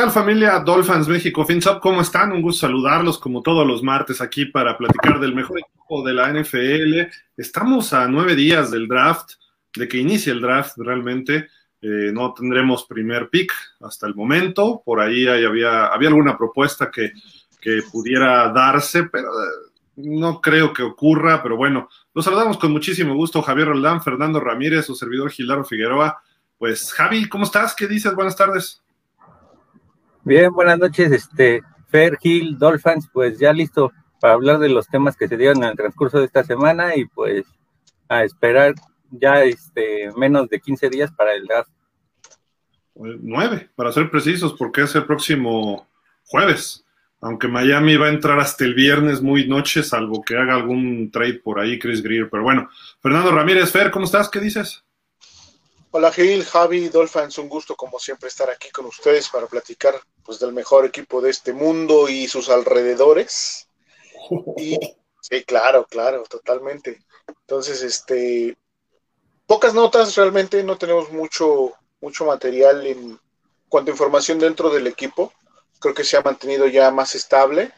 ¿Qué tal familia Dolphins México FinSop? ¿Cómo están? Un gusto saludarlos como todos los martes aquí para platicar del mejor equipo de la NFL. Estamos a nueve días del draft, de que inicie el draft realmente. Eh, no tendremos primer pick hasta el momento. Por ahí había, había alguna propuesta que, que pudiera darse, pero eh, no creo que ocurra. Pero bueno, los saludamos con muchísimo gusto. Javier Roldán, Fernando Ramírez, su servidor Gilaro Figueroa. Pues Javi, ¿cómo estás? ¿Qué dices? Buenas tardes. Bien, buenas noches, este, Fer Gil, Dolphins, pues ya listo para hablar de los temas que se dieron en el transcurso de esta semana y pues a esperar ya este menos de 15 días para el draft. Nueve, para ser precisos, porque es el próximo jueves. Aunque Miami va a entrar hasta el viernes muy noche, salvo que haga algún trade por ahí, Chris Greer. Pero bueno, Fernando Ramírez, Fer, ¿cómo estás? ¿Qué dices? Hola Gil, Javi, Dolphins, un gusto como siempre estar aquí con ustedes para platicar pues del mejor equipo de este mundo y sus alrededores. Y sí, claro, claro, totalmente. Entonces, este pocas notas realmente, no tenemos mucho mucho material en cuanto a información dentro del equipo. Creo que se ha mantenido ya más estable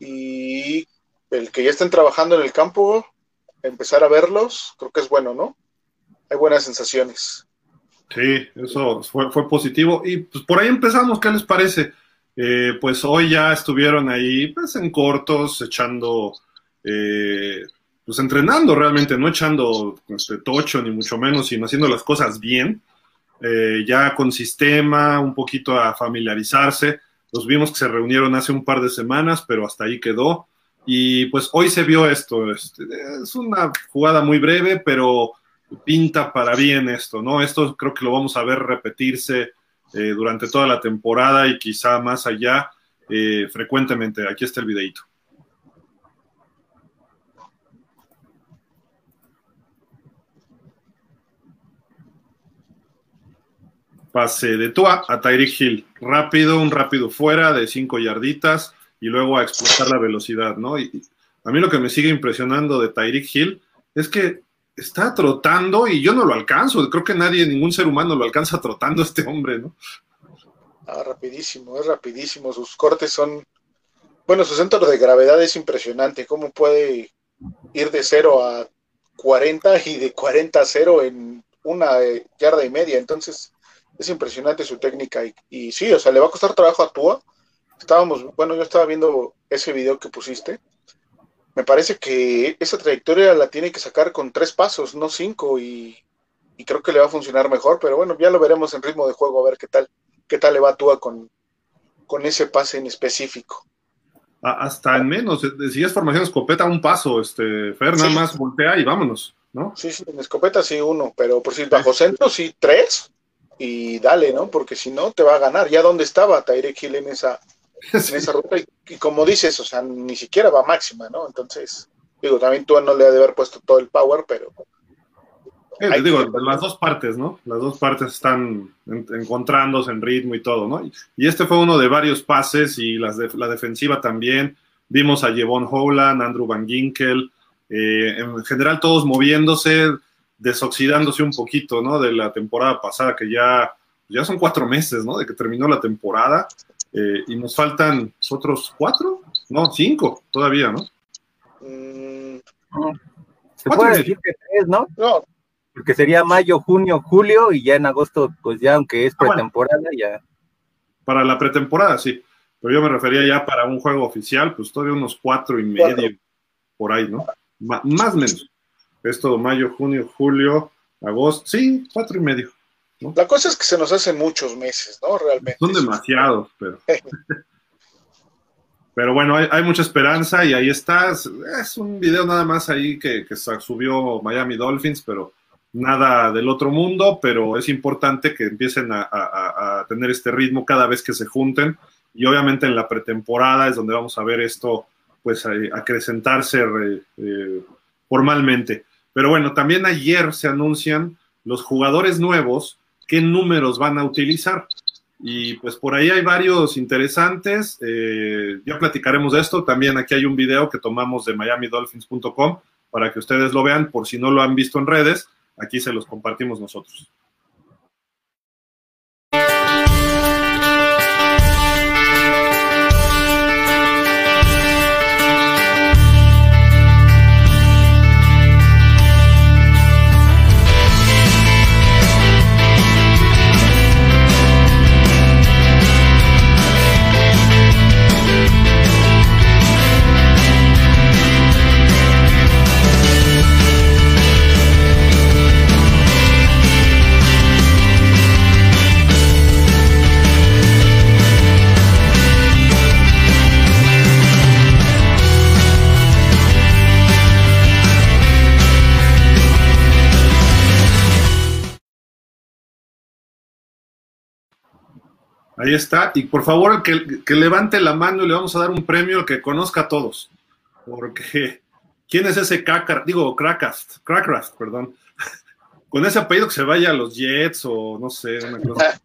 y el que ya estén trabajando en el campo, empezar a verlos, creo que es bueno, ¿no? hay buenas sensaciones. Sí, eso fue, fue positivo. Y pues por ahí empezamos, ¿qué les parece? Eh, pues hoy ya estuvieron ahí, pues en cortos, echando, eh, pues entrenando realmente, no echando este, tocho ni mucho menos, sino haciendo las cosas bien, eh, ya con sistema, un poquito a familiarizarse. Los vimos que se reunieron hace un par de semanas, pero hasta ahí quedó. Y pues hoy se vio esto. Este, es una jugada muy breve, pero pinta para bien esto, ¿no? Esto creo que lo vamos a ver repetirse eh, durante toda la temporada y quizá más allá eh, frecuentemente. Aquí está el videito. Pase de Tua a Tyreek Hill. Rápido, un rápido fuera de cinco yarditas y luego a explotar la velocidad, ¿no? Y a mí lo que me sigue impresionando de Tyreek Hill es que está trotando y yo no lo alcanzo. Creo que nadie, ningún ser humano lo alcanza trotando este hombre, ¿no? Ah, rapidísimo, es rapidísimo. Sus cortes son. Bueno, su centro de gravedad es impresionante. ¿Cómo puede ir de 0 a 40 y de 40 a 0 en una eh, yarda y media? Entonces, es impresionante su técnica. Y, y sí, o sea, le va a costar trabajo a Tua. Estábamos, bueno, yo estaba viendo ese video que pusiste me parece que esa trayectoria la tiene que sacar con tres pasos, no cinco, y, creo que le va a funcionar mejor, pero bueno, ya lo veremos en ritmo de juego, a ver qué tal, qué tal le va a Tua con, con ese pase en específico. Hasta en menos, si es formación escopeta, un paso, este, Fer, nada más voltea y vámonos, ¿no? Sí, sí, en escopeta sí uno, pero por si bajo centro sí tres, y dale, ¿no? Porque si no te va a ganar. ¿Ya dónde estaba Tyreek Hill en esa, en esa ruta y, como dices, o sea, ni siquiera va máxima, ¿no? Entonces, digo, también tú no le ha de haber puesto todo el power, pero... Eh, digo, las dos partes, ¿no? Las dos partes están encontrándose en ritmo y todo, ¿no? Y, este fue uno de varios pases y las de, la defensiva también. Vimos a Jevon Holland, Andrew Van Ginkel, eh, en general todos moviéndose, desoxidándose un poquito, ¿no? De la temporada pasada, que ya, ya son cuatro meses, ¿no? De que terminó la temporada eh, y nos faltan otros cuatro, no, cinco todavía, ¿no? Mm, se puede decir que tres, ¿no? No. Porque sería mayo, junio, julio y ya en agosto, pues ya aunque es ah, pretemporada, ya. Para la pretemporada, sí. Pero yo me refería ya para un juego oficial, pues todavía unos cuatro y medio por ahí, ¿no? más o menos. Es todo mayo, junio, julio, agosto, sí, cuatro y medio. La cosa es que se nos hacen muchos meses, ¿no? Realmente. Son demasiados, pero. pero bueno, hay, mucha esperanza y ahí está. Es un video nada más ahí que, subió Miami Dolphins, pero nada del otro mundo, pero es importante que empiecen a, tener este ritmo cada vez que se junten. Y obviamente en la pretemporada es donde vamos a ver esto, pues, acrecentarse eh, formalmente. Pero bueno, también ayer se anuncian los jugadores nuevos qué números van a utilizar. Y pues por ahí hay varios interesantes. Eh, ya platicaremos de esto. También aquí hay un video que tomamos de miamidolphins.com para que ustedes lo vean por si no lo han visto en redes. Aquí se los compartimos nosotros. Ahí está. Y por favor, que, que levante la mano y le vamos a dar un premio que conozca a todos. Porque, ¿quién es ese Cracker? Digo, Crackcraft, Crackcraft, perdón. Con ese apellido que se vaya a los Jets o no sé, una cosa.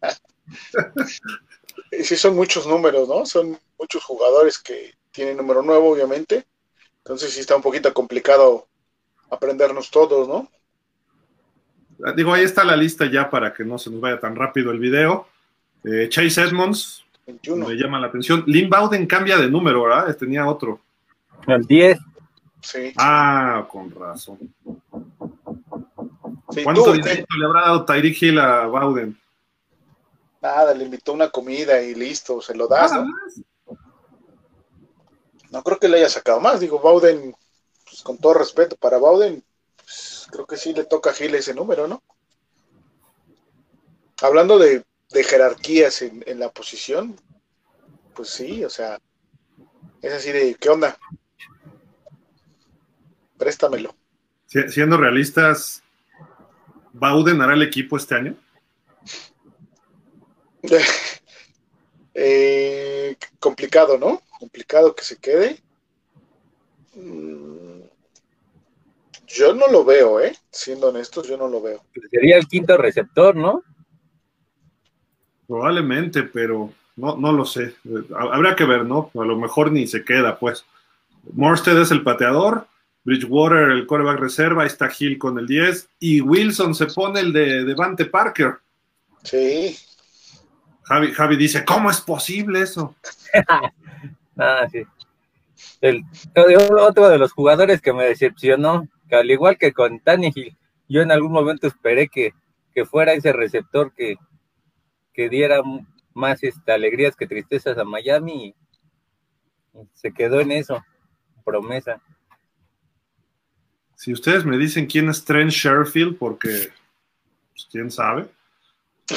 sí, son muchos números, ¿no? Son muchos jugadores que tienen número nuevo, obviamente. Entonces sí está un poquito complicado aprendernos todos, ¿no? Digo, ahí está la lista ya para que no se nos vaya tan rápido el video. Eh, Chase Edmonds, 21. me llama la atención. Lynn Bowden cambia de número, ¿verdad? Tenía otro. El 10. Sí. Ah, con razón. ¿Cuánto dinero le habrá dado Tyreek Hill a Bowden? Nada, le invitó una comida y listo, se lo das. ¿no? no creo que le haya sacado más. Digo, Bowden, pues, con todo respeto para Bowden, pues, creo que sí le toca a Gil ese número, ¿no? Hablando de, jerarquías en, en, la posición, pues sí, o sea, es así de, ¿qué onda? Préstamelo. Siendo realistas, ¿Bowden hará el equipo este año? Eh, complicado, ¿no? Complicado que se quede. Mm, yo no lo veo, ¿eh? Siendo honestos, yo no lo veo. Sería el quinto receptor, ¿no? Probablemente, pero no, no lo sé. Habrá que ver, ¿no? A lo mejor ni se queda, pues. Morsted es el pateador, Bridgewater el coreback reserva, ahí está Hill con el 10, y Wilson se pone el de Devante Parker. Sí. Javi, dice, ¿cómo es posible eso? ah, sí. El, otro de los jugadores que me decepcionó, que al igual que con Hill, yo en algún momento esperé que, fuera ese receptor que, que diera más este, alegrías que tristezas a Miami y se quedó en eso, promesa. Si ustedes me dicen quién es Trent Sherfield, porque pues, quién sabe.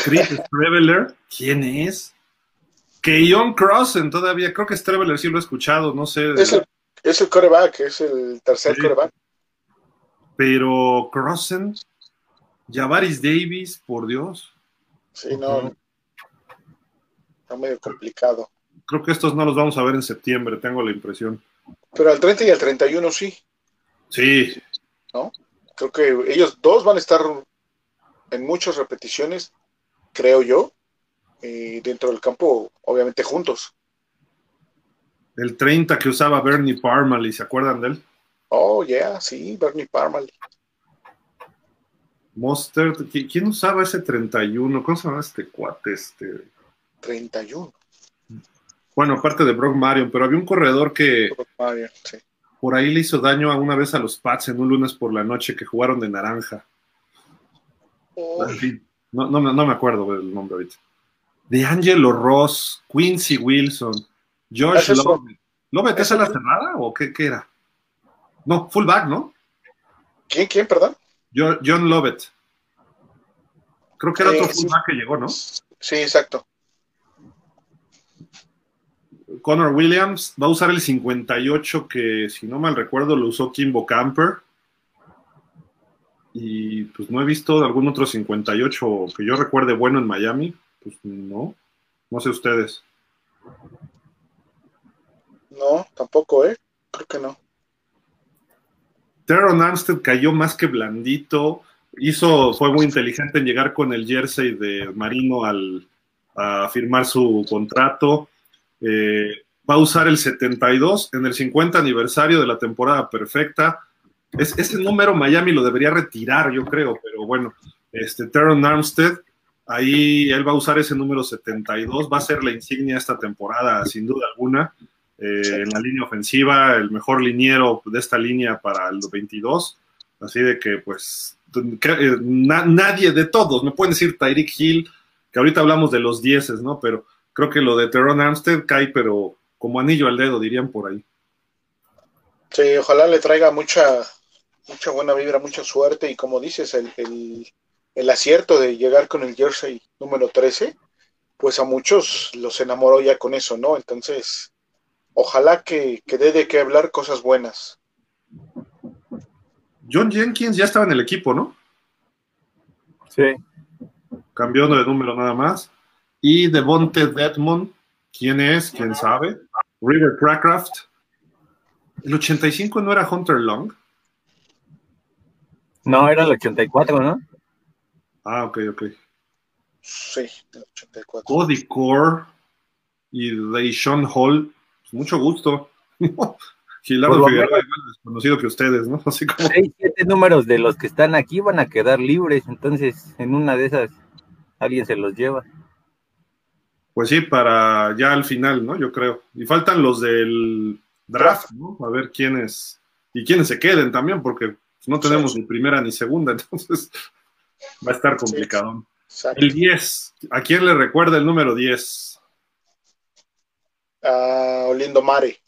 Chris Streveler, ¿quién es? Keyon Crossen, todavía, creo que Streveler sí lo he escuchado, no sé. Es el, es el coreback, es el tercer coreback. Pero Crossen, Javaris Davis, por Dios. Sí, no. Está medio complicado. Creo que estos no los vamos a ver en septiembre, tengo la impresión. Pero al 30 y al 31 sí. Sí, ¿no? Creo que ellos dos van a estar en muchas repeticiones, creo yo, y dentro del campo, obviamente juntos. El 30 que usaba Bernie Parmalee, ¿se acuerdan de él? Oh, yeah, sí, Bernie Parmalee. Monster, ¿quién usaba ese 31? ¿Cómo se llama este cuate? Este? 31. Bueno, aparte de Brock Marion, pero había un corredor que. Brock Marion, sí por ahí le hizo daño a una vez a los Pats en un lunes por la noche que jugaron de naranja. no, no, me acuerdo del nombre ahorita. De Angelo Ross, Quincy Wilson, Josh Lovett. ¿Lovett es a la cerrada o qué, era? No, fullback, ¿no? ¿Quién, quién, perdón? John, Lovett. Creo que era otro fullback que llegó, ¿no? Sí, exacto. Connor Williams va a usar el 58 que, si no mal recuerdo, lo usó Kimbo Camper. Y pues no he visto algún otro 58 que yo recuerde bueno en Miami. Pues no. No sé ustedes. No, tampoco, ¿eh? Creo que no. Teron Armstead cayó más que blandito. Hizo, fue muy inteligente en llegar con el jersey de Marino al, a firmar su contrato. Eh, va a usar el 72 en el 50 aniversario de la temporada perfecta. Es, ese número Miami lo debería retirar, yo creo, pero bueno, este Teron Armstead, ahí él va a usar ese número 72, va a ser la insignia esta temporada, sin duda alguna. Eh, en la línea ofensiva, el mejor liniero de esta línea para el 22. Así de que, pues, eh, nadie de todos, me pueden decir Tyreek Hill, que ahorita hablamos de los dieces, ¿no? Pero creo que lo de Teron Armstead cae, pero como anillo al dedo, dirían por ahí. Sí, ojalá le traiga mucha, mucha buena vibra, mucha suerte y como dices, el, el, acierto de llegar con el jersey número 13, pues a muchos los enamoró ya con eso, ¿no? Entonces, ojalá que, que dé de qué hablar cosas buenas. John Jenkins ya estaba en el equipo, ¿no? Sí. Cambió de número nada más. Y Devonte Edmond, ¿quién es? ¿Quién sabe? River Crackraft. ¿El 85 no era Hunter Long? No, era el 84, ¿no? Ah, ok, ok. Sí, el 84. Cody Core y Deshaun Hall. Pues mucho gusto. Gilardo Figueroa, igual desconocido que ustedes, ¿no? Así como. Seis, siete números de los que están aquí van a quedar libres, entonces en una de esas alguien se los lleva. Pues sí, para ya al final, ¿no? Yo creo. Y faltan los del draft, ¿no? A ver quiénes. Y quiénes se queden también, porque no tenemos Sí. ni primera ni segunda, entonces va a estar complicado. El 10. ¿A quién le recuerda el número 10? Ah, Olindo Mare.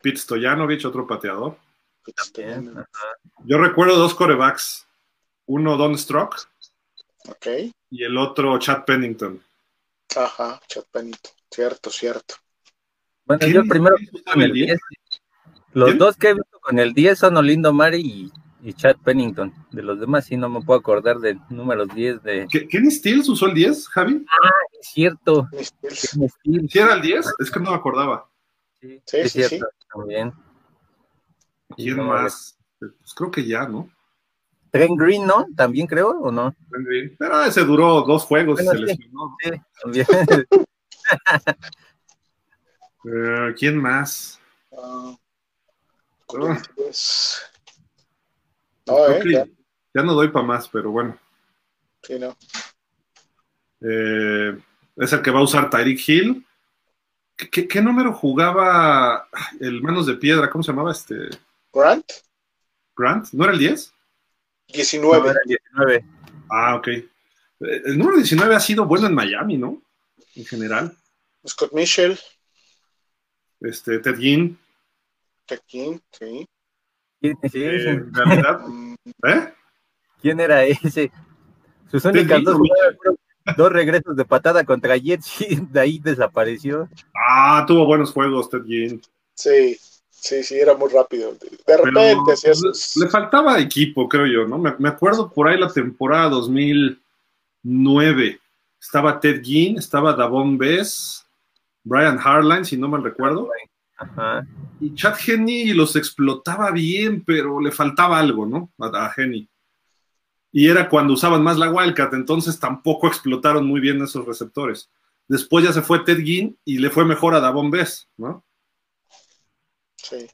Pete Stoyanovich, otro pateador. Yo recuerdo dos corebacks. Uno Don Strock Ok. Y el otro Chad Pennington. Ajá, Chad Pennington. Cierto, cierto. Bueno, ¿Quién yo el primero con el el 10? 10. Los ¿Quién? dos que he visto con el 10 son Olindo Mari y, y Chad Pennington. De los demás sí no me puedo acordar del número 10 de... ¿Qué- ¿Kenny Stills usó el 10, Javi? Es cierto. ¿Sí era el 10? Es que no me acordaba. Sí, Sí, es sí, cierto, también. ¿Quién No, más? Pues creo que ya, ¿no? Trent Green, ¿no? También creo, ¿o no? Pero ese duró dos juegos y se sí. lesionó. Sí, también. Eh, ¿Quién más? Pues, No, eh, que ya, ya no doy para más, pero bueno. sí, no. Eh, es el que va a usar Tyreek Hill. ¿Qué, qué- qué número jugaba el Manos de Piedra? ¿Cómo se llamaba este? Grant, ¿Grant? ¿No era el 10? 19. No, era el 19. Ah, ok. El número 19 ha sido bueno en Miami, ¿no? En general. Scott Mitchell, Este, Ted Ginn. Tequín, sí. ¿Quién, sí, eh, en realidad, ¿eh? ¿Quién era ese? Sus Ted únicas Ginn, dos, dos regresos de patada contra Jets y de ahí desapareció. Ah, tuvo buenos juegos Ted Ginn. Sí, sí, sí, era muy rápido. De Pero repente hacía le, faltaba equipo, creo yo, ¿no? Me, me acuerdo por ahí la temporada 2009. Estaba Ted Ginn, estaba Davon Bess, Brian Harline, si no mal recuerdo. Ajá. Y Chad Henney los explotaba bien, pero le faltaba algo, ¿no? A, a. Y era cuando usaban más la Wildcat, entonces tampoco explotaron muy bien esos receptores. Después ya se fue Ted Ginn y le fue mejor a Davon Bess, ¿no? Sí.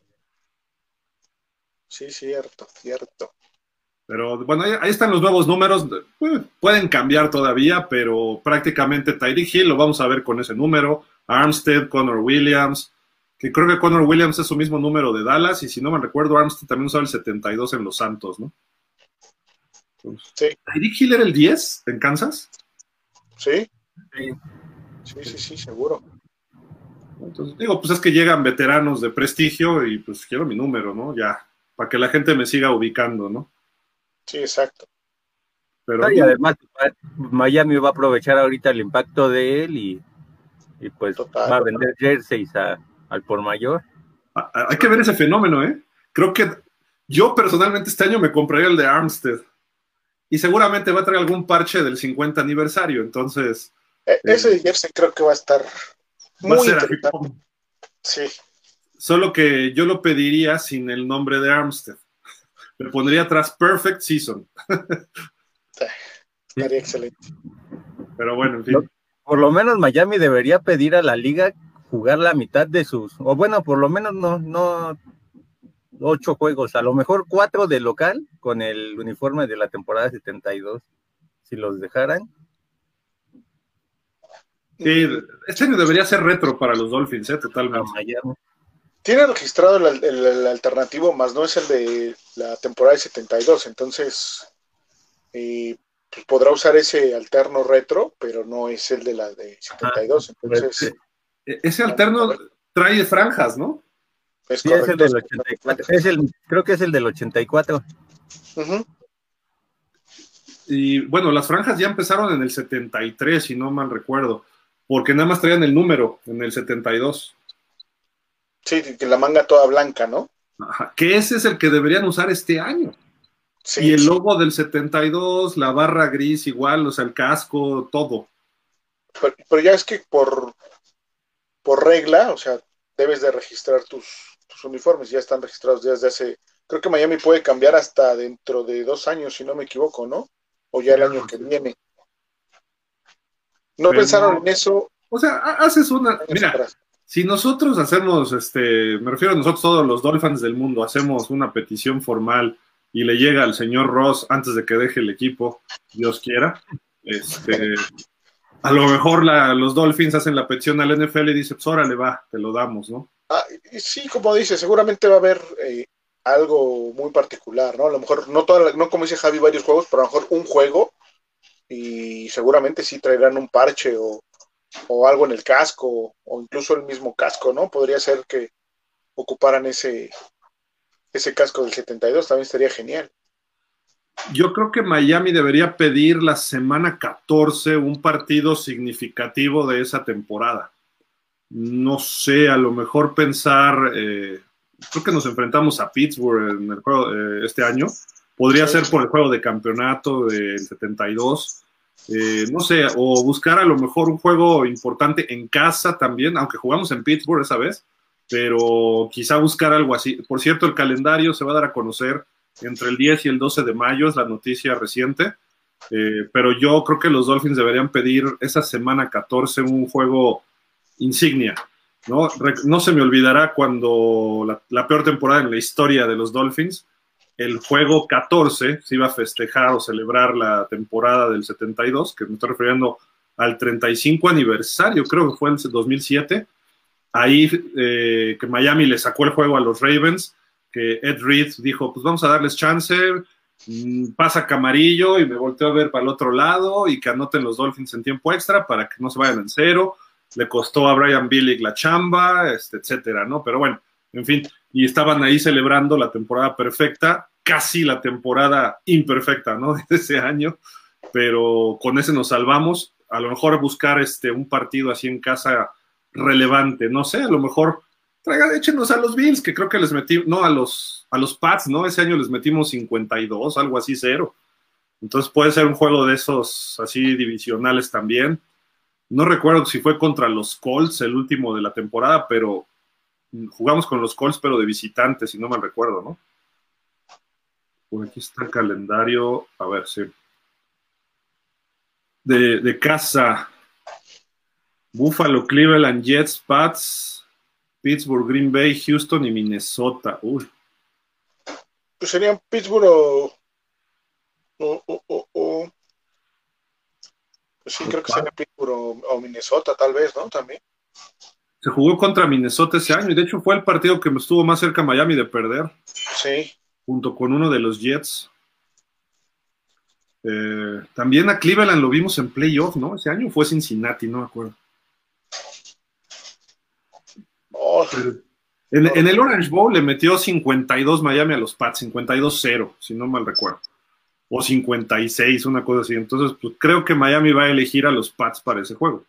Sí, cierto, cierto. Pero bueno, ahí, ahí están los nuevos números. Eh, Pueden cambiar todavía, pero prácticamente Tyreek Hill lo vamos a ver con ese número. Armstead, Connor Williams, que creo que Connor Williams es su mismo número de Dallas, y si no me recuerdo, Armstead también usaba el 72 en Los Santos, ¿no? Entonces, Sí. ¿Tyreek Hill era el 10 en Kansas? Sí, Sí. sí, sí, sí, seguro. Entonces, digo, pues es que llegan veteranos de prestigio y pues quiero mi número, ¿no? Ya, para que la gente me siga ubicando, ¿no? Sí, exacto. Pero y además Miami va a aprovechar ahorita el impacto de él y, y pues Total. va a vender jerseys a- al por mayor. a- a- hay que ver ese fenómeno, ¿eh? Creo que yo personalmente este año me compraría el de Armstead. Y seguramente va a traer algún parche del 50 aniversario, entonces E- Ese jersey creo que va a estar va a muy ser como- Sí, Solo que yo lo pediría sin el nombre de Armstead. Le pondría atrás Perfect Season. estaría excelente. Pero bueno, en fin. Por lo menos Miami debería pedir a la liga jugar la mitad de sus, o bueno, por lo menos no, no ocho juegos, a lo mejor cuatro de local con el uniforme de la temporada 72, si los dejaran. Sí, este año debería ser retro para los Dolphins, ¿eh? Totalmente. Miami. Tiene registrado el, el- el alternativo, más no es el de la temporada de 72, entonces eh, pues podrá usar ese alterno retro, pero no es el de la de 72, entonces E- Ese alterno trae franjas, ¿no? es Sí, es el del 84. Es el, creo que es el del 84. Ujú. Y bueno, las franjas ya empezaron en el 73, si no mal recuerdo, porque nada más traían el número en el 72. Sí, que la manga toda blanca, ¿no? Ajá, que ese es el que deberían usar este año. y el logo del 72, la barra gris igual, o sea, el casco, todo. Pero, ya es que por, por regla, o sea, debes de registrar tus, tus uniformes, ya están registrados desde hace, creo que Miami puede cambiar hasta dentro de dos años, si no me equivoco, ¿no? O ya el año que viene. ¿No pensaron en eso? O sea, haces una, mira, si nosotros hacemos, este, me refiero a nosotros todos los Dolphins del mundo, hacemos una petición formal y le llega al señor Ross antes de que deje el equipo, Dios quiera, este, a lo mejor los Dolphins hacen la petición al NFL y dice, pues órale va, te lo damos, ¿no? Ah, sí, como dice, seguramente va a haber eh, algo muy particular, ¿no? A lo mejor, no, toda, no como dice Javi, varios juegos, pero a lo mejor un juego y seguramente sí traerán un parche o o algo en el casco, o incluso el mismo casco, ¿no? Podría ser que ocuparan ese, ese casco del 72, también estaría genial. Yo creo que Miami debería pedir la semana 14 un partido significativo de esa temporada. No sé, a lo mejor pensar, eh, creo que nos enfrentamos a Pittsburgh en el juego eh, este año. Podría ser por el juego de campeonato del 72 eh, no sé, o buscar a lo mejor un juego importante en casa también, aunque jugamos en Pittsburgh esa vez, pero quizá buscar algo así. Por cierto, el calendario se va a dar a conocer entre el 10 y el 12 de mayo, es la noticia reciente, eh, pero yo creo que los Dolphins deberían pedir esa semana 14 un juego insignia. ¿no? no se me olvidará cuando la peor temporada en la historia de los Dolphins, el juego 14 se iba a festejar o celebrar la temporada del 72, que me estoy refiriendo al 35 aniversario, creo que fue en 2007. Ahí eh, que Miami le sacó el juego a los Ravens, que Ed Reed dijo, pues vamos a darles chance, mm, pasa Camarillo y me volteó a ver para el otro lado y que anoten los Dolphins en tiempo extra para que no se vayan en cero. Le costó a Brian Billick la chamba, este, etcétera, ¿no? Pero bueno, en fin, y estaban ahí celebrando la temporada perfecta, casi la temporada imperfecta, ¿no? De ese año, pero con ese nos salvamos. A lo mejor buscar este, un partido así en casa relevante, no sé, a lo mejor traigan, échenos a los Bills, que creo que les metí, no, a los, a los Pats, ¿no? Ese año les metimos 52, algo así, cero. Entonces puede ser un juego de esos así divisionales también. No recuerdo si fue contra los Colts el último de la temporada, pero jugamos con los Colts, pero de visitantes, si no me recuerdo, ¿no? Por aquí está el calendario. A ver, sí. De, casa. Buffalo, Cleveland, Jets, Pats, Pittsburgh, Green Bay, Houston y Minnesota. Uy. Pues serían Pittsburgh o. o, pues sí, creo que sería Pittsburgh o, Minnesota, tal vez, ¿no? También. Jugó contra Minnesota ese año y de hecho fue el partido que me estuvo más cerca Miami de perder. Sí junto con uno de los Jets. Eh, también a Cleveland lo vimos en playoff, ¿no? Ese año fue Cincinnati, no me acuerdo. Oh. en, el Orange Bowl le metió 52 Miami a los Pats, 52-0, si no mal recuerdo. O 56, una cosa así. Entonces, pues creo que Miami va a elegir a los Pats para ese juego.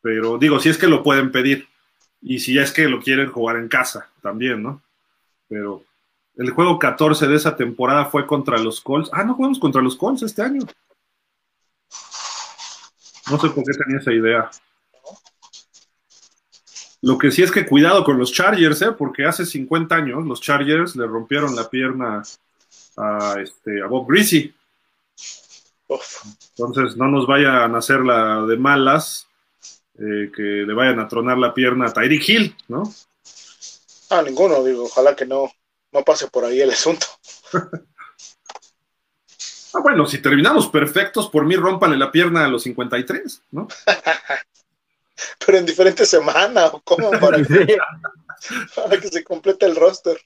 Pero digo, si es que lo pueden pedir. Y si es que lo quieren jugar en casa también, ¿no? Pero el juego 14 de esa temporada fue contra los Colts. Ah, no jugamos contra los Colts este año. No sé por qué tenía esa idea. Lo que sí es que cuidado con los Chargers, ¿eh? porque hace 50 años los Chargers le rompieron la pierna a, este, a Bob Greasy. Entonces no nos vayan a hacer la de malas, eh, que le vayan a tronar la pierna a Tyreek Hill, ¿no? Ah, ninguno, digo, ojalá que no no pase por ahí el asunto. ah, bueno, si terminamos perfectos, por mí rómpale la pierna a los 53, ¿no? Pero en diferentes semanas, ¿o cómo? Para que, para que se complete el roster.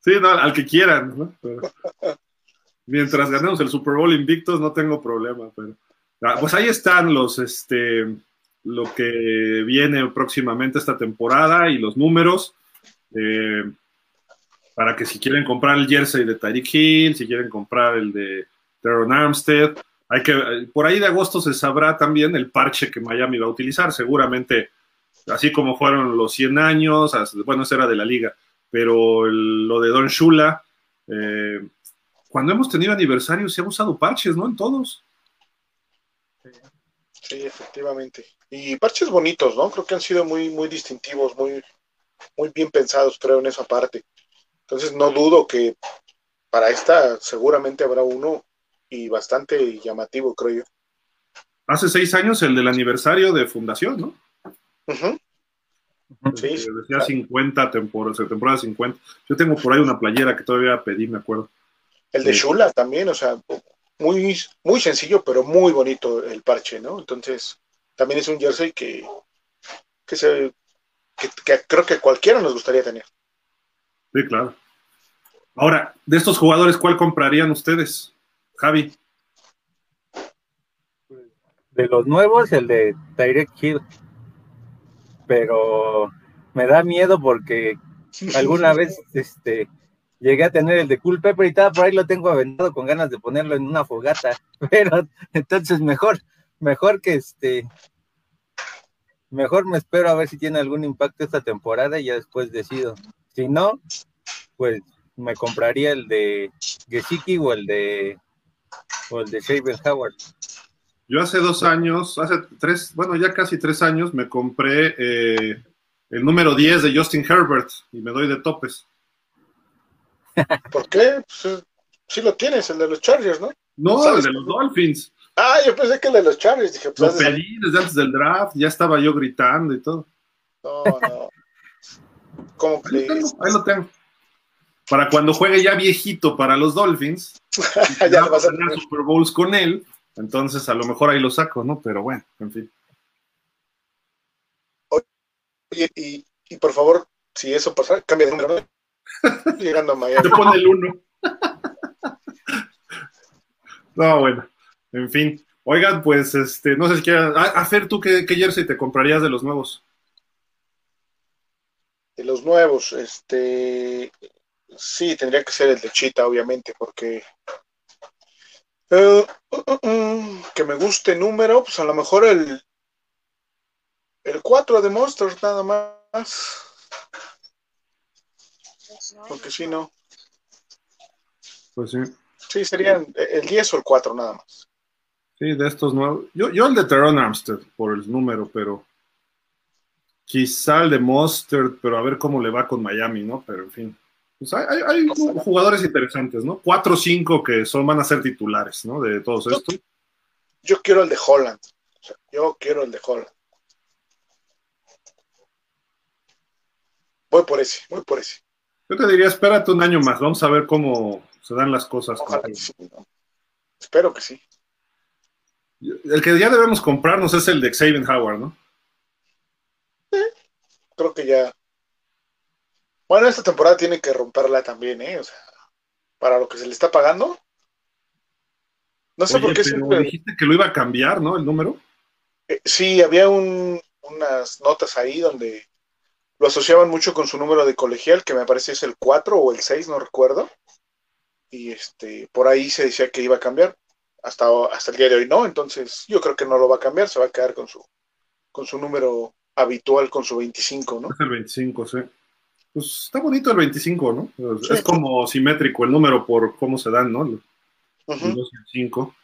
Sí, no, al que quieran, ¿no? mientras ganemos el Super Bowl invictos, no tengo problema, pero. Ah, pues ahí están los, este, lo que viene próximamente esta temporada y los números. Eh, para que si quieren comprar el jersey de Tyreek Hill, si quieren comprar el de Teron Armstead, hay que, por ahí de agosto se sabrá también el parche que Miami va a utilizar, seguramente, así como fueron los 100 años, bueno, ese era de la liga, pero lo de Don Shula, eh, cuando hemos tenido aniversarios se han usado parches, ¿no? En todos. Sí, efectivamente. Y parches bonitos, ¿no? Creo que han sido muy, muy distintivos, muy, muy bien pensados, creo, en esa parte. Entonces no dudo que para esta seguramente habrá uno y bastante llamativo, creo yo. Hace seis años el del aniversario de fundación, ¿no? Sí, decía 50 temporadas, temporada 50. Yo tengo por ahí una playera que todavía pedí, me acuerdo. El de Shula también, o sea, muy, muy sencillo, pero muy bonito el parche, ¿no? Entonces, también es un jersey que, que, se, que creo que cualquiera nos gustaría tener. Sí, claro. Ahora, de estos jugadores, ¿cuál comprarían ustedes, Javi? De los nuevos, el de Direct Hill. Pero me da miedo porque alguna vez este, llegué a tener el de Cool Pepper y estaba por ahí lo tengo aventado con ganas de ponerlo en una fogata. Pero entonces mejor, mejor que este, mejor me espero a ver si tiene algún impacto esta temporada y ya después decido. Si no, pues me compraría el de Gesicki o el de o el de Shaven Howard. Yo hace dos años, hace tres, bueno, ya casi tres años, me compré eh, el número 10 de Justin Herbert y me doy de topes. ¿Por qué? Pues, sí lo tienes, el de los Chargers, ¿no? No, el de los Dolphins. Ah, yo pensé que el de los Chargers. Dije, pues, lo pedí desde antes del draft, ya estaba yo gritando y todo. No, no. ¿Cómo crees? Ahí lo tengo. Para cuando juegue ya viejito para los Dolphins, ya vas a tener Super Bowls con él, entonces a lo mejor ahí lo saco, ¿no? Pero bueno, en fin. Oye, y, y por favor, si eso pasa, cambia de número. Llegando a Miami. Te pone el 1. no, bueno, en fin. Oigan, pues, este, no sé si quieran. A, Fer, ¿tú qué, qué jersey te comprarías de los nuevos? De los nuevos, este. Sí, tendría que ser el de Chita, obviamente, porque. Eh, uh, uh, uh, que me guste número, pues a lo mejor el. El 4 de Monsters, nada más. Porque si no. Pues sí. Sí, serían el 10 o el 4, nada más. Sí, de estos nuevos. Yo, yo el de Teron Armstead, por el número, pero. Quizá el de Mustard, pero a ver cómo le va con Miami, ¿no? Pero en fin. Pues hay, hay, jugadores interesantes, ¿no? Cuatro o cinco que son, van a ser titulares, ¿no? De todos estos. Yo quiero el de Holland. O sea, yo quiero el de Holland. Voy por ese, voy por ese. Yo te diría, espérate un año más, vamos a ver cómo se dan las cosas. Sí, ¿no? Espero que sí. El que ya debemos comprarnos es el de Xavier Howard, ¿no? creo que ya. Bueno, esta temporada tiene que romperla también, ¿eh? O sea, para lo que se le está pagando. No sé Oye, por qué pero siempre. dijiste que lo iba a cambiar, ¿no? El número. Eh, sí, había un, unas notas ahí donde lo asociaban mucho con su número de colegial, que me parece es el 4 o el 6, no recuerdo. Y este, por ahí se decía que iba a cambiar. Hasta, hasta el día de hoy no, entonces yo creo que no lo va a cambiar, se va a quedar con su, con su número habitual, con su 25, ¿no? Es el 25, sí. Pues está bonito el 25, ¿no? Sí. Es como simétrico el número por cómo se dan, ¿no? El. 2 y el 5.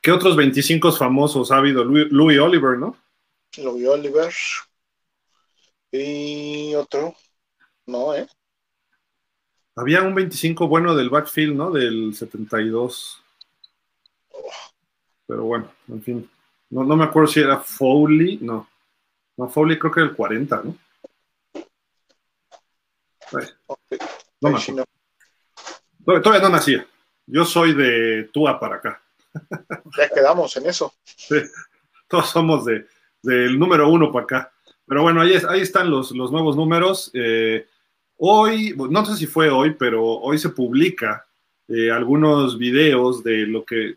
¿Qué otros 25 famosos ha habido? Louis, Louis Oliver, ¿no? Louis Oliver. Y otro. No, ¿eh? Había un 25 bueno del backfield, ¿no? Del 72. Pero bueno, en fin. No, no me acuerdo si era Foley, no. No, Foley creo que era el 40, ¿no? Ay, no me acuerdo. Todavía no nacía. Yo soy de Tua para acá. Ya quedamos en eso. Sí, todos somos de, del número uno para acá. Pero bueno, ahí, es- ahí están los, los nuevos números. Eh, hoy, no sé si fue hoy, pero hoy se publica eh, algunos videos de lo que...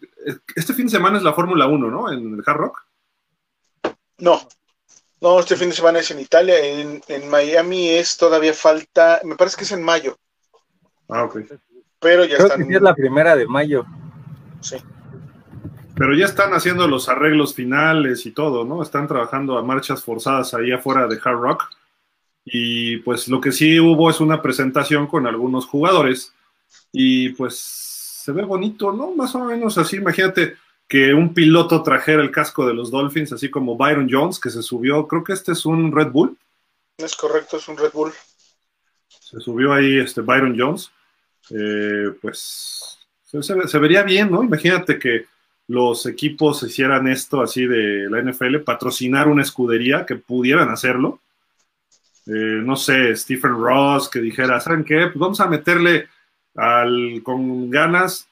Este fin de semana es la Fórmula 1, ¿no? En el Hard Rock. No. No, este fin de semana es en Italia. En, en Miami es todavía falta. Me parece que es en mayo. Ah, ok. Pero ya Creo están. que sí es la primera de mayo. sí. Pero ya están haciendo los arreglos finales y todo, ¿no? Están trabajando a marchas forzadas ahí afuera de Hard Rock. Y pues lo que sí hubo es una presentación con algunos jugadores y pues se ve bonito, ¿no? Más o menos así, imagínate que un piloto trajera el casco de los Dolphins, así como Byron Jones, que se subió, creo que este es un Red Bull. Es correcto, es un Red Bull. Se subió ahí este Byron Jones. Eh, pues se, se, vería bien, ¿no? Imagínate que los equipos hicieran esto así de la NFL, patrocinar una escudería que pudieran hacerlo. Eh, no sé, Stephen Ross que dijera, ¿saben qué? Pues vamos a meterle al, con ganas,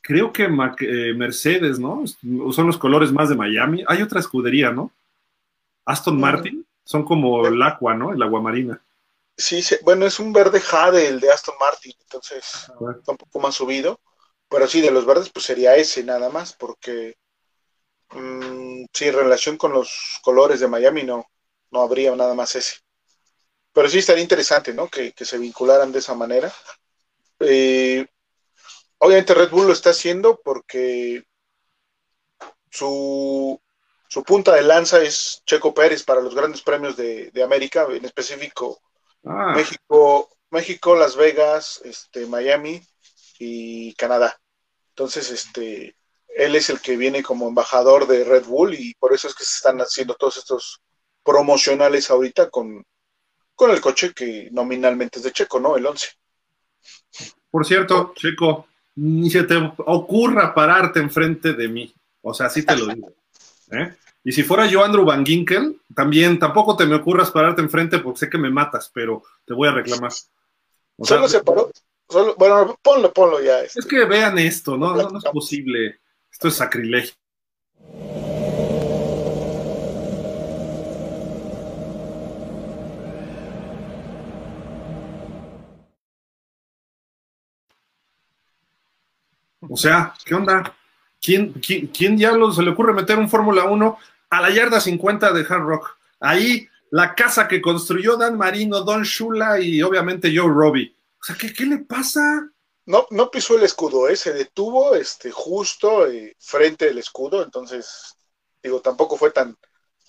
creo que eh, Mercedes, ¿no? Son los colores más de Miami. Hay otra escudería, ¿no? Aston Martin, son como el agua, ¿no? El agua marina. Sí, bueno, es un verde jade el de Aston Martin, entonces está un poco más subido. Pero sí, de los verdes, pues sería ese nada más, porque mmm, sí, en relación con los colores de Miami no, no habría nada más ese. Pero sí estaría interesante, ¿no? Que, se vincularan de esa manera. Eh, obviamente Red Bull lo está haciendo porque su, su, punta de lanza es Checo Pérez para los grandes premios de, América, en específico ah. México, México, Las Vegas, este, Miami y Canadá. Entonces, este, él es el que viene como embajador de Red Bull y por eso es que se están haciendo todos estos promocionales ahorita con, con el coche que nominalmente es de Checo, ¿no? El 11. Por cierto, Checo, ni se te ocurra pararte enfrente de mí. O sea, así te lo digo. ¿eh? Y si fuera yo Andrew Van Ginkel, también tampoco te me ocurras pararte enfrente porque sé que me matas, pero te voy a reclamar. Solo se paró. Solo, bueno, ponlo, ponlo ya. Este. Es que vean esto, ¿no? No, no es posible. Esto es sacrilegio. O sea, ¿qué onda? ¿Quién, quién, quién se le ocurre meter un Fórmula 1 a la yarda 50 de Hard Rock? Ahí la casa que construyó Dan Marino, Don Shula y obviamente Joe Robbie. O sea, ¿qué, qué le pasa? No, no pisó el escudo, ¿eh? se detuvo este, justo eh, frente al escudo, entonces, digo, tampoco fue tan,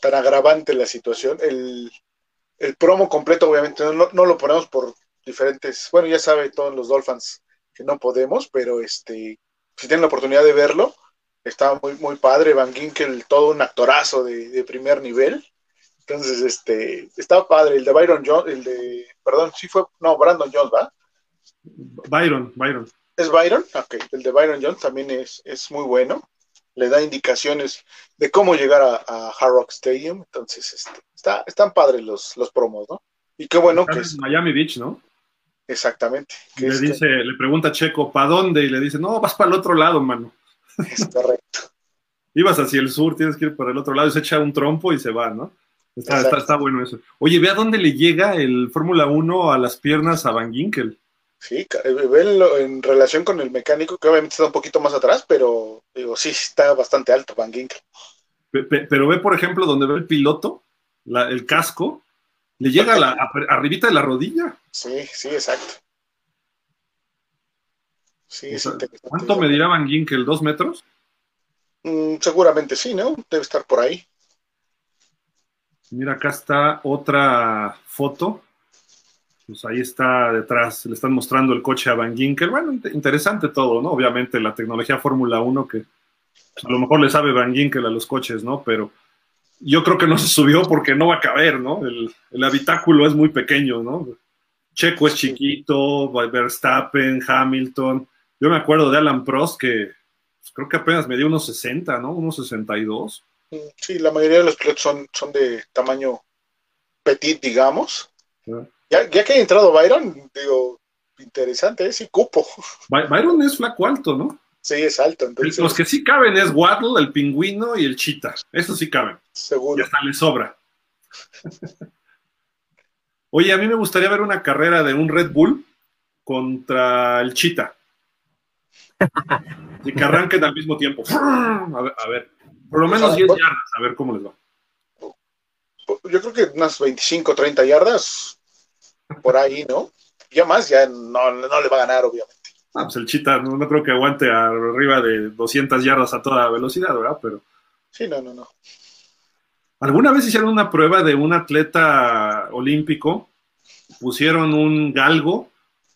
tan agravante la situación. El, el promo completo, obviamente, no, no, lo ponemos por diferentes, bueno, ya sabe todos los Dolphins que no podemos, pero este, si tienen la oportunidad de verlo, estaba muy, muy padre. Van Ginkel, todo un actorazo de, primer nivel. Entonces, este, estaba padre. El de Byron Jones, el de, perdón, sí fue, no, Brandon Jones, ¿va? Byron, Byron. ¿Es Byron? Ok, el de Byron Jones también es, es muy bueno. Le da indicaciones de cómo llegar a, a Hard Rock Stadium. Entonces, este, está, están padres los, los promos, ¿no? Y qué bueno que es. Miami Beach, ¿no? Exactamente. Le dice, le pregunta a Checo, ¿para dónde? Y le dice, no, vas para el otro lado, mano. Es correcto. Ibas hacia el sur, tienes que ir para el otro lado, y se echa un trompo y se va, ¿no? Está, está, bueno eso. Oye, ve a dónde le llega el Fórmula 1 a las piernas a Van Ginkel. Sí, eh, ve en relación con el mecánico, que obviamente está un poquito más atrás, pero digo, sí, está bastante alto Van Ginkel. Pero ve, por ejemplo, donde ve el piloto, el casco, le llega a la, arribita de la rodilla. Sí, sí, exacto. Sí, ¿Cuánto medirá Van Ginkel? ¿Dos metros? Mm, seguramente sí, ¿no? Debe estar por ahí. Mira, acá está otra foto. Pues ahí está detrás, le están mostrando el coche a Van Ginkel. Bueno, interesante todo, ¿no? Obviamente la tecnología Fórmula 1 que a lo mejor le sabe Van Ginkel a los coches, ¿no? Pero yo creo que no se subió porque no va a caber, ¿no? El, habitáculo es muy pequeño, ¿no? Checo es chiquito, Verstappen, Hamilton. Yo me acuerdo de Alan Prost que pues, creo que apenas medía unos 60, ¿no? Unos 62. Sí, la mayoría de los pilotos son, son de tamaño petit, digamos. Ya, ya que ha entrado Byron, digo, interesante, es ¿eh? y cupo. Byron es flaco alto, ¿no? Sí, es alto. Los que sí caben es Waddle, el pingüino y el chita. Eso sí caben. Seguro. Y hasta le sobra. Oye, a mí me gustaría ver una carrera de un Red Bull contra el chita. y que arranquen al mismo tiempo. A ver, por lo menos 10 yardas, a ver cómo les va. Yo creo que unas 25, 30 yardas por ahí, ¿no? Ya más, ya no, no le va a ganar, obviamente. Ah, pues el Chita no, creo que aguante arriba de 200 yardas a toda velocidad, ¿verdad? Pero. Sí, no, no, no. ¿Alguna vez hicieron una prueba de un atleta olímpico? Pusieron un galgo,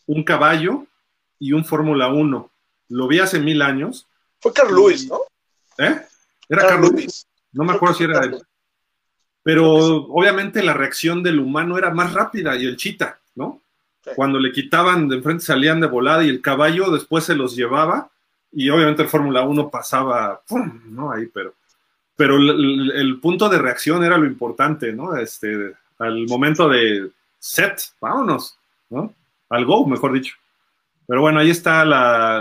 un caballo y un Fórmula 1. Lo vi hace mil años. Fue Carl Lewis, ¿no? ¿Eh? Era Carl, Lewis. No me acuerdo si era él. Pero obviamente la reacción del humano era más rápida y el chita, ¿no? Cuando le quitaban de enfrente salían de volada y el caballo después se los llevaba y obviamente el Fórmula 1 pasaba, ¡pum! ¿no? Ahí, pero, pero el, punto de reacción era lo importante, ¿no? Este, al momento de set, vámonos, ¿no? Al go, mejor dicho. Pero bueno, ahí están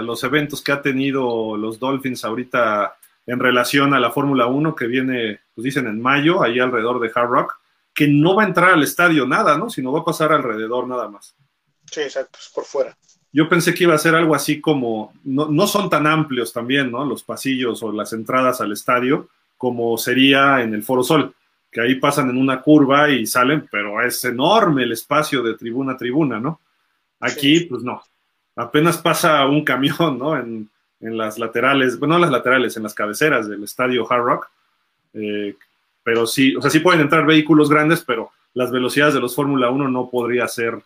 los eventos que ha tenido los Dolphins ahorita en relación a la Fórmula 1 que viene, pues dicen en mayo, ahí alrededor de Hard Rock, que no va a entrar al estadio nada, ¿no? Sino va a pasar alrededor nada más. Sí, exacto, por fuera. Yo pensé que iba a ser algo así como, no, son tan amplios también, ¿no? Los pasillos o las entradas al estadio, como sería en el Foro Sol, que ahí pasan en una curva y salen, pero es enorme el espacio de tribuna a tribuna, ¿no? Aquí, pues no. Apenas pasa un camión, ¿no? En, en las laterales, bueno, no las laterales, en las cabeceras del estadio Hard Rock. Eh, pero sí, o sea, sí pueden entrar vehículos grandes, pero las velocidades de los Fórmula 1 no podría ser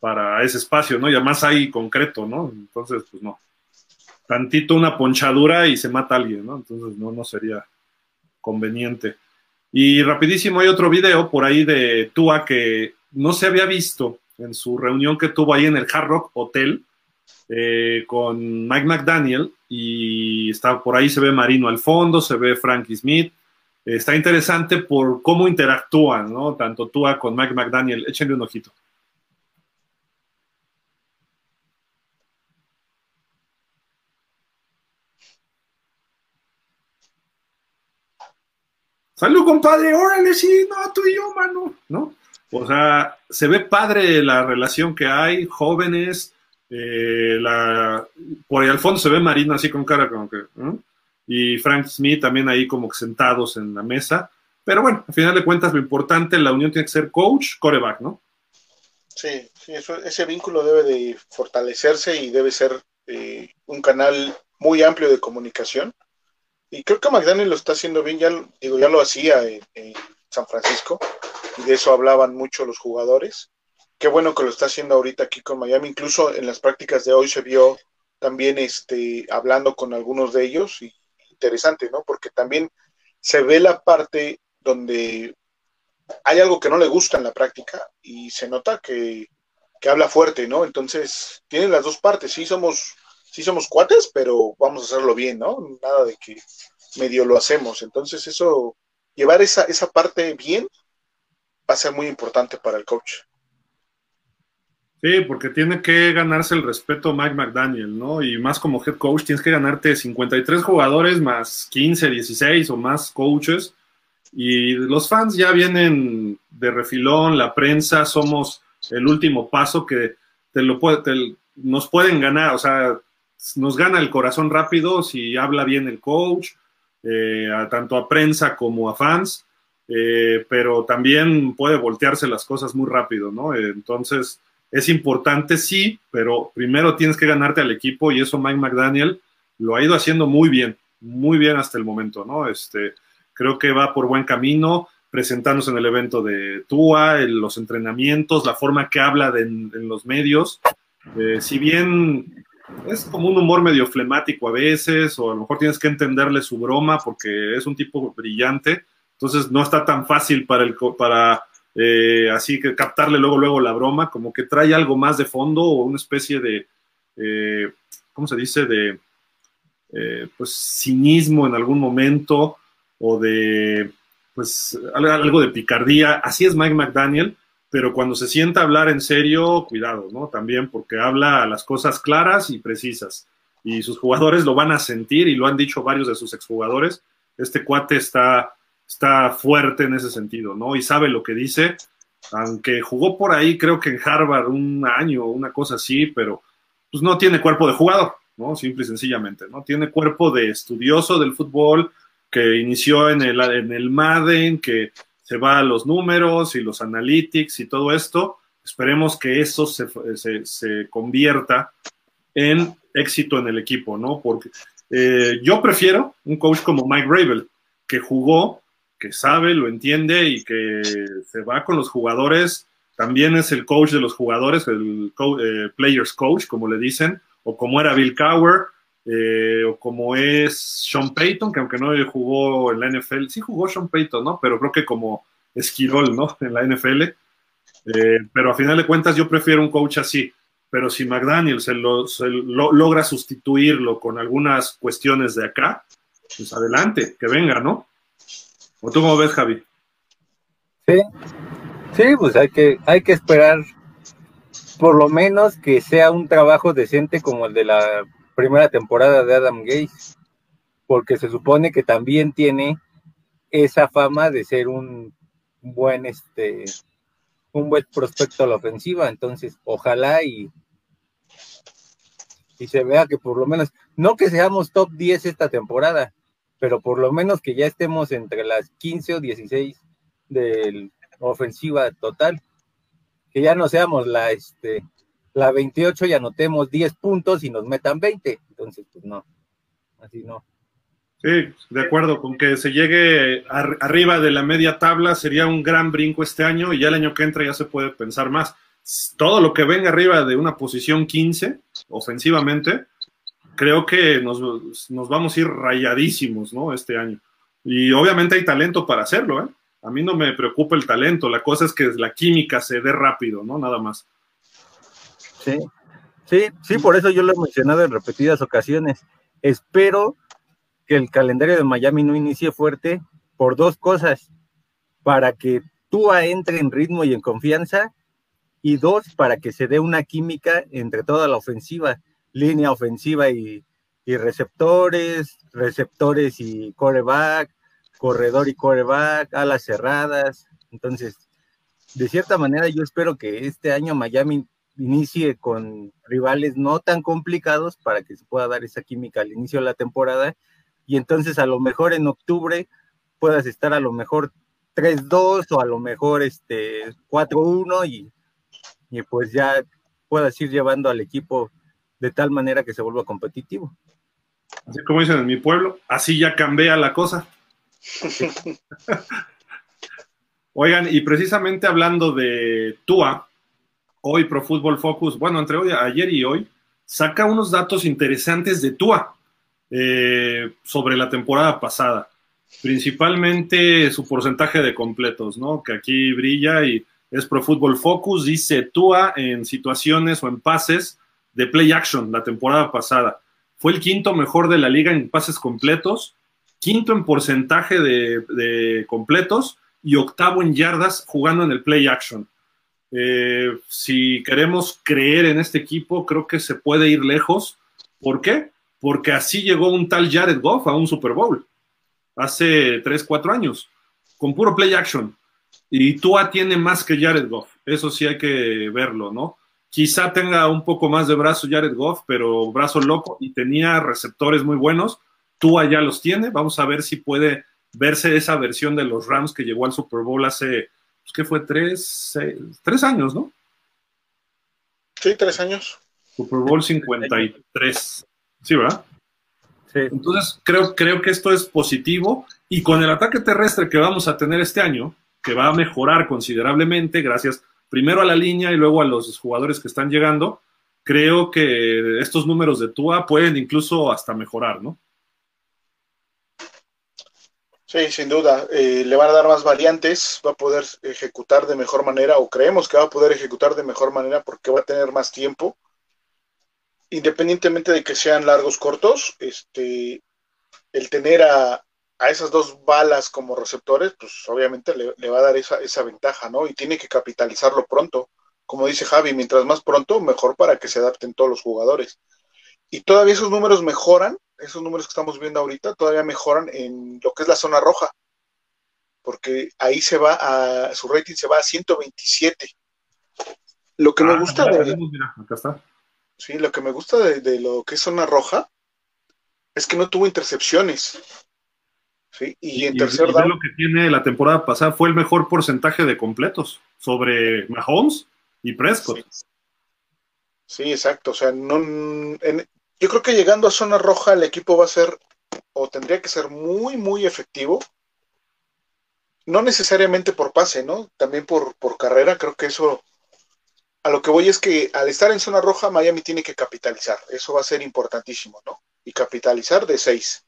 para ese espacio, ¿no? Y además hay concreto, ¿no? Entonces, pues no. Tantito una ponchadura y se mata alguien, ¿no? Entonces no, no sería conveniente. Y rapidísimo hay otro video por ahí de Tua que no se había visto en su reunión que tuvo ahí en el Hard Rock Hotel eh, con Mike McDaniel y está por ahí se ve Marino al fondo, se ve Frankie Smith. Está interesante por cómo interactúan, ¿no? Tanto Tua con Mike McDaniel. Échenle un ojito. Salud, compadre, órale, sí, no, tú y yo, mano, ¿no? O sea, se ve padre la relación que hay, jóvenes, eh, la, por ahí al fondo se ve Marina así con cara como que, y Frank Smith también ahí como sentados en la mesa, pero bueno, al final de cuentas lo importante, la unión tiene que ser coach, coreback, ¿no? Sí, sí ese vínculo debe de fortalecerse y debe ser eh, un canal muy amplio de comunicación y creo que McDaniel lo está haciendo bien, ya, digo, ya lo hacía en, San Francisco, y de eso hablaban mucho los jugadores. Qué bueno que lo está haciendo ahorita aquí con Miami, incluso en las prácticas de hoy se vio también este, hablando con algunos de ellos, y interesante, ¿no? Porque también se ve la parte donde hay algo que no le gusta en la práctica y se nota que, que habla fuerte, ¿no? Entonces, tienen las dos partes, sí somos sí somos cuates, pero vamos a hacerlo bien, ¿no? Nada de que medio lo hacemos. Entonces, eso, llevar esa, esa parte bien va a ser muy importante para el coach. Sí, porque tiene que ganarse el respeto Mike McDaniel, ¿no? Y más como head coach, tienes que ganarte 53 jugadores más 15, 16 o más coaches. Y los fans ya vienen de refilón, la prensa, somos el último paso que te lo puede, nos pueden ganar, o sea, nos gana el corazón rápido si habla bien el coach, eh, tanto a prensa como a fans, eh, pero también puede voltearse las cosas muy rápido, ¿no? entonces, es importante, sí, pero primero tienes que ganarte al equipo y eso Mike McDaniel lo ha ido haciendo muy bien, muy bien hasta el momento, ¿no? Este, creo que va por buen camino, presentándose en el evento de TUA, en los entrenamientos, la forma que habla en, los medios. Eh, si bien es como un humor medio flemático a veces, o a lo mejor tienes que entenderle su broma porque es un tipo brillante, entonces no está tan fácil para, el, para eh, así que captarle luego, luego la broma, como que trae algo más de fondo o una especie de, eh, ¿cómo se dice?, de, eh, pues, cinismo en algún momento o de, pues, algo de picardía. Así es Mike McDaniel pero cuando se sienta a hablar en serio, cuidado, ¿no? También porque habla las cosas claras y precisas. Y sus jugadores lo van a sentir y lo han dicho varios de sus exjugadores. Este cuate está, está fuerte en ese sentido, ¿no? Y sabe lo que dice, aunque jugó por ahí, creo que en Harvard un año una cosa así, pero pues no tiene cuerpo de jugador, ¿no? Simple y sencillamente, ¿no? Tiene cuerpo de estudioso del fútbol que inició en el, en el Madden, que se va a los números y los analytics y todo esto. Esperemos que eso se, se, convierta en éxito en el equipo, ¿no? Porque eh, yo prefiero un coach como Mike Rabel, que jugó, que sabe, lo entiende y que se va con los jugadores. También es el coach de los jugadores, el eh, players coach, como le dicen, o como era Bill Cower, eh, o como es Sean Payton, que aunque no jugó en la NFL, sí jugó Sean Payton, ¿no? Pero creo que como Esquirol, ¿no? En la NFL. Eh, pero a final de cuentas yo prefiero un coach así. Pero si McDaniel se, lo, logra sustituirlo con algunas cuestiones de acá, pues adelante, que venga, ¿no? ¿O tú cómo ves, Javi? Sí, sí, pues hay que, hay que esperar por lo menos que sea un trabajo decente como el de la primera temporada de Adam Gates, porque se supone que también tiene esa fama de ser un buen este un buen prospecto a la ofensiva, entonces ojalá y y se vea que por lo menos no que seamos top 10 esta temporada, pero por lo menos que ya estemos entre las 15 o 16 de ofensiva total, que ya no seamos la este la 28 y anotemos 10 puntos y nos metan 20. Entonces, pues no, así no. Sí, de acuerdo, con que se llegue arriba de la media tabla sería un gran brinco este año y ya el año que entra ya se puede pensar más. Todo lo que venga arriba de una posición 15, ofensivamente, creo que nos, nos vamos a ir rayadísimos, ¿no? Este año. Y obviamente hay talento para hacerlo, ¿eh? A mí no me preocupa el talento, la cosa es que la química se dé rápido, ¿no? Nada más. Sí, sí, sí, por eso yo lo he mencionado en repetidas ocasiones. Espero que el calendario de Miami no inicie fuerte por dos cosas, para que Tua entre en ritmo y en confianza, y dos, para que se dé una química entre toda la ofensiva, línea ofensiva y, y receptores, receptores y coreback, corredor y coreback, alas cerradas. Entonces, de cierta manera, yo espero que este año Miami inicie con rivales no tan complicados para que se pueda dar esa química al inicio de la temporada y entonces a lo mejor en octubre puedas estar a lo mejor 3-2 o a lo mejor este 4-1 y, y pues ya puedas ir llevando al equipo de tal manera que se vuelva competitivo. Así como dicen en mi pueblo, así ya cambia la cosa. Oigan, y precisamente hablando de Tua, hoy Pro Football Focus, bueno, entre hoy, ayer y hoy, saca unos datos interesantes de Tua eh, sobre la temporada pasada. Principalmente su porcentaje de completos, ¿no? Que aquí brilla y es Pro Football Focus, dice Tua en situaciones o en pases de play action la temporada pasada. Fue el quinto mejor de la liga en pases completos, quinto en porcentaje de, completos y octavo en yardas jugando en el play action. Eh, si queremos creer en este equipo, creo que se puede ir lejos. ¿Por qué? Porque así llegó un tal Jared Goff a un Super Bowl hace 3, 4 años, con puro play action. Y Tua tiene más que Jared Goff, eso sí hay que verlo, ¿no? Quizá tenga un poco más de brazo Jared Goff, pero brazo loco y tenía receptores muy buenos. Tua ya los tiene, vamos a ver si puede verse esa versión de los Rams que llegó al Super Bowl hace pues, que fue tres, tres años, ¿no? Sí, tres años. Super Bowl 53. Sí, ¿verdad? Sí. Entonces, creo, creo que esto es positivo y con el ataque terrestre que vamos a tener este año, que va a mejorar considerablemente, gracias primero a la línea y luego a los jugadores que están llegando, creo que estos números de Tua pueden incluso hasta mejorar, ¿no? Sí, sin duda. Eh, le van a dar más variantes, va a poder ejecutar de mejor manera, o creemos que va a poder ejecutar de mejor manera porque va a tener más tiempo. Independientemente de que sean largos cortos, este, el tener a, esas dos balas como receptores, pues obviamente le, va a dar esa, esa ventaja, ¿no? Y tiene que capitalizarlo pronto. Como dice Javi, mientras más pronto, mejor para que se adapten todos los jugadores. Y todavía esos números mejoran esos números que estamos viendo ahorita todavía mejoran en lo que es la zona roja, porque ahí se va a, su rating se va a 127. Lo que me ah, gusta de... Sí, lo que me gusta de, lo que es zona roja es que no tuvo intercepciones. ¿Sí? Y, en tercer down... Lo que tiene la temporada pasada fue el mejor porcentaje de completos sobre Mahomes y Prescott. Sí, exacto. O sea, no, en, yo creo que llegando a zona roja el equipo va a ser o tendría que ser muy, muy efectivo. No necesariamente por pase, ¿no? También por, por carrera, creo que eso a lo que voy es que al estar en zona roja, Miami tiene que capitalizar. Eso va a ser importantísimo, ¿no? Y capitalizar de seis.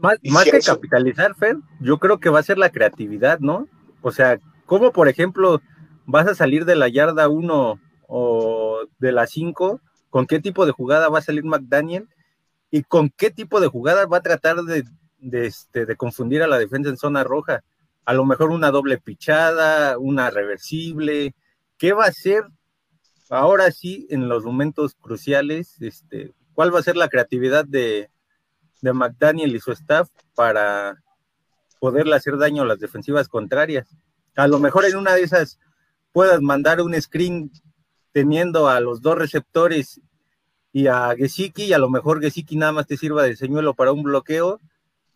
Más, que capitalizar, Fer, yo creo que va a ser la creatividad, ¿no? O sea, ¿cómo, por ejemplo, vas a salir de la yarda 1 o de la 5? ¿Con qué tipo de jugada va a salir McDaniel? ¿Y con qué tipo de jugada va a tratar de, de, este, de confundir a la defensa en zona roja? A lo mejor una doble pichada, una reversible, ¿Qué va a hacer ahora sí en los momentos cruciales? Este, ¿Cuál va a ser la creatividad de, de McDaniel y su staff para poderle hacer daño a las defensivas contrarias? A lo mejor en una de esas puedas mandar un screen teniendo a los dos receptores y a Gesicki, y a lo mejor Gesicki nada más te sirva de señuelo para un bloqueo,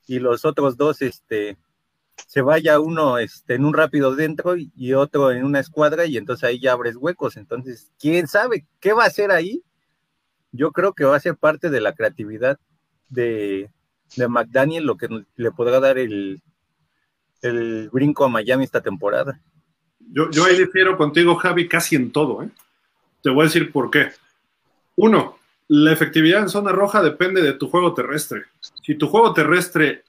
y los otros dos este, se vaya uno este, en un rápido dentro y otro en una escuadra y entonces ahí ya abres huecos. Entonces, ¿quién sabe qué va a hacer ahí? Yo creo que va a ser parte de la creatividad de, de McDaniel lo que le podrá dar el, el brinco a Miami esta temporada. Yo, yo ahí difiero contigo, Javi, casi en todo. ¿eh? Te voy a decir por qué. Uno, la efectividad en zona roja depende de tu juego terrestre. Si tu juego terrestre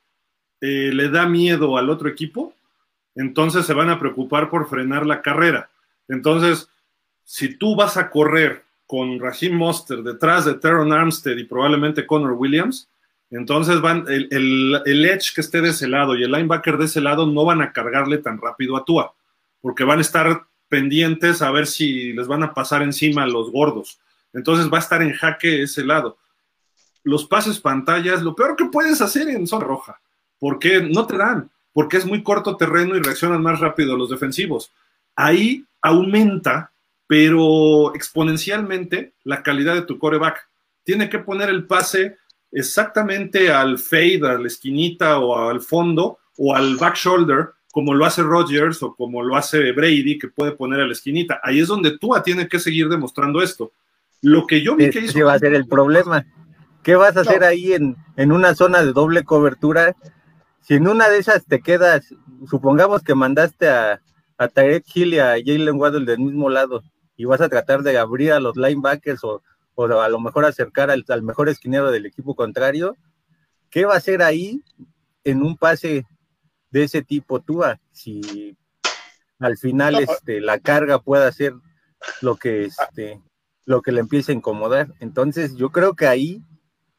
eh, le da miedo al otro equipo, entonces se van a preocupar por frenar la carrera. Entonces, si tú vas a correr con Raheem Monster detrás de Teron Armstead y probablemente Connor Williams, entonces van, el, el, edge que esté de ese lado y el linebacker de ese lado no van a cargarle tan rápido a Tua, porque van a estar pendientes a ver si les van a pasar encima a los gordos. Entonces va a estar en jaque ese lado. Los pases pantallas, lo peor que puedes hacer en zona roja porque no te dan, porque es muy corto terreno y reaccionan más rápido los defensivos. Ahí aumenta, pero exponencialmente, la calidad de tu coreback. Tiene que poner el pase exactamente al fade, a la esquinita o al fondo o al back shoulder, como lo hace Rodgers o como lo hace Brady, que puede poner a la esquinita. Ahí es donde tú tiene que seguir demostrando esto. Lo que yo vi que hizo. va a ser el problema. ¿Qué vas a hacer ahí en, en, una zona de doble cobertura si en una de esas te quedas, supongamos que mandaste a, a Tarek Hill y a Jalen Waddle del mismo lado y vas a tratar de abrir a los linebackers o, a lo mejor acercar al, mejor esquinero del equipo contrario, ¿qué va a hacer ahí en un pase de ese tipo tú? Si al final este, la carga pueda ser lo que, este, lo que le empiece a incomodar. Entonces yo creo que ahí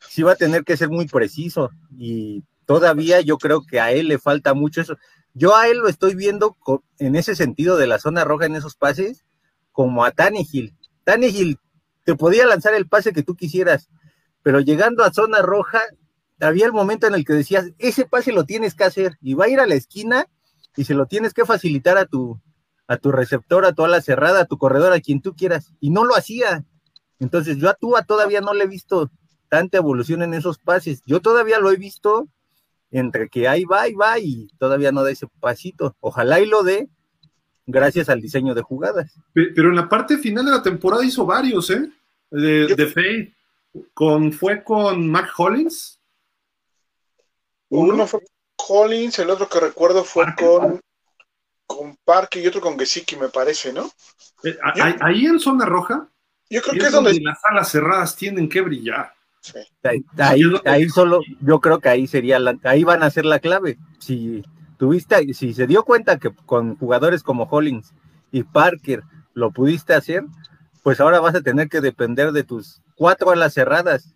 sí va a tener que ser muy preciso y todavía yo creo que a él le falta mucho eso. Yo a él lo estoy viendo en ese sentido de la zona roja en esos pases, como a Tannehill. Tannehill te podía lanzar el pase que tú quisieras, pero llegando a zona roja, había el momento en el que decías, ese pase lo tienes que hacer, y va a ir a la esquina y se lo tienes que facilitar a tu, a tu receptor, a tu ala cerrada, a tu corredor, a quien tú quieras, y no lo hacía. Entonces yo a Tua todavía no le he visto tanta evolución en esos pases. Yo todavía lo he visto entre que ahí va y va y todavía no da ese pasito. Ojalá y lo dé gracias al diseño de jugadas. Pero en la parte final de la temporada hizo varios, ¿eh? De, de Con, ¿Fue con Mac Hollins? Uno fue Hollins, el otro que recuerdo fue con, con Parque y otro con Gesicki, me parece, ¿no? Eh, ahí en zona roja. Yo creo que es donde las alas cerradas tienen que brillar. Ahí, ahí solo, yo creo que ahí sería la, ahí van a ser la clave. Si tuviste, si se dio cuenta que con jugadores como Hollins y Parker lo pudiste hacer, pues ahora vas a tener que depender de tus cuatro alas cerradas,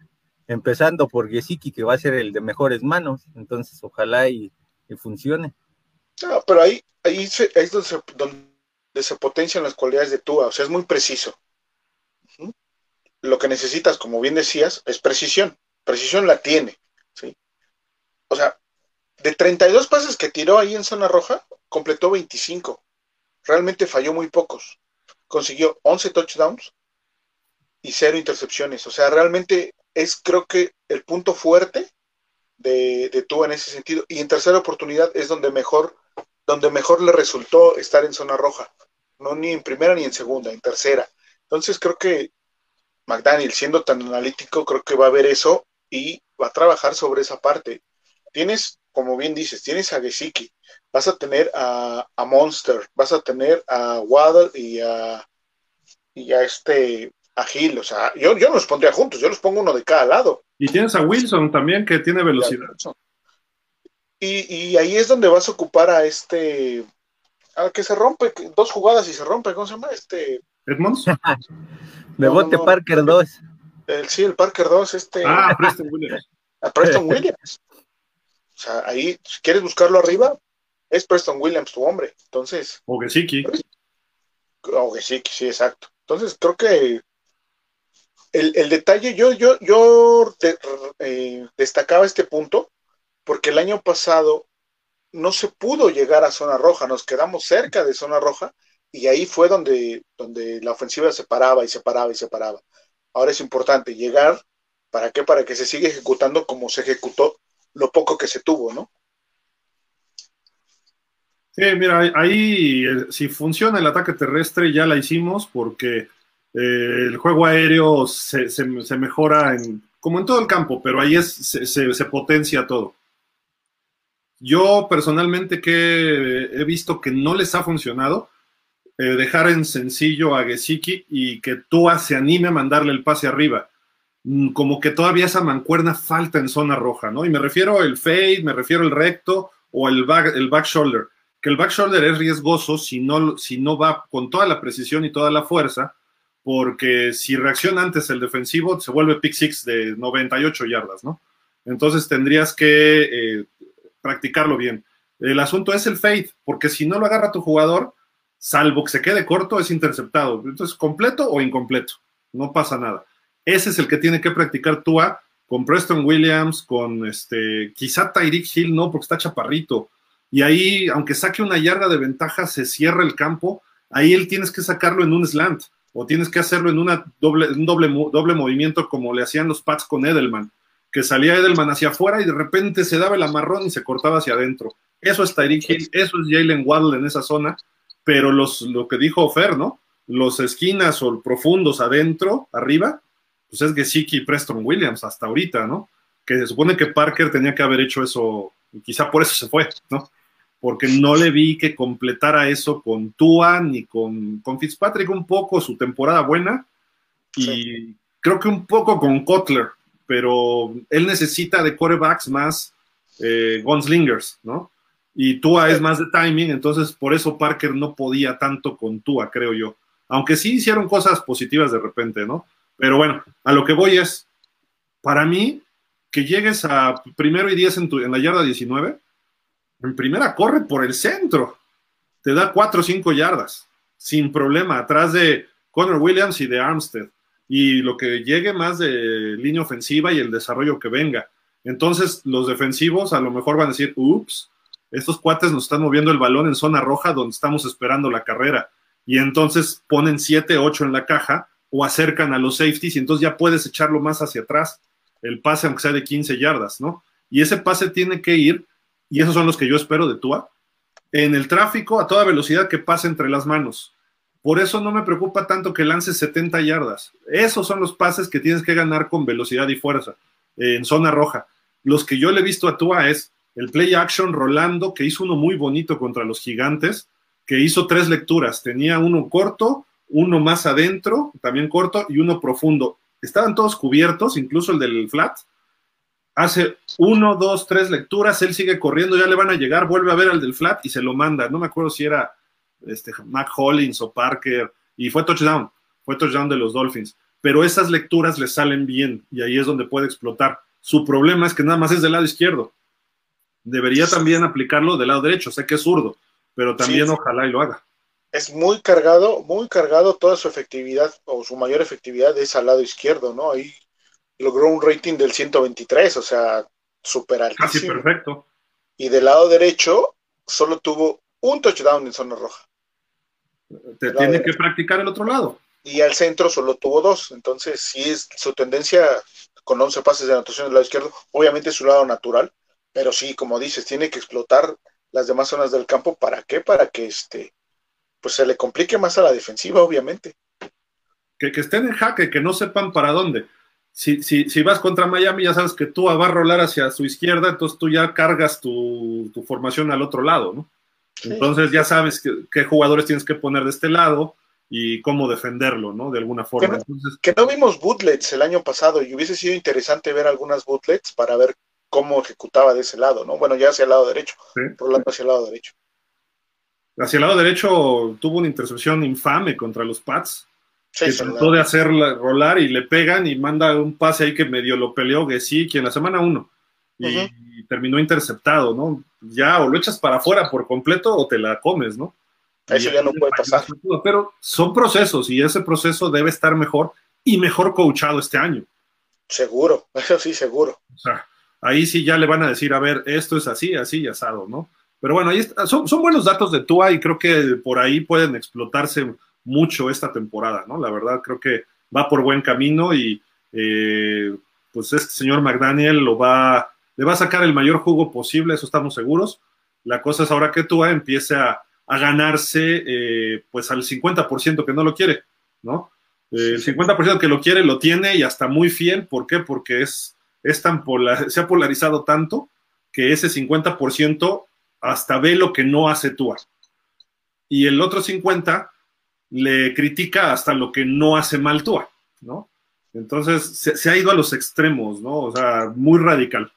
empezando por Gesicki, que va a ser el de mejores manos. Entonces, ojalá y, funcione. No, pero ahí, ahí, es donde se, donde se potencian las cualidades de Tua, o sea, es muy preciso lo que necesitas, como bien decías, es precisión. Precisión la tiene. ¿sí? O sea, de 32 pases que tiró ahí en zona roja, completó 25. Realmente falló muy pocos. Consiguió 11 touchdowns y cero intercepciones. O sea, realmente es creo que el punto fuerte de, de tú en ese sentido. Y en tercera oportunidad es donde mejor, donde mejor le resultó estar en zona roja. No ni en primera ni en segunda, en tercera. Entonces creo que McDaniel, siendo tan analítico, creo que va a ver eso y va a trabajar sobre esa parte. Tienes, como bien dices, tienes a Gesicki, vas a tener a, Monster, vas a tener a Waddle y a, y a este a Gil, o sea, yo, yo no los pondría juntos, yo los pongo uno de cada lado. Y tienes a Wilson también que tiene velocidad. Y, y ahí es donde vas a ocupar a este, al que se rompe, dos jugadas y se rompe, ¿cómo se llama? Este. Edmonds. De bote Parker 2. El, sí, el Parker 2, este. Ah, Preston Williams. A Preston Williams. O sea, ahí, si quieres buscarlo arriba, es Preston Williams tu hombre. Entonces. O Gesicki. O Gesicki, sí, exacto. Entonces, creo que el, el detalle, yo, yo, yo eh, destacaba este punto, porque el año pasado no se pudo llegar a zona roja, nos quedamos cerca de zona roja y ahí fue donde, donde la ofensiva se paraba y se paraba y se paraba. Ahora es importante llegar, ¿para qué? Para que se siga ejecutando como se ejecutó lo poco que se tuvo, ¿no? Sí, mira, ahí eh, si funciona el ataque terrestre ya la hicimos porque eh, el juego aéreo se, mejora en, como en todo el campo, pero ahí se potencia todo. Yo personalmente que he visto que no les ha funcionado, eh, dejar en sencillo a Gesicki y que Tua se anime a mandarle el pase arriba. Mm, como que todavía esa mancuerna falta en zona roja, ¿no? Y me refiero al fade, me refiero al recto o el back, el back shoulder. Que el back shoulder es riesgoso si no, si no va con toda la precisión y toda la fuerza, porque si reacciona antes el defensivo, se vuelve pick six de 98 yardas, ¿no? Entonces tendrías que eh, practicarlo bien. El asunto es el fade, porque si no lo agarra tu jugador, salvo que se quede corto, es interceptado. Entonces, completo o incompleto, no pasa nada. Ese es el que tiene que practicar Tua con Preston Williams, con este, quizá Tyreek Hill, no, porque está chaparrito. Y ahí, aunque saque una yarda de ventaja, se cierra el campo, ahí él tienes que sacarlo en un slant, o tienes que hacerlo en una doble, un doble, doble movimiento como le hacían los Pats con Edelman que salía Edelman hacia afuera y de repente se daba el amarrón y se cortaba hacia adentro. Eso es Tyreek Hill, eso es Jalen Waddle en esa zona, pero los, lo que dijo Fer, ¿no? Los esquinas o profundos adentro, arriba, pues es Gesicki y Preston Williams hasta ahorita, ¿no? Que se supone que Parker tenía que haber hecho eso, y quizá por eso se fue, ¿no? Porque no le vi que completara eso con Tua ni con, con Fitzpatrick un poco su temporada buena y creo que un poco con Kotler, pero él necesita de quarterbacks más eh, gunslingers, ¿no? Y Tua es más de timing, entonces por eso Parker no podía tanto con Tua, creo yo. Aunque sí hicieron cosas positivas de repente, ¿no? Pero bueno, a lo que voy es, para mí, que llegues a primero y diez en, en la yarda 19, en primera corre por el centro, te da cuatro o cinco yardas, sin problema, atrás de Connor Williams y de Armstead y lo que llegue más de línea ofensiva y el desarrollo que venga. Entonces, los defensivos a lo mejor van a decir, ups, estos cuates nos están moviendo el balón en zona roja donde estamos esperando la carrera. Y entonces ponen 7, 8 en la caja o acercan a los safeties y entonces ya puedes echarlo más hacia atrás, el pase aunque sea de 15 yardas, ¿no? Y ese pase tiene que ir, y esos son los que yo espero de Tua, en el tráfico a toda velocidad que pase entre las manos. Por eso no me preocupa tanto que lance 70 yardas. Esos son los pases que tienes que ganar con velocidad y fuerza en zona roja. Los que yo le he visto a Tua es el play action Rolando, que hizo uno muy bonito contra los gigantes, que hizo tres lecturas. Tenía uno corto, uno más adentro, también corto, y uno profundo. Estaban todos cubiertos, incluso el del flat. Hace uno, dos, tres lecturas, él sigue corriendo, ya le van a llegar, vuelve a ver al del flat y se lo manda. No me acuerdo si era este, Mac Hollins o Parker, y fue touchdown, fue touchdown de los Dolphins. Pero esas lecturas le salen bien y ahí es donde puede explotar. Su problema es que nada más es del lado izquierdo. Debería también aplicarlo del lado derecho. Sé que es zurdo, pero también ojalá y lo haga. Es muy cargado, muy cargado toda su efectividad o su mayor efectividad es al lado izquierdo, ¿no? Ahí logró un rating del 123, o sea, súper altísimo. Casi perfecto. Y del lado derecho solo tuvo un touchdown en zona roja. Te tiene que practicar el otro lado. Y al centro solo tuvo dos. Entonces, si es su tendencia con 11 pases de anotación del lado izquierdo, obviamente es su lado natural, pero sí, como dices, tiene que explotar las demás zonas del campo. ¿Para qué? Para que este, pues se le complique más a la defensiva, obviamente. Que, que estén en jaque, que no sepan para dónde. Si, si, si, vas contra Miami, ya sabes que tú va a rolar hacia su izquierda, entonces tú ya cargas tu, tu formación al otro lado, ¿no? Entonces ya sabes qué, jugadores tienes que poner de este lado y cómo defenderlo, ¿no? De alguna forma. Que no, vimos bootlets el año pasado y hubiese sido interesante ver algunas bootlets para ver cómo ejecutaba de ese lado, ¿no? Bueno, ya hacia el lado derecho, por lo tanto hacia el lado derecho. Hacia el lado derecho tuvo una intercepción infame contra los Pats. que trató de hacerla rolar y le pegan y manda un pase ahí que medio lo peleó que en la semana uno. Y, terminó interceptado, ¿no? Ya o lo echas para afuera por completo o te la comes, ¿no? Eso ya no puede pasar. Pero son procesos y ese proceso debe estar mejor y mejor coachado este año. Seguro, eso sí, seguro. O sea, ahí sí ya le van a decir, a ver, esto es así, así y asado, ¿no? Pero bueno, ahí son, son, buenos datos de Tua y creo que por ahí pueden explotarse mucho esta temporada, ¿no? La verdad, creo que va por buen camino y eh, pues este señor McDaniel lo va, le va a sacar el mayor jugo posible, eso estamos seguros. La cosa es ahora que Tua empiece a, a ganarse eh, pues al 50% que no lo quiere, ¿no? Eh, el 50% que lo quiere lo tiene y hasta muy fiel, ¿por qué? Porque es, es tan se ha polarizado tanto que ese 50% hasta ve lo que no hace Tua. Y el otro 50 le critica hasta lo que no hace mal Tua, ¿no? Entonces se, ha ido a los extremos, ¿no? O sea, muy radical.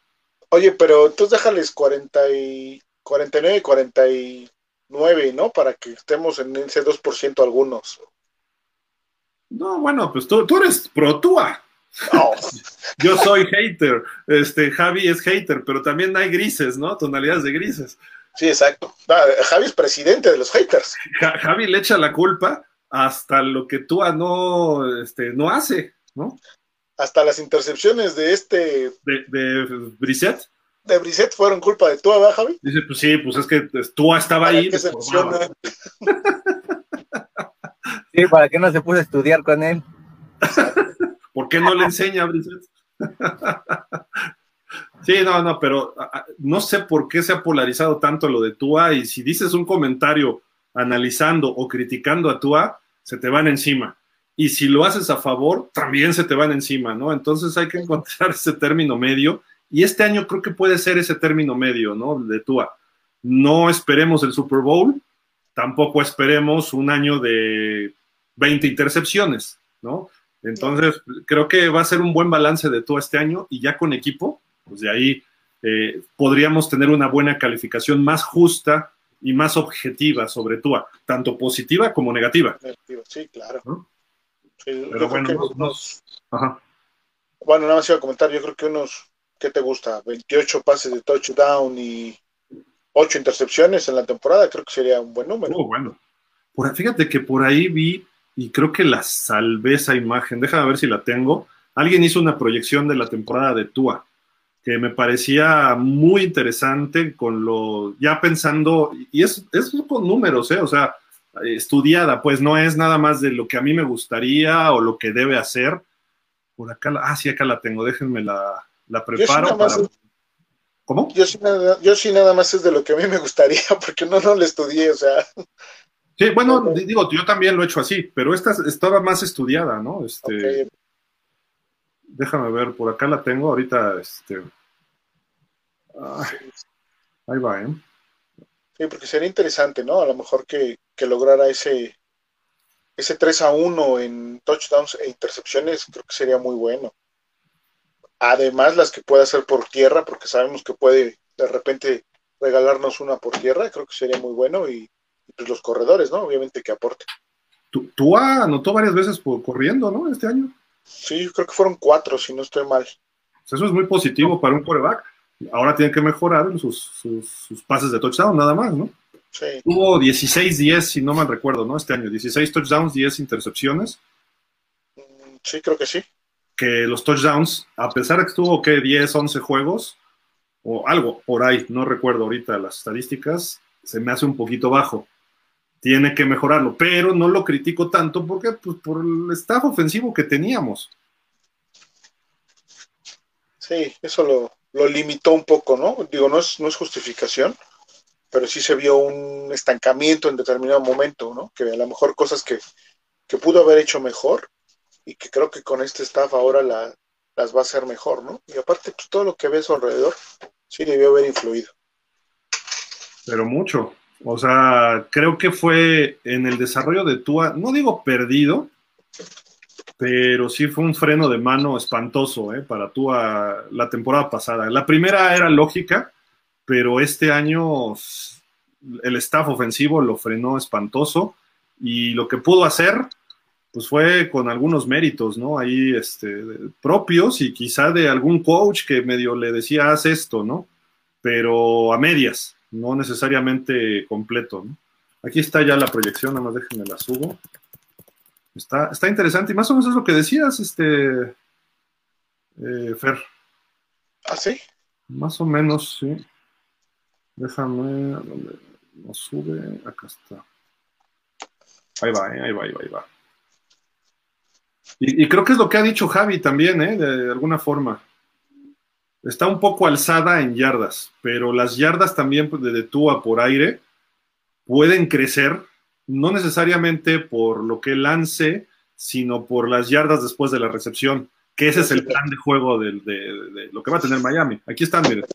Oye, pero tú déjales 40 y 49 y 40 y 9, ¿no? Para que estemos en ese 2% algunos. No, bueno, pues tú, tú eres pro Tua. Yo soy hater, este, Javi es hater, pero también hay grises, ¿no? Tonalidades de grises. Sí, exacto. Javi es presidente de los haters. Javi le echa la culpa hasta lo que Tua no, este, no hace, ¿no? Hasta las intercepciones de este... De, de Brisset de Brisset fueron culpa de Tua, ¿verdad, Javi? Dice, pues sí, pues es que Tua estaba ahí. sí, ¿para qué no se puso a estudiar con él? ¿Por qué no le enseña a Brisset? sí, no, no, pero no sé por qué se ha polarizado tanto lo de Tua y si dices un comentario analizando o criticando a Tua, se te van encima. Y si lo haces a favor, también se te van encima, ¿no? Entonces hay que encontrar ese término medio y este año creo que puede ser ese término medio, ¿no? De Tua. No esperemos el Super Bowl, tampoco esperemos un año de 20 intercepciones, ¿no? Entonces, creo que va a ser un buen balance de Tua este año y ya con equipo, pues de ahí eh, podríamos tener una buena calificación más justa y más objetiva sobre Tua, tanto positiva como negativa. Sí, claro. Pero bueno, Ajá. bueno, nada más iba a comentar, yo creo que unos ¿qué te gusta? 28 pases de touchdown y 8 intercepciones en la temporada, creo que sería un buen número. Oh, bueno. fíjate que por ahí vi, y creo que la salvé esa imagen, déjame ver si la tengo. Alguien hizo una proyección de la temporada de Tua, que me parecía muy interesante con lo, ya pensando, y es, es con números, ¿eh? o sea, estudiada, pues no es nada más de lo que a mí me gustaría o lo que debe hacer. Por acá, ah, sí, acá la tengo, déjenme la, la preparo para... ¿Cómo? Yo sí, nada, yo sí nada más es de lo que a mí me gustaría, porque no, no le estudié, o sea... Sí, bueno, digo, yo también lo he hecho así, pero esta estaba más estudiada, ¿no? Este, Déjame ver, por acá la tengo, ahorita, este... ahí va, ¿eh? Sí, porque sería interesante, ¿no? A lo mejor que, que lograra ese, ese 3 a 1 en touchdowns e intercepciones, creo que sería muy bueno. Además, las que puede hacer por tierra, porque sabemos que puede de repente regalarnos una por tierra, creo que sería muy bueno. Y, pues los corredores, ¿no? Obviamente que aporte. Tú, anotó varias veces por, corriendo, ¿no? Este año. Sí, creo que fueron cuatro, si no estoy mal. Eso es muy positivo para un coreback. Ahora tiene que mejorar sus, sus, pases de touchdown, nada más, ¿no? Sí. Tuvo 16-10, si no mal recuerdo, ¿no? Este año, 16 touchdowns, 10 intercepciones. Mm, sí, creo que sí que los touchdowns, a pesar de que estuvo que 10, 11 juegos o algo por ahí, no recuerdo ahorita las estadísticas, se me hace un poquito bajo. Tiene que mejorarlo, pero no lo critico tanto porque pues, por el staff ofensivo que teníamos. Sí, eso lo, lo limitó un poco, ¿no? Digo, no es, no es justificación, pero sí se vio un estancamiento en determinado momento, ¿no? Que a lo mejor cosas que, que pudo haber hecho mejor, y que creo que con este staff ahora las va a hacer mejor, ¿no? Y aparte, pues todo lo que ve a su alrededor sí debió haber influido. Pero mucho. O sea, creo que fue en el desarrollo de Tua, no digo perdido, pero sí fue un freno de mano espantoso ¿eh? para Tua la temporada pasada. La primera era lógica, pero este año el staff ofensivo lo frenó espantoso y lo que pudo hacer pues fue con algunos méritos, ¿no? Ahí este, propios y quizá de algún coach que medio le decía, haz esto, ¿no? Pero a medias, no necesariamente completo, ¿no? Aquí está ya la proyección, nada más déjenme la subo. Está, está interesante y más o menos es lo que decías, este, eh, Fer. ¿Ah, sí? Más o menos, sí. Déjame, ¿dónde nos sube? Acá está. Ahí va, eh, ahí va, ahí va, ahí va. Y, creo que es lo que ha dicho Javi también, ¿eh? de alguna forma. Está un poco alzada en yardas, pero las yardas también pues, de Tua por aire pueden crecer, no necesariamente por lo que lance, sino por las yardas después de la recepción, que ese es el plan de juego de, lo que va a tener Miami. Aquí están, miren.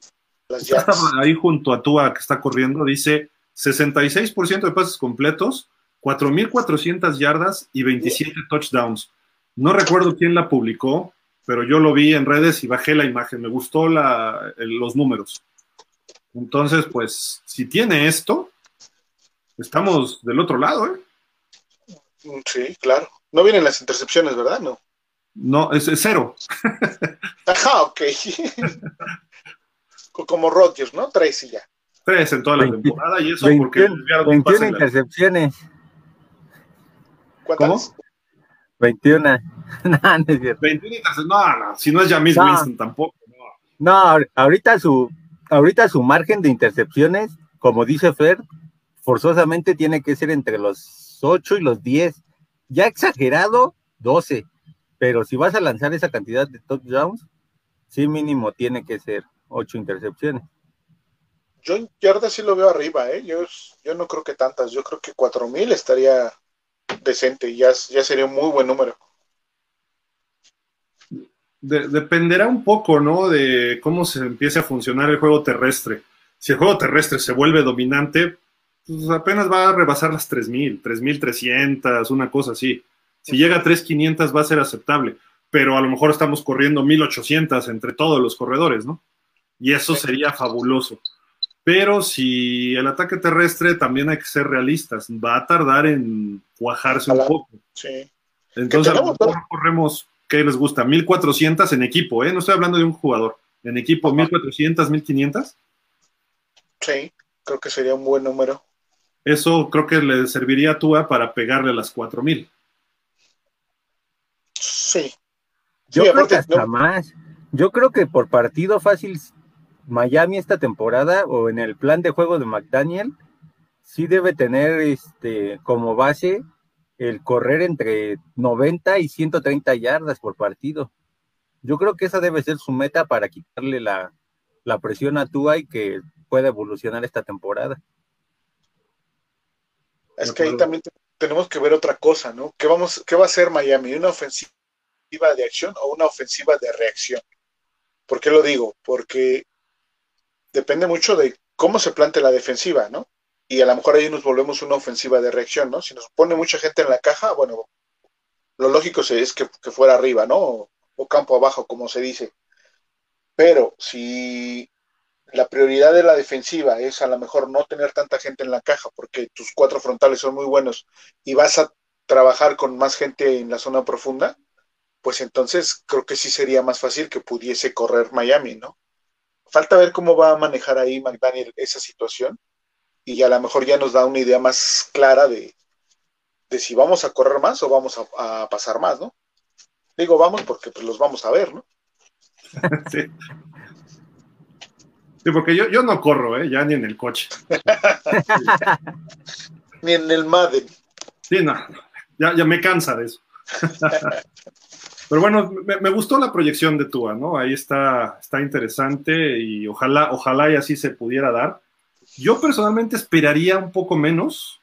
ahí junto a Tua que está corriendo, dice 66% de pases completos, 4.400 yardas y 27 touchdowns. No recuerdo quién la publicó, pero yo lo vi en redes y bajé la imagen. Me gustó los números. Entonces, pues, si tiene esto, estamos del otro lado, ¿eh? Sí, claro. No vienen las intercepciones, ¿verdad? No. No, es, cero. Ajá, ok. Como Rodgers, ¿no? Tres y ya. Tres en toda la temporada y eso porque 21 intercepciones. ¿Cuántas? 21. no, no es cierto. 21 no, no, si no es Jamis Winston tampoco. No. ahorita su, ahorita su margen de intercepciones, como dice Fer, forzosamente tiene que ser entre los 8 y los 10. Ya exagerado, 12. Pero si vas a lanzar esa cantidad de touchdowns, sí mínimo tiene que ser 8 intercepciones. Yo en yardas sí lo veo arriba, ¿eh? Yo, yo no creo que tantas, yo creo que 4000 estaría decente, ya, ya sería un muy buen número. dependerá un poco, ¿no? De cómo se empiece a funcionar el juego terrestre. Si el juego terrestre se vuelve dominante, pues apenas va a rebasar las 3000, 3300, una cosa así. Si llega a 3500 va a ser aceptable, pero a lo mejor estamos corriendo 1800 entre todos los corredores, ¿no? Y eso sería fabuloso. Pero si el ataque terrestre también hay que ser realistas, va a tardar en cuajarse un poco. Sí. Entonces, a lo mejor corremos, ¿qué les gusta? 1400 en equipo, ¿eh? No estoy hablando de un jugador. En equipo, 1400, 1500. Sí, creo que sería un buen número. Eso creo que le serviría a Tua para pegarle a las 4000. Sí. Yo creo que hasta más. Yo creo que por partido fácil Miami esta temporada o en el plan de juego de McDaniel sí debe tener este como base el correr entre 90 y 130 yardas por partido. Yo creo que esa debe ser su meta para quitarle la, presión a Tua y que pueda evolucionar esta temporada. Es que ahí también tenemos que ver otra cosa, ¿no? ¿Qué, vamos, ¿Qué va a hacer Miami? ¿Una ofensiva de acción o una ofensiva de reacción? ¿Por qué lo digo? Porque depende mucho de cómo se plante la defensiva, ¿no? Y a lo mejor ahí nos volvemos una ofensiva de reacción, ¿no? Si nos pone mucha gente en la caja, bueno, lo lógico es que, fuera arriba, ¿no? O, campo abajo, como se dice. Pero si la prioridad de la defensiva es a lo mejor no tener tanta gente en la caja porque tus cuatro frontales son muy buenos y vas a trabajar con más gente en la zona profunda, pues entonces creo que sí sería más fácil que pudiese correr Miami, ¿no? Falta ver cómo va a manejar ahí McDaniel esa situación y a lo mejor ya nos da una idea más clara de, si vamos a correr más o vamos a, pasar más, ¿no? Digo vamos porque pues los vamos a ver, ¿no? sí. Sí, porque yo, yo no corro, ¿eh? Ya ni en el coche. ni en el Madden. Sí, no, ya, ya me cansa de eso. Pero bueno, me, gustó la proyección de Tua, ¿no? Ahí está, está interesante y ojalá, ojalá y así se pudiera dar. Yo personalmente esperaría un poco menos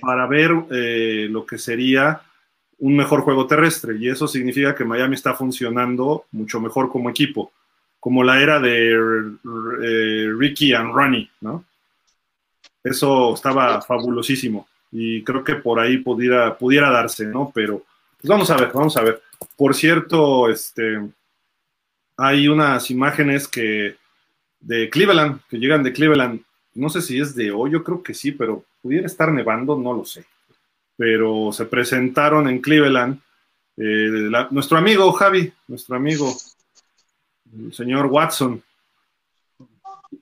para ver eh, lo que sería un mejor juego terrestre y eso significa que Miami está funcionando mucho mejor como equipo, como la era de eh, Ricky and Ronnie, ¿no? Eso estaba fabulosísimo y creo que por ahí pudiera, pudiera darse, ¿no? Pero pues vamos a ver, vamos a ver. Por cierto, este, hay unas imágenes que de Cleveland, que llegan de Cleveland, no sé si es de hoy, yo creo que sí, pero pudiera estar nevando, no lo sé. Pero se presentaron en Cleveland eh, nuestro amigo Javi, nuestro amigo, el señor Watson.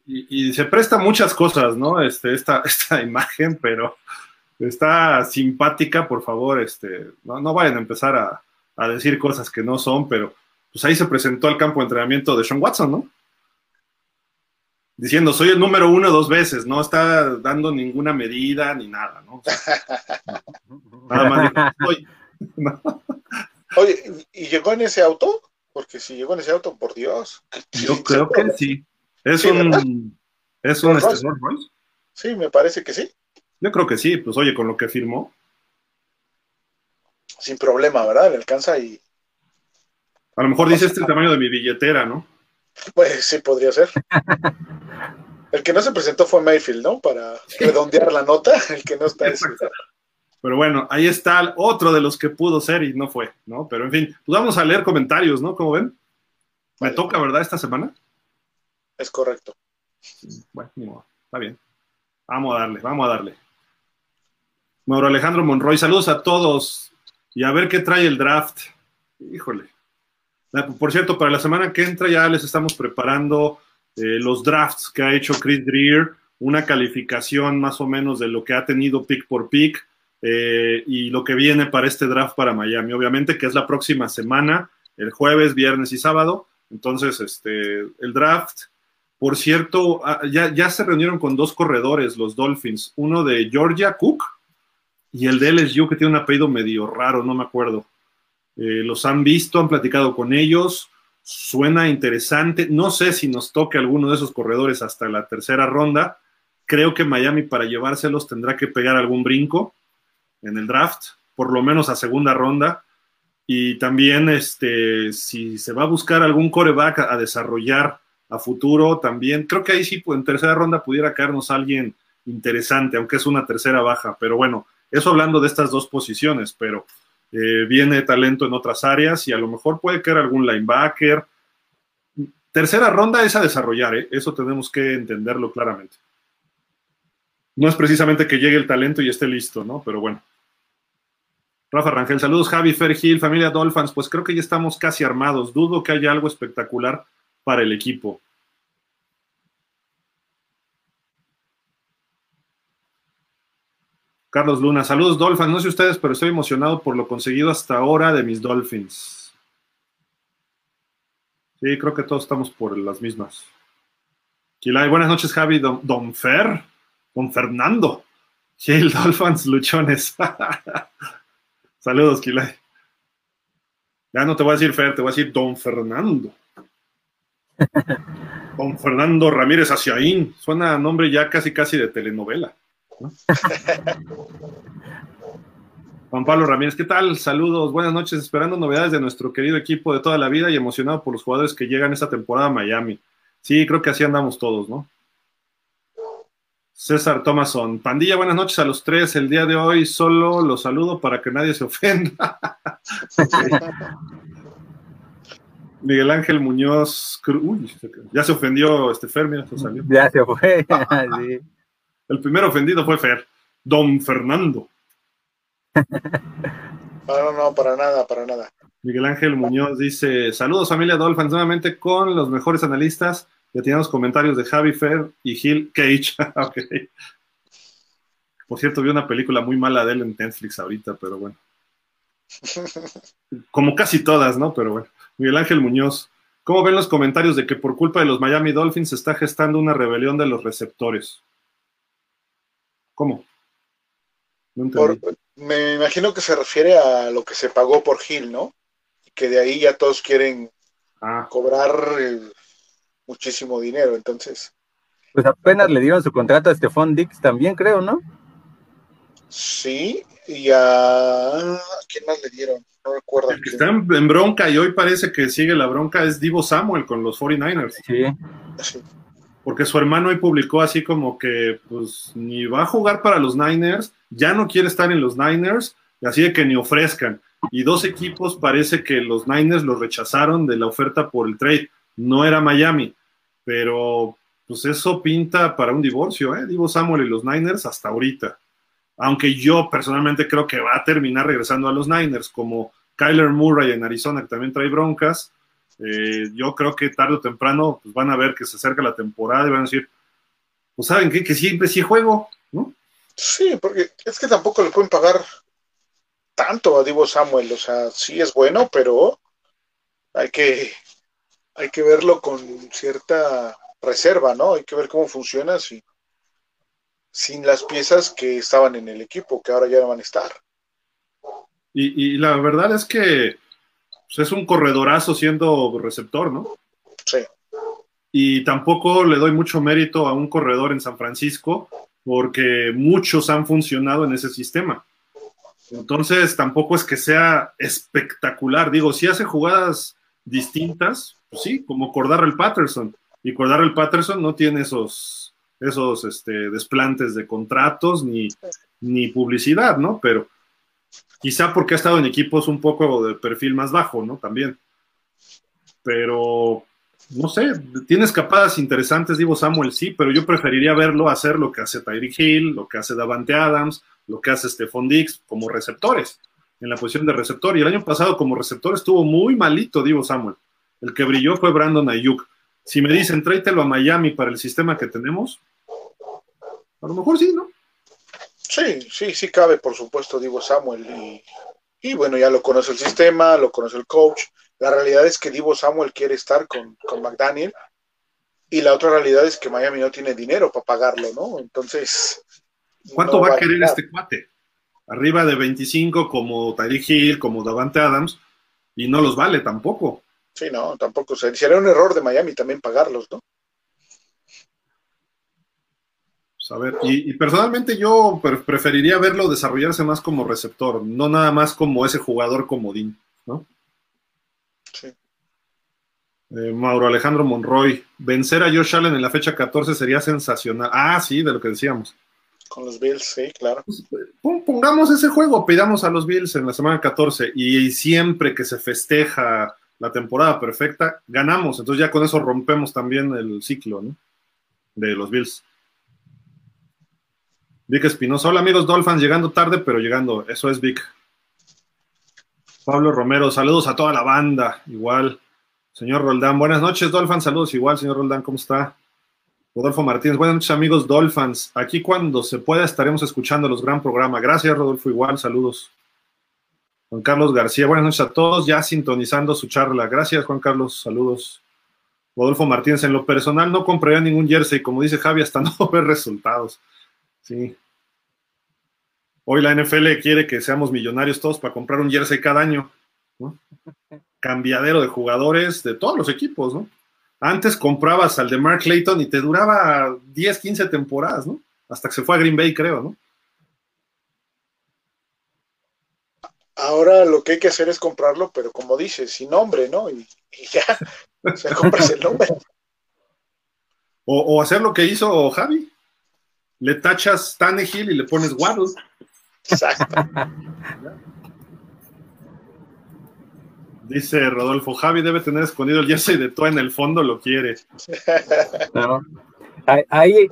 Y, se presta muchas cosas, ¿no? Este, esta, esta imagen, pero está simpática, por favor, este, no, vayan a empezar a, a, decir cosas que no son, pero pues ahí se presentó al campo de entrenamiento de Sean Watson, ¿no? Diciendo, soy el número uno dos veces, no está dando ninguna medida ni nada, ¿no? nada más. Oye, ¿y llegó en ese auto? Porque si llegó en ese auto, por Dios. Yo creo que sí. Es un. ¿Es un este, Sí, me parece que sí. Yo creo que sí, pues oye, con lo que firmó. Sin problema, ¿verdad? Le alcanza y. A lo mejor dice este el tamaño de mi billetera, ¿no? Pues sí, podría ser. El que no se presentó fue Mayfield, ¿no? Para redondear la nota, el que no está es... Pero bueno, ahí está otro de los que pudo ser y no fue, ¿no? Pero en fin, pues vamos a leer comentarios, ¿no? ¿Cómo ven? Me toca, ¿verdad? Esta semana. Es correcto. Bueno, está bien. Vamos a darle, vamos a darle. Mauro Alejandro Monroy, saludos a todos y a ver qué trae el draft. Híjole. Por cierto, para la semana que entra ya les estamos preparando eh, los drafts que ha hecho Chris Greer, una calificación más o menos de lo que ha tenido pick por pick eh, y lo que viene para este draft para Miami. Obviamente que es la próxima semana, el jueves, viernes y sábado. Entonces, este, el draft, por cierto, ah, ya, ya se reunieron con dos corredores, los Dolphins, uno de Georgia Cook y el de LSU que tiene un apellido medio raro, no me acuerdo. Eh, los han visto, han platicado con ellos, suena interesante. No sé si nos toque alguno de esos corredores hasta la tercera ronda. Creo que Miami para llevárselos tendrá que pegar algún brinco en el draft, por lo menos a segunda ronda. Y también este, si se va a buscar algún coreback a, desarrollar a futuro, también creo que ahí sí en tercera ronda pudiera caernos alguien interesante, aunque es una tercera baja. Pero bueno, eso hablando de estas dos posiciones, pero eh, viene talento en otras áreas y a lo mejor puede caer algún linebacker. Tercera ronda es a desarrollar, ¿eh? eso tenemos que entenderlo claramente. No es precisamente que llegue el talento y esté listo, ¿no? Pero bueno. Rafa Rangel, saludos Javi, Fergil, familia Dolphins, pues creo que ya estamos casi armados. Dudo que haya algo espectacular para el equipo. Carlos Luna, saludos Dolphins. No sé ustedes, pero estoy emocionado por lo conseguido hasta ahora de mis Dolphins. Sí, creo que todos estamos por las mismas. Kilay, buenas noches, Javi. Don, Fer, Don Fernando. el Dolphins, luchones. saludos, Kilay. Ya no te voy a decir Fer, te voy a decir Don Fernando. Don Fernando Ramírez Aciaín. Suena a nombre ya casi casi de telenovela. Juan Pablo Ramírez, ¿qué tal? Saludos, buenas noches, esperando novedades de nuestro querido equipo de toda la vida y emocionado por los jugadores que llegan esta temporada a Miami. Sí, creo que así andamos todos, ¿no? César Thomason, pandilla, buenas noches a los tres. El día de hoy solo los saludo para que nadie se ofenda. Miguel Ángel Muñoz, uy, ya se ofendió este Ya se fue. sí. El primer ofendido fue Fer, Don Fernando. No, no, para nada, para nada. Miguel Ángel Muñoz dice: Saludos, familia Dolphins, nuevamente con los mejores analistas. Ya teníamos comentarios de Javi Fer y Gil Cage. Por cierto, vi una película muy mala de él en Netflix ahorita, pero bueno. Como casi todas, ¿no? Pero bueno. Miguel Ángel Muñoz, ¿cómo ven los comentarios de que por culpa de los Miami Dolphins se está gestando una rebelión de los receptores? ¿Cómo? me imagino que se refiere a lo que se pagó por Gil, ¿no? Y que de ahí ya todos quieren ah. cobrar eh, muchísimo dinero, entonces. Pues apenas le dieron su contrato a Stephon Dix también, creo, ¿no? Sí, y a... quién más le dieron? No recuerdo. El que está en, bronca y hoy parece que sigue la bronca es Divo Samuel con los 49ers. Sí. sí. Porque su hermano hoy publicó así como que pues ni va a jugar para los Niners, ya no quiere estar en los Niners, así de que ni ofrezcan. Y dos equipos parece que los Niners los rechazaron de la oferta por el trade. No era Miami, pero pues eso pinta para un divorcio, ¿eh? Divo Samuel y los Niners hasta ahorita. Aunque yo personalmente creo que va a terminar regresando a los Niners, como Kyler Murray en Arizona, que también trae broncas. Eh, yo creo que tarde o temprano pues van a ver que se acerca la temporada y van a decir, pues saben qué, que siempre sí juego, ¿no? Sí, porque es que tampoco le pueden pagar tanto a Divo Samuel, o sea, sí es bueno, pero hay que, hay que verlo con cierta reserva, ¿no? Hay que ver cómo funciona si, sin las piezas que estaban en el equipo, que ahora ya no van a estar. Y, la verdad es que pues, es un corredorazo siendo receptor, ¿no? Sí. Y tampoco le doy mucho mérito a un corredor en San Francisco, porque muchos han funcionado en ese sistema. Entonces, tampoco es que sea espectacular. Digo, si hace jugadas distintas, pues sí, como el Patterson. Y el Patterson no tiene esos, esos este, desplantes de contratos ni, ni publicidad, ¿no? Pero quizá porque ha estado en equipos un poco de perfil más bajo, ¿no? También. Pero, no sé, tiene escapadas interesantes, digo Samuel, sí, pero yo preferiría verlo hacer lo que hace Tyreek Hill, lo que hace Davante Adams, lo que hace Stephon Dix como receptores, en la posición de receptor. Y el año pasado como receptor estuvo muy malito Divo Samuel. El que brilló fue Brandon Ayuk. Si me dicen, tráetelo a Miami para el sistema que tenemos, a lo mejor sí, ¿no? Sí, sí, sí cabe, por supuesto, Divo Samuel. Y, y, bueno, ya lo conoce el sistema, lo conoce el coach. La realidad es que Divo Samuel quiere estar con, con McDaniel. Y la otra realidad es que Miami no tiene dinero para pagarlo, ¿no? Entonces, ¿Cuánto va, a querer este cuate? Arriba de 25 como Tyreek Hill, como Davante Adams, y no los vale tampoco. Sí, no, tampoco. Sería un error de Miami también pagarlos, ¿no? Pues a ver, y, personalmente yo preferiría verlo desarrollarse más como receptor, no nada más como ese jugador comodín, ¿no? Sí. Eh, Mauro Alejandro Monroy, vencer a Josh Allen en la fecha 14 sería sensacional. Ah, sí, de lo que decíamos. Con los Bills, sí, claro. Pues, pongamos ese juego, pidamos a los Bills en la semana 14 y siempre que se festeja la temporada perfecta, ganamos. Entonces ya con eso rompemos también el ciclo ¿no? de los Bills. Vic Espinosa, hola amigos Dolphins, llegando tarde, pero llegando. Eso es Vic. Pablo Romero, saludos a toda la banda, igual. Señor Roldán, buenas noches, Dolphins, saludos igual, señor Roldán, ¿cómo está? Rodolfo Martínez, buenas noches amigos Dolphins. Aquí cuando se pueda estaremos escuchando los gran programa. Gracias Rodolfo, igual, saludos. Juan Carlos García, buenas noches a todos, ya sintonizando su charla. Gracias Juan Carlos, saludos. Rodolfo Martínez, en lo personal no compraría ningún jersey, como dice Javi, hasta no ver resultados. Sí. Hoy la NFL quiere que seamos millonarios todos para comprar un jersey cada año. Cambiadero de jugadores de todos los equipos, ¿no? Antes comprabas al de Mark Clayton y te duraba 10, 15 temporadas, ¿no? Hasta que se fue a Green Bay, creo, ¿no? Ahora lo que hay que hacer es comprarlo, pero como dices, sin nombre, ¿no? Y, ya, se compras el nombre. O, hacer lo que hizo Javi. Le tachas Tannehill y le pones Waddle. Exacto. Dice Rodolfo, Javi debe tener escondido el jersey de Toa en el fondo, lo quiere. Ahí,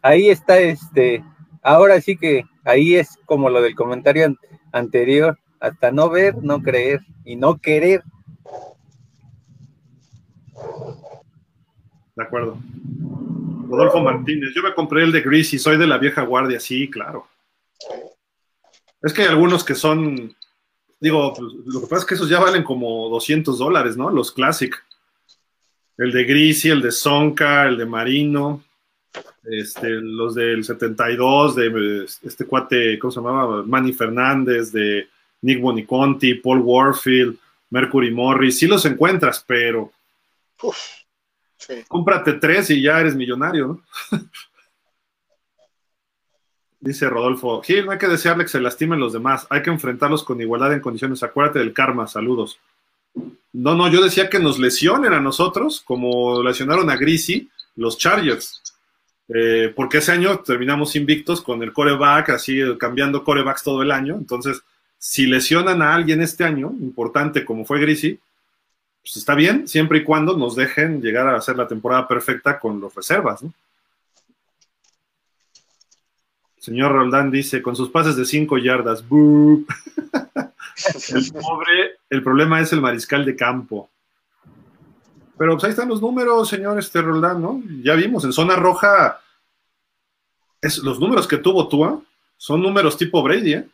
ahí está este, ahora sí que ahí es como lo del comentario anterior, hasta no ver, no creer y no querer. De acuerdo. Rodolfo Martínez, yo me compré el de Greasy, soy de la vieja guardia, sí, claro. Es que hay algunos que son Digo, pues, lo que pasa es que esos ya valen como 200 dólares, ¿no? Los Classic. El de Grisi, el de Sonka, el de Marino, este, los del 72, de este cuate, ¿cómo se llamaba? Manny Fernández, de Nick Boniconti, Paul Warfield, Mercury Morris. Sí los encuentras, pero... Uf, Cómprate tres y ya eres millonario, ¿no? Dice Rodolfo, Gil, no hay que desearle que se lastimen los demás, hay que enfrentarlos con igualdad en condiciones. Acuérdate del karma, saludos. No, no, yo decía que nos lesionen a nosotros, como lesionaron a Grisi, los Chargers. Eh, porque ese año terminamos invictos con el coreback, así cambiando corebacks todo el año. Entonces, si lesionan a alguien este año, importante como fue Grisi, pues está bien, siempre y cuando nos dejen llegar a hacer la temporada perfecta con los reservas. ¿no? Señor Roldán dice, con sus pases de 5 yardas, el pobre, el problema es el mariscal de campo. Pero pues ahí están los números, señor este Roldán, ¿no? Ya vimos, en zona roja, es, los números que tuvo Tua son números tipo Brady, ¿eh?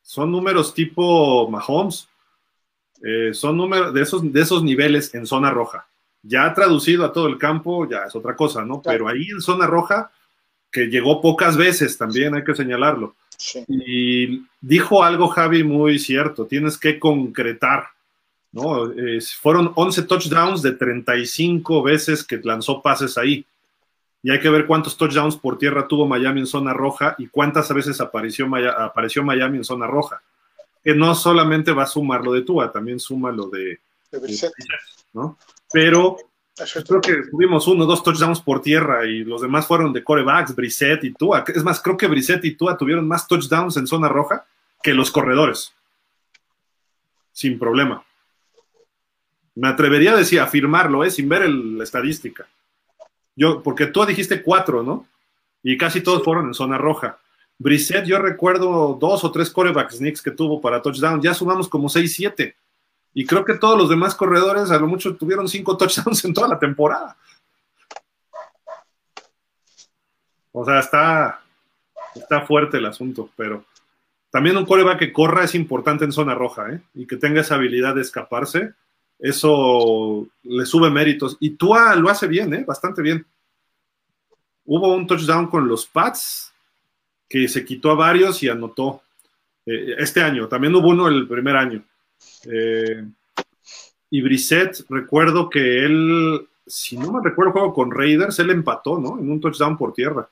Son números tipo Mahomes. Eh, son números de esos, de esos niveles en zona roja. Ya traducido a todo el campo, ya es otra cosa, ¿no? Pero ahí en zona roja, que llegó pocas veces también, hay que señalarlo. Y dijo algo Javi muy cierto, tienes que concretar. ¿no? fueron 11 touchdowns de 35 veces que lanzó pases ahí. Y hay que ver cuántos touchdowns por tierra tuvo Miami en zona roja y cuántas veces apareció, apareció Miami en zona roja. Que no solamente va a sumar lo de Tua, también suma lo de, ¿no? Pero creo que tuvimos uno, dos touchdowns por tierra y los demás fueron de corebacks, Brissett y Tua. Es más, creo que Brissett y Tua tuvieron más touchdowns en zona roja que los corredores. Sin problema. Me atrevería a decir, afirmarlo, ¿eh? sin ver la estadística. Yo, porque tú dijiste cuatro, ¿no? Y casi todos fueron en zona roja. Brissett, yo recuerdo dos o tres coreback sneaks que tuvo para touchdown. Ya sumamos como seis, siete. Y creo que todos los demás corredores, a lo mucho, tuvieron cinco touchdowns en toda la temporada. O sea, está, está fuerte el asunto, pero también un coreback que corra es importante en zona roja, ¿eh? Y que tenga esa habilidad de escaparse eso le sube méritos. Y Tua lo hace bien, ¿eh? bastante bien. Hubo un touchdown con los Pats que se quitó a varios y anotó eh, este año. También hubo uno el primer año. Eh, y Brissett, recuerdo que él, si no me recuerdo, juego con Raiders, él empató, ¿no? En un touchdown por tierra.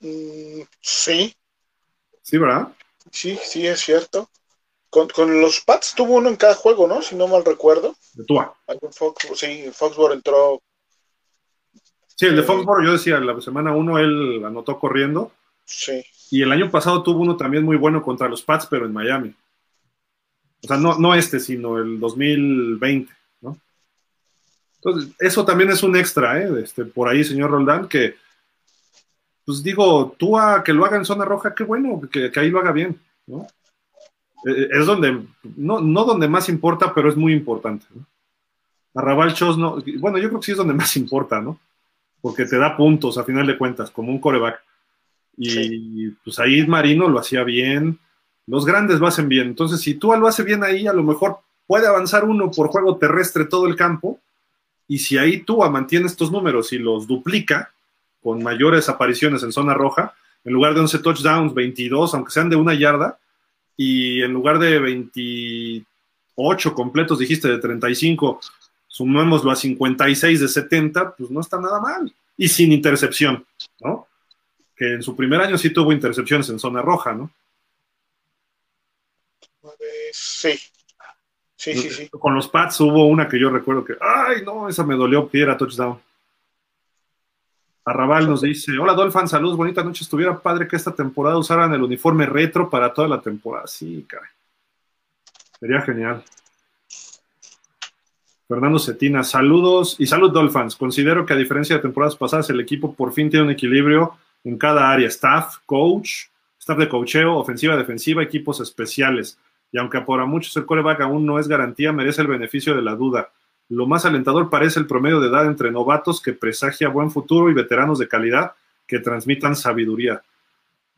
Mm, sí. Sí, ¿verdad? Sí, sí, es cierto. Con, los Pats tuvo uno en cada juego, ¿no? Si no mal recuerdo. De Tua. sí, Foxborough entró. Sí, el de eh, Foxborough, yo decía, la semana uno él anotó corriendo. Sí. Y el año pasado tuvo uno también muy bueno contra los Pats, pero en Miami. O sea, no, no este, sino el 2020, ¿no? Entonces, eso también es un extra, ¿eh? Este, por ahí, señor Roldán, que, pues digo, Tua que lo haga en zona roja, qué bueno, que, que ahí lo haga bien, ¿no? Eh, es donde, no, no donde más importa, pero es muy importante. ¿no? Arrabal Chos, no, bueno, yo creo que sí es donde más importa, ¿no? Porque te da puntos a final de cuentas, como un coreback. Y pues ahí Marino lo hacía bien, los grandes lo hacen bien. Entonces, si tú lo hace bien ahí, a lo mejor puede avanzar uno por juego terrestre todo el campo. Y si ahí tú mantiene estos números y los duplica con mayores apariciones en zona roja, en lugar de 11 touchdowns, 22, aunque sean de una yarda, y en lugar de 28 completos, dijiste de 35, sumémoslo a 56 de 70, pues no está nada mal. Y sin intercepción, ¿no? Que en su primer año sí tuvo intercepciones en zona roja, ¿no? Sí. Sí, sí, sí. Con los Pats hubo una que yo recuerdo que, ay, no, esa me dolió que era touchdown. Arrabal nos dice, hola Dolphin, saludos, bonita noche. Estuviera padre que esta temporada usaran el uniforme retro para toda la temporada. Sí, caray. Sería genial. Fernando Cetina, saludos y salud Dolphins. Considero que a diferencia de temporadas pasadas, el equipo por fin tiene un equilibrio en cada área. Staff, coach, staff de coacheo, ofensiva, defensiva, equipos especiales. Y aunque por muchos el coreback aún no es garantía, merece el beneficio de la duda. Lo más alentador parece el promedio de edad entre novatos que presagia buen futuro y veteranos de calidad que transmitan sabiduría.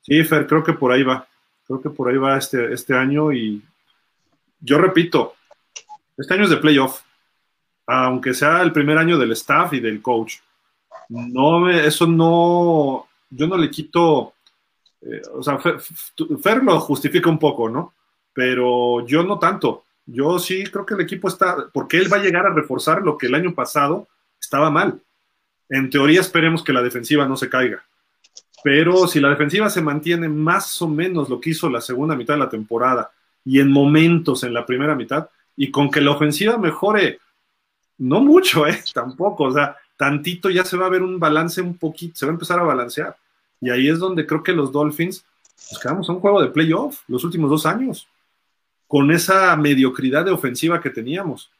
Sí, Fer, creo que por ahí va. Creo que por ahí va este, este año y yo repito, este año es de playoff, aunque sea el primer año del staff y del coach. No eso no, yo no le quito, eh, o sea, Fer lo justifica un poco, ¿no? Pero yo no tanto. Yo sí creo que el equipo está, porque él va a llegar a reforzar lo que el año pasado estaba mal. En teoría esperemos que la defensiva no se caiga. Pero si la defensiva se mantiene más o menos lo que hizo la segunda mitad de la temporada y en momentos en la primera mitad, y con que la ofensiva mejore, no mucho, ¿eh? Tampoco, o sea, tantito ya se va a ver un balance un poquito, se va a empezar a balancear. Y ahí es donde creo que los Dolphins nos quedamos a un juego de playoff los últimos dos años, con esa mediocridad de ofensiva que teníamos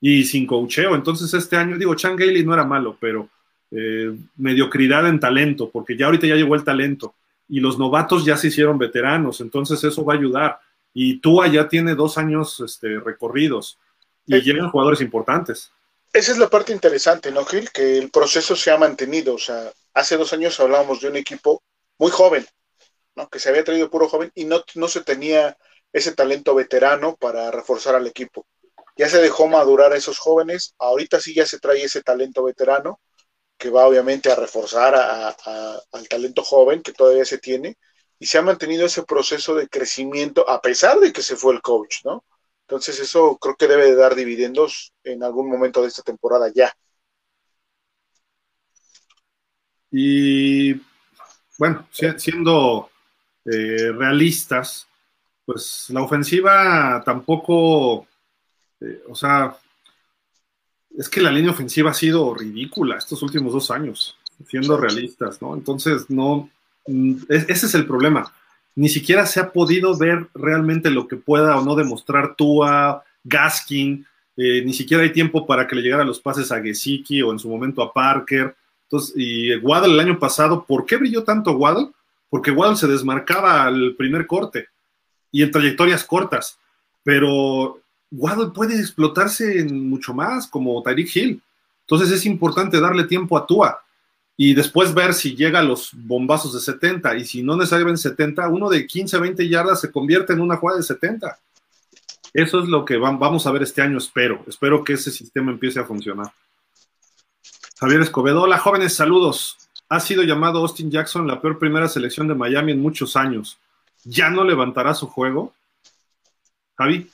y sin cocheo. Entonces este año, digo, Chan Gailey no era malo, pero eh, mediocridad en talento, porque ya ahorita ya llegó el talento y los novatos ya se hicieron veteranos, entonces eso va a ayudar. Y Tua ya tiene dos años este, recorridos y llegan jugadores importantes. Esa es la parte interesante, ¿no, Gil? Que el proceso se ha mantenido. O sea, hace dos años hablábamos de un equipo muy joven, ¿no? Que se había traído puro joven y no, no se tenía ese talento veterano para reforzar al equipo. Ya se dejó madurar a esos jóvenes, ahorita sí ya se trae ese talento veterano que va obviamente a reforzar al talento joven que todavía se tiene y se ha mantenido ese proceso de crecimiento a pesar de que se fue el coach, ¿no? Entonces eso creo que debe de dar dividendos en algún momento de esta temporada ya. Y bueno, siendo eh, realistas, pues la ofensiva tampoco, eh, o sea, es que la línea ofensiva ha sido ridícula estos últimos dos años, siendo realistas, ¿no? Entonces, no, mm, ese es el problema. Ni siquiera se ha podido ver realmente lo que pueda o no demostrar Tua, Gaskin, eh, ni siquiera hay tiempo para que le llegaran los pases a Gesicki o en su momento a Parker. Entonces, y Waddle el año pasado, ¿por qué brilló tanto Waddle? Porque Waddle se desmarcaba al primer corte y en trayectorias cortas, pero Waddle puede explotarse en mucho más, como Tyreek Hill. Entonces es importante darle tiempo a Tua y después ver si llega a los bombazos de 70 y si no necesariamente 70, uno de 15, 20 yardas se convierte en una jugada de 70. Eso es lo que vamos a ver este año, espero. Espero que ese sistema empiece a funcionar. Javier Escobedo, hola jóvenes, saludos. Ha sido llamado Austin Jackson la peor primera selección de Miami en muchos años. ¿Ya no levantará su juego? Javi.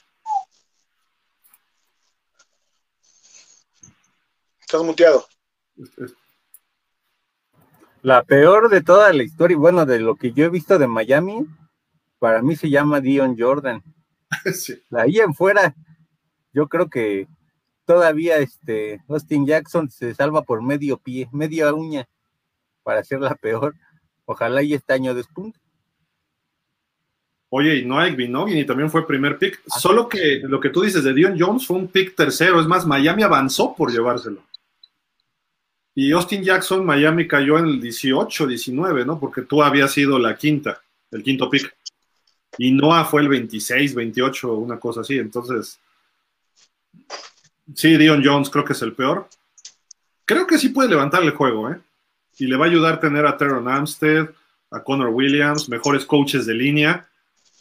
Estás muteado. La peor de toda la historia, bueno, de lo que yo he visto de Miami, para mí se llama Dion Jordan. Sí. Ahí en fuera, yo creo que todavía este Austin Jackson se salva por medio pie, media uña, para ser la peor. Ojalá y este año despunte. Oye, y no hay y también fue primer pick. Solo que lo que tú dices de Dion Jones fue un pick tercero. Es más, Miami avanzó por llevárselo. Y Austin Jackson, Miami cayó en el 18, 19, ¿no? Porque tú habías sido la quinta, el quinto pick. Y Noah fue el 26, 28, una cosa así. Entonces, sí, Dion Jones creo que es el peor. Creo que sí puede levantar el juego, ¿eh? Y le va a ayudar tener a Teron Amstead, a Connor Williams, mejores coaches de línea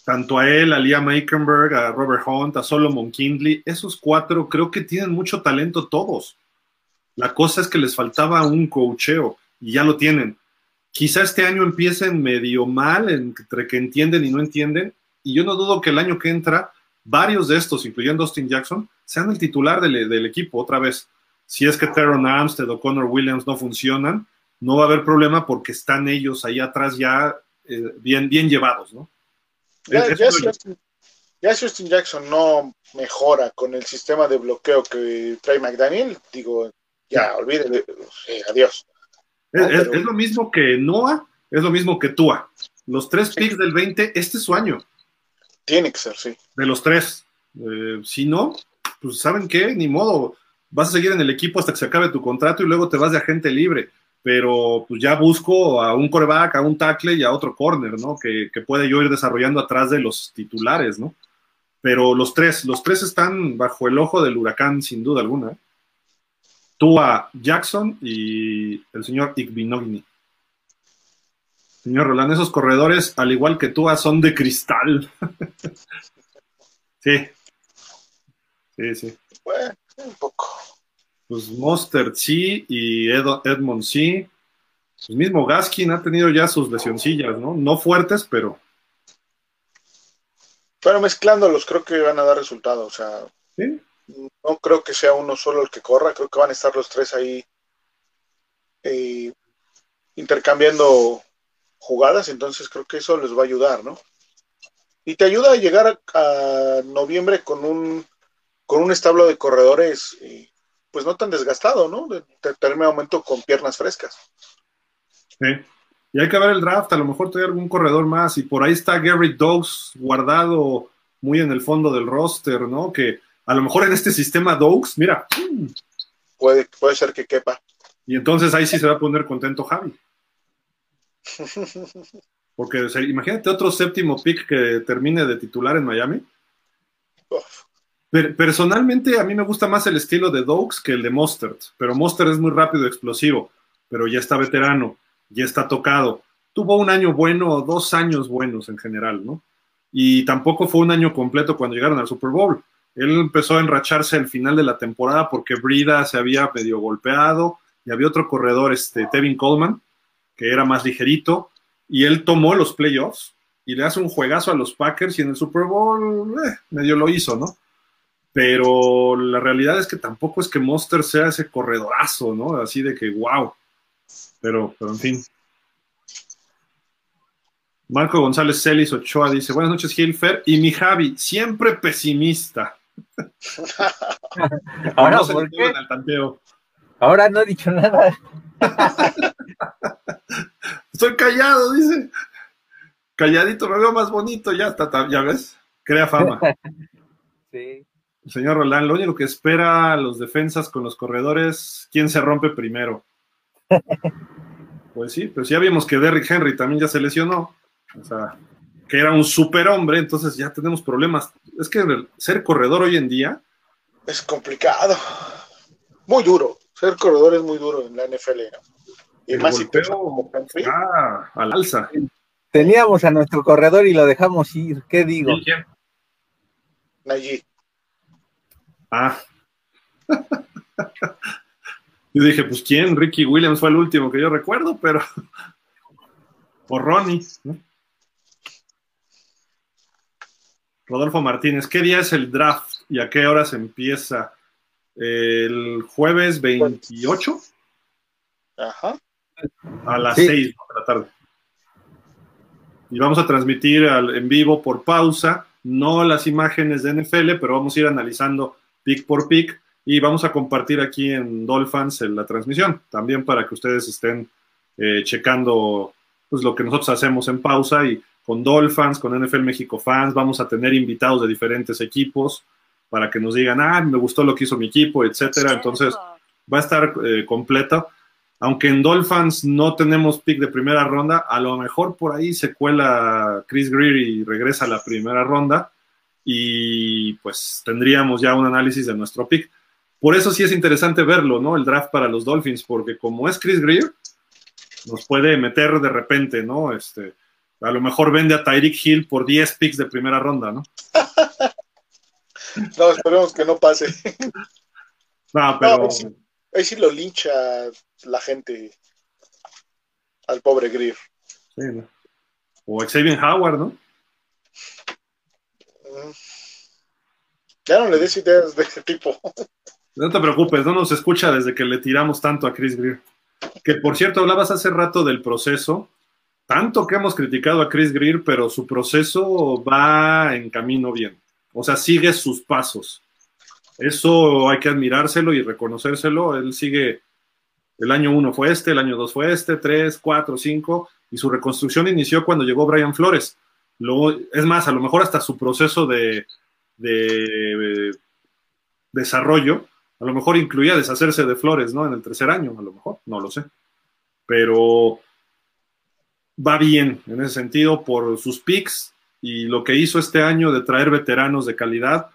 tanto a él, a Liam Aikenberg, a Robert Hunt, a Solomon Kindley, esos cuatro creo que tienen mucho talento todos. La cosa es que les faltaba un cocheo y ya lo tienen. Quizá este año empiecen medio mal entre que entienden y no entienden, y yo no dudo que el año que entra, varios de estos, incluyendo Austin Jackson, sean el titular del, equipo otra vez. Si es que Teron Armstead o Connor Williams no funcionan, no va a haber problema porque están ellos ahí atrás ya eh, bien, bien llevados, ¿no? Ya, si Austin, Jackson no mejora con el sistema de bloqueo que trae McDaniel, digo, ya, olvídele, adiós. Es, lo mismo que Noah, es lo mismo que Tua. Los tres picks del 20, este es su año. Tiene que ser, sí. De los tres. Eh, si no, pues ¿saben qué? Ni modo. Vas a seguir en el equipo hasta que se acabe tu contrato y luego te vas de agente libre pero pues ya busco a un coreback, a un tackle y a otro corner, ¿no? Que, que puede yo ir desarrollando atrás de los titulares, ¿no? Pero los tres, los tres están bajo el ojo del huracán, sin duda alguna. Tua Jackson y el señor Igbinogni. Señor Roland, esos corredores, al igual que Tua, son de cristal. sí. Sí, sí. Bueno, un poco pues Monster sí y Edmond sí. El mismo Gaskin ha tenido ya sus lesioncillas, ¿no? No fuertes, pero. Pero mezclándolos creo que van a dar resultado. O sea, no creo que sea uno solo el que corra, creo que van a estar los tres ahí eh, intercambiando jugadas, entonces creo que eso les va a ayudar, ¿no? Y te ayuda a llegar a, noviembre con un con un establo de corredores eh, pues no tan desgastado, ¿no? De, de momento con piernas frescas. Sí. Y hay que ver el draft, a lo mejor trae algún corredor más, y por ahí está Gary Dogs guardado muy en el fondo del roster, ¿no? Que a lo mejor en este sistema Dogs, mira. Puede, puede ser que quepa. Y entonces ahí sí se va a poner contento Javi. Porque imagínate otro séptimo pick que termine de titular en Miami. personalmente a mí me gusta más el estilo de Dogs que el de Mostert, pero Mostert es muy rápido y explosivo, pero ya está veterano, ya está tocado. Tuvo un año bueno, dos años buenos en general, ¿no? Y tampoco fue un año completo cuando llegaron al Super Bowl. Él empezó a enracharse al final de la temporada porque Brida se había medio golpeado y había otro corredor, este, Tevin Coleman, que era más ligerito, y él tomó los playoffs y le hace un juegazo a los Packers y en el Super Bowl eh, medio lo hizo, ¿no? Pero la realidad es que tampoco es que Monster sea ese corredorazo, ¿no? Así de que, wow. Pero, pero en fin. Marco González Celis Ochoa dice, buenas noches Gilfer y mi Javi, siempre pesimista. Ahora, Ahora no he dicho nada. Estoy callado, dice. Calladito me veo más bonito, ya está, ya ves, crea fama. Sí. señor Roland, lo único que espera los defensas con los corredores, ¿quién se rompe primero? Pues sí, pero ya vimos que Derrick Henry también ya se lesionó. O sea, que era un superhombre, entonces ya tenemos problemas. Es que ser corredor hoy en día es complicado. Muy duro. Ser corredor es muy duro en la NFL. Y más si ah, al alza. Teníamos a nuestro corredor y lo dejamos ir. ¿Qué digo? Allí. Ah. yo dije, pues quién, Ricky Williams fue el último que yo recuerdo, pero. o Ronnie. Rodolfo Martínez, ¿qué día es el draft y a qué horas empieza? ¿El jueves 28? Ajá a las 6 de la tarde. Y vamos a transmitir en vivo por pausa, no las imágenes de NFL, pero vamos a ir analizando pick por pick y vamos a compartir aquí en Dolphins en la transmisión, también para que ustedes estén eh, checando pues, lo que nosotros hacemos en pausa y con Dolphins, con NFL México Fans, vamos a tener invitados de diferentes equipos para que nos digan, ah, me gustó lo que hizo mi equipo, etcétera. Entonces, va a estar eh, completo aunque en Dolphins no tenemos pick de primera ronda, a lo mejor por ahí se cuela Chris Greer y regresa a la primera ronda y pues tendríamos ya un análisis de nuestro pick. Por eso sí es interesante verlo, ¿no? El draft para los Dolphins, porque como es Chris Greer, nos puede meter de repente, ¿no? Este, a lo mejor vende a Tyreek Hill por 10 picks de primera ronda, ¿no? no, esperemos que no pase. no, pero ahí sí lo lincha la gente al pobre Greer. Sí, O Xavier Howard, ¿no? Mm. Ya no le des ideas de ese tipo. No te preocupes, no nos escucha desde que le tiramos tanto a Chris Greer. Que por cierto, hablabas hace rato del proceso. Tanto que hemos criticado a Chris Greer, pero su proceso va en camino bien. O sea, sigue sus pasos. Eso hay que admirárselo y reconocérselo. Él sigue, el año uno fue este, el año dos fue este, tres, cuatro, cinco, y su reconstrucción inició cuando llegó Brian Flores. Luego, es más, a lo mejor hasta su proceso de, desarrollo, a lo mejor incluía deshacerse de Flores, ¿no? En el tercer año, a lo mejor, no lo sé. Pero va bien en ese sentido por sus picks y lo que hizo este año de traer veteranos de calidad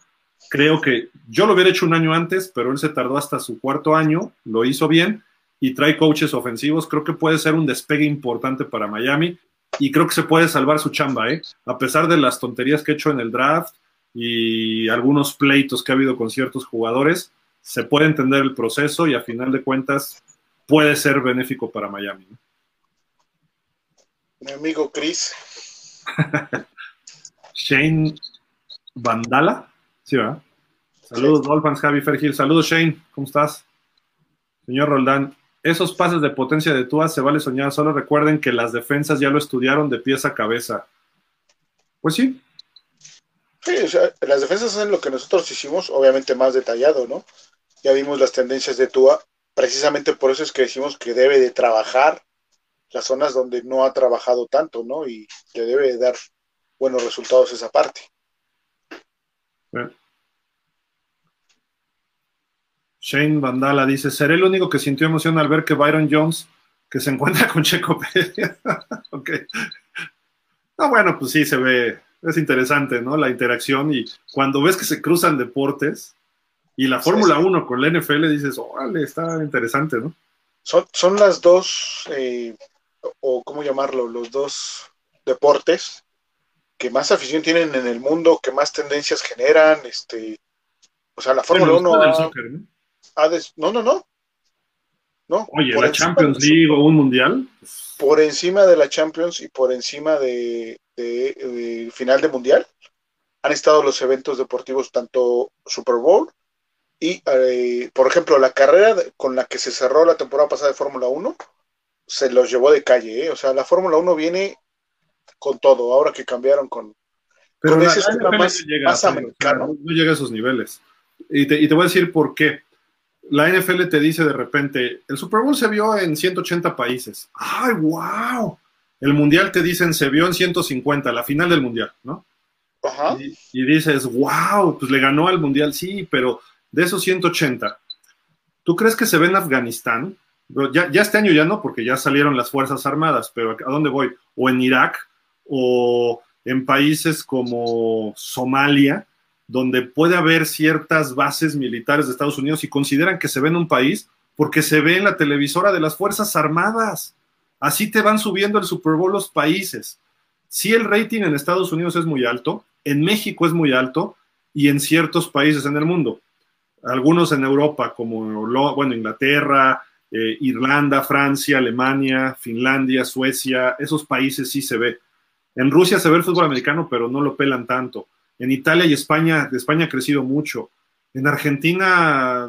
creo que yo lo hubiera hecho un año antes, pero él se tardó hasta su cuarto año, lo hizo bien y trae coaches ofensivos. Creo que puede ser un despegue importante para Miami y creo que se puede salvar su chamba, ¿eh? A pesar de las tonterías que ha hecho en el draft y algunos pleitos que ha habido con ciertos jugadores, se puede entender el proceso y a final de cuentas puede ser benéfico para Miami. Mi amigo Chris. Shane Vandala. Saludos, Dolphins, Javi Fergil. Saludos, Shane. ¿Cómo estás? Señor Roldán, esos pases de potencia de Tua se vale soñar. Solo recuerden que las defensas ya lo estudiaron de pies a cabeza. Pues sí. Sí, o sea, las defensas hacen lo que nosotros hicimos, obviamente más detallado, ¿no? ya vimos las tendencias de Tua, precisamente por eso es que decimos que debe de trabajar las zonas donde no ha trabajado tanto, ¿no? Y le debe de dar buenos resultados esa parte. Shane Vandala dice, seré el único que sintió emoción al ver que Byron Jones, que se encuentra con Checo Pérez. ok. Ah, bueno, pues sí, se ve, es interesante, ¿no? La interacción y cuando ves que se cruzan deportes y la Fórmula 1 con la NFL, dices, órale, está interesante, ¿no? Son, son las dos, eh, o cómo llamarlo, los dos deportes que más afición tienen en el mundo, que más tendencias generan, este, o sea, la Fórmula 1 ¿no? no, no, no. Oye, la Champions League o un mundial. Por encima de la Champions y por encima de, final de mundial han estado los eventos deportivos tanto Super Bowl y, eh, por ejemplo, la carrera con la que se cerró la temporada pasada de Fórmula 1 se los llevó de calle, ¿eh? o sea, la Fórmula 1 viene con todo, ahora que cambiaron con, Pero ese más, más americano. No, llega a esos niveles. Y te, y te voy a decir por qué. La NFL te dice de repente, el Super Bowl se vio en 180 países. ¡Ay, wow! El Mundial te dicen se vio en 150, la final del Mundial, ¿no? Ajá. Y, y, dices, wow, pues le ganó al Mundial, sí, pero de esos 180, ¿tú crees que se ve en Afganistán? Ya, ya, este año ya no, porque ya salieron las Fuerzas Armadas, pero ¿a dónde voy? O en Irak, o en países como Somalia, donde puede haber ciertas bases militares de Estados Unidos y consideran que se ve en un país porque se ve en la televisora de las Fuerzas Armadas. Así te van subiendo el Super Bowl los países. Si el rating en Estados Unidos es muy alto, en México es muy alto y en ciertos países en el mundo. Algunos en Europa, como bueno, Inglaterra, eh, Irlanda, Francia, Alemania, Finlandia, Suecia, esos países sí se ve. En Rusia se ve el fútbol americano, pero no lo pelan tanto. En Italia y España, España ha crecido mucho. En Argentina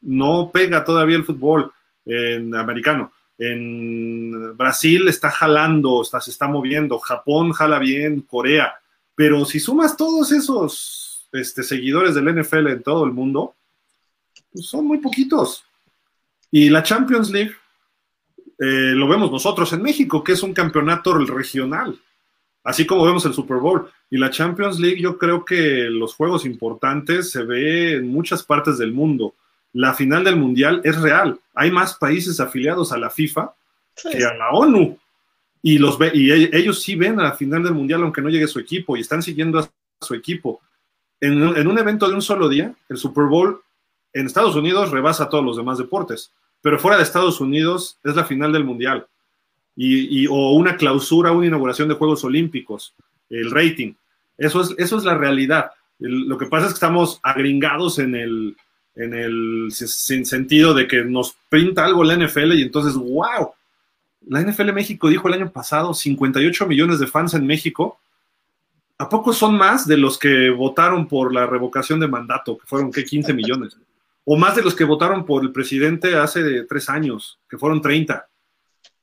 no pega todavía el fútbol en americano. En Brasil está jalando, está, se está moviendo. Japón jala bien, Corea. Pero si sumas todos esos este, seguidores del NFL en todo el mundo, pues son muy poquitos. Y la Champions League eh, lo vemos nosotros en México, que es un campeonato regional, así como vemos el Super Bowl. Y la Champions League, yo creo que los juegos importantes se ve en muchas partes del mundo. La final del Mundial es real. Hay más países afiliados a la FIFA que a la ONU. Y, los ve, y ellos sí ven a la final del Mundial aunque no llegue su equipo y están siguiendo a su equipo. En, en un evento de un solo día, el Super Bowl en Estados Unidos rebasa todos los demás deportes pero fuera de Estados Unidos es la final del Mundial. Y, o una clausura, una inauguración de Juegos Olímpicos, el rating. Eso es, eso es la realidad. lo que pasa es que estamos agringados en el, en el sentido de que nos pinta algo la NFL y entonces, wow, la NFL México dijo el año pasado 58 millones de fans en México. ¿A poco son más de los que votaron por la revocación de mandato, que fueron, ¿qué? 15 millones o más de los que votaron por el presidente hace tres años, que fueron 30.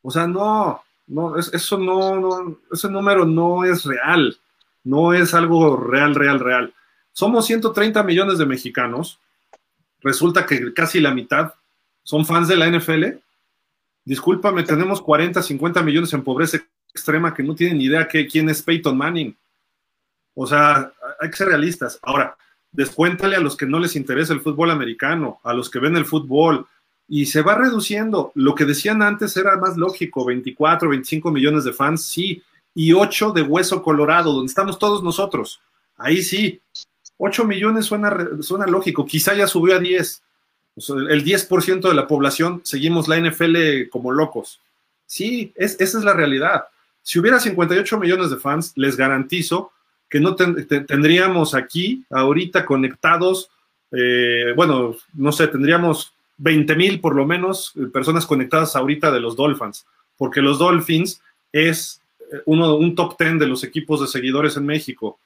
O sea, no, no, eso no, no, ese número no es real, no es algo real, real, real. Somos 130 millones de mexicanos, resulta que casi la mitad son fans de la NFL. Discúlpame, tenemos 40, 50 millones en pobreza extrema que no tienen ni idea que, quién es Peyton Manning. O sea, hay que ser realistas. Ahora, descuéntale a los que no les interesa el fútbol americano, a los que ven el fútbol, y se va reduciendo. Lo que decían antes era más lógico, 24, 25 millones de fans, sí, y 8 de hueso colorado, donde estamos todos nosotros. Ahí sí, 8 millones suena, suena lógico, quizá ya subió a 10. el 10% de la población seguimos la NFL como locos. Sí, es, esa es la realidad. Si hubiera 58 millones de fans, les garantizo que no tendríamos aquí ahorita conectados, eh, bueno, no sé, tendríamos 20 mil por lo menos eh, personas conectadas ahorita de los Dolphins, porque los Dolphins es eh, uno, un top 10 de los equipos de seguidores en México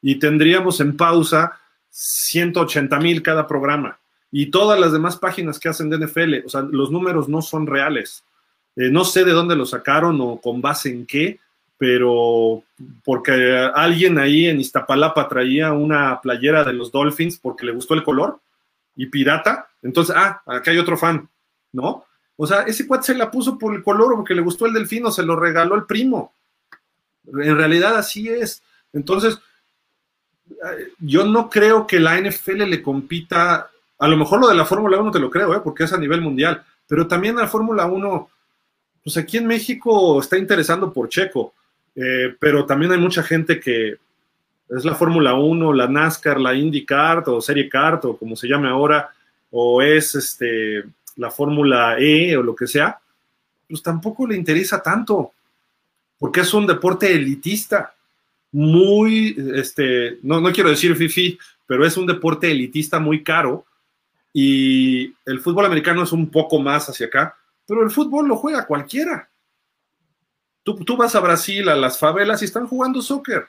y tendríamos en pausa 180 mil cada programa y todas las demás páginas que hacen de NFL, o sea, los números no son reales. no sé de dónde lo sacaron o con base en qué, pero porque alguien ahí en Iztapalapa traía una playera de los Dolphins porque le gustó el color. y pirata, entonces, ah, acá hay otro fan, ¿no? O sea, ese cuate se la puso por el color porque le gustó el delfino, se lo regaló el primo. En realidad así es. Entonces, eh, yo no creo que la NFL le compita, a lo mejor lo de la Fórmula 1 te lo creo, ¿eh? porque es a nivel mundial, pero también la Fórmula 1, pues aquí en México está interesando por Checo, eh, pero también hay mucha gente que es la Fórmula 1, la NASCAR, la IndyCar o Serie Kart o como se llame ahora, o es este la Fórmula E o lo que sea, pues tampoco le interesa tanto, porque es un deporte elitista, muy, este, no, no quiero decir fifi, pero es un deporte elitista muy caro y el fútbol americano es un poco más hacia acá, pero el fútbol lo juega cualquiera. Tú, vas a Brasil, a las favelas y están jugando soccer.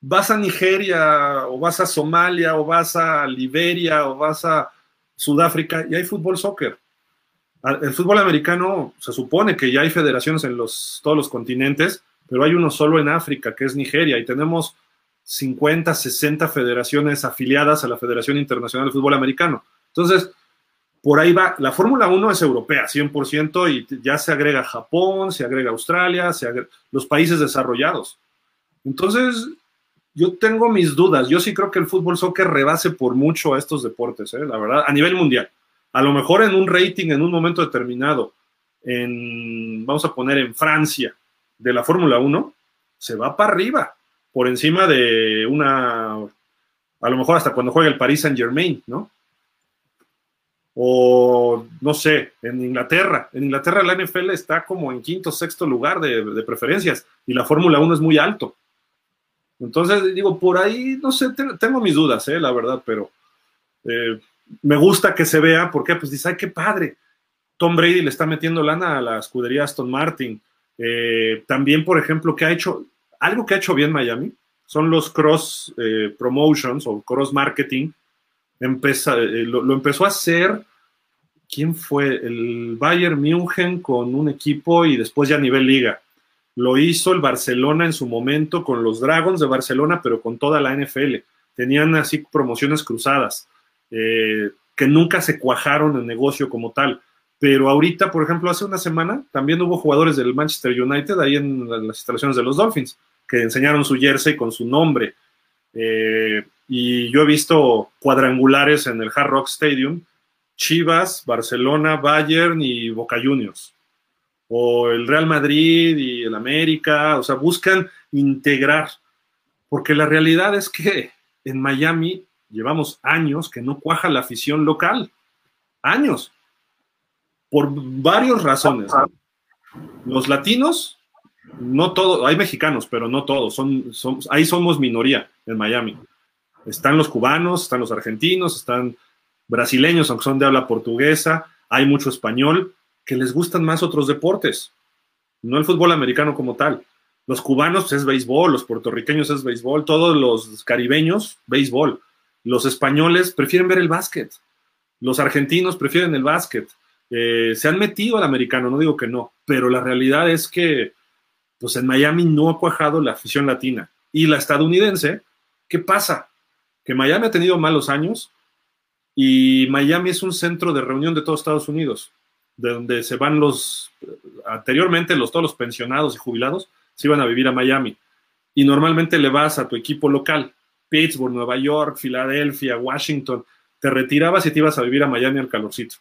Vas a Nigeria o vas a Somalia o vas a Liberia o vas a Sudáfrica y hay fútbol soccer. El fútbol americano se supone que ya hay federaciones en los, todos los continentes, pero hay uno solo en África, que es Nigeria, y tenemos 50, 60 federaciones afiliadas a la Federación Internacional de Fútbol Americano. Entonces, por ahí va, la Fórmula 1 es europea, 100%, y ya se agrega Japón, se agrega Australia, se los países desarrollados. Entonces, yo tengo mis dudas. Yo sí creo que el fútbol soccer rebase por mucho a estos deportes, ¿eh? la verdad, a nivel mundial. A lo mejor en un rating, en un momento determinado, en, vamos a poner en Francia, de la Fórmula 1, se va para arriba, por encima de una, a lo mejor hasta cuando juega el Paris Saint Germain, ¿no? O no sé, en Inglaterra. En Inglaterra la NFL está como en quinto, sexto lugar de, preferencias y la Fórmula 1 es muy alto. Entonces, digo, por ahí, no sé, tengo mis dudas, eh, la verdad, pero eh, me gusta que se vea, porque pues dice, ay, qué padre. Tom Brady le está metiendo lana a la escudería Aston Martin. Eh, también, por ejemplo, que ha hecho, algo que ha hecho bien Miami, son los cross promotions o cross marketing. Lo, lo, empezó a hacer, ¿quién fue? El Bayern München con un equipo y después ya a nivel liga. Lo hizo el Barcelona en su momento con los Dragons de Barcelona, pero con toda la NFL. Tenían así promociones cruzadas, eh, que nunca se cuajaron en negocio como tal. Pero ahorita, por ejemplo, hace una semana también hubo jugadores del Manchester United ahí en las instalaciones de los Dolphins, que enseñaron su jersey con su nombre. Eh, y yo he visto cuadrangulares en el Hard Rock Stadium, Chivas, Barcelona, Bayern y Boca Juniors. O el Real Madrid y el América, o sea, buscan integrar, porque la realidad es que en Miami llevamos años que no cuaja la afición local, años, por varias razones. Los latinos, no todos, hay mexicanos, pero no todos, son, ahí somos minoría en Miami. Están los cubanos, están los argentinos, están brasileños, aunque son de habla portuguesa, hay mucho español, que les gustan más otros deportes, no el fútbol americano como tal. Los cubanos pues, es béisbol, los puertorriqueños es béisbol, todos los caribeños, béisbol. Los españoles prefieren ver el básquet, los argentinos prefieren el básquet. Eh, se han metido al americano, no digo que no, pero la realidad es que pues en Miami no ha cuajado la afición latina. Y la estadounidense, ¿qué pasa? Que Miami ha tenido malos años y Miami es un centro de reunión de todos Estados Unidos de donde se van los, anteriormente los, todos los pensionados y jubilados, se iban a vivir a Miami. Y normalmente le vas a tu equipo local, Pittsburgh, Nueva York, Filadelfia, Washington, te retirabas y te ibas a vivir a Miami al calorcito.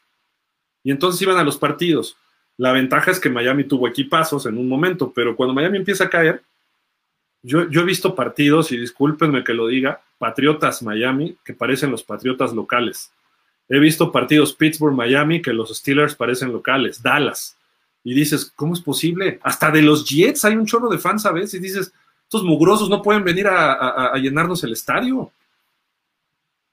Y entonces iban a los partidos. La ventaja es que Miami tuvo equipazos en un momento, pero cuando Miami empieza a caer, yo, yo he visto partidos, y discúlpenme que lo diga, Patriotas Miami, que parecen los Patriotas locales. He visto partidos Pittsburgh-Miami que los Steelers parecen locales, Dallas. Y dices, ¿cómo es posible? Hasta de los Jets hay un chorro de fans a veces y dices, estos mugrosos no pueden venir a, llenarnos el estadio.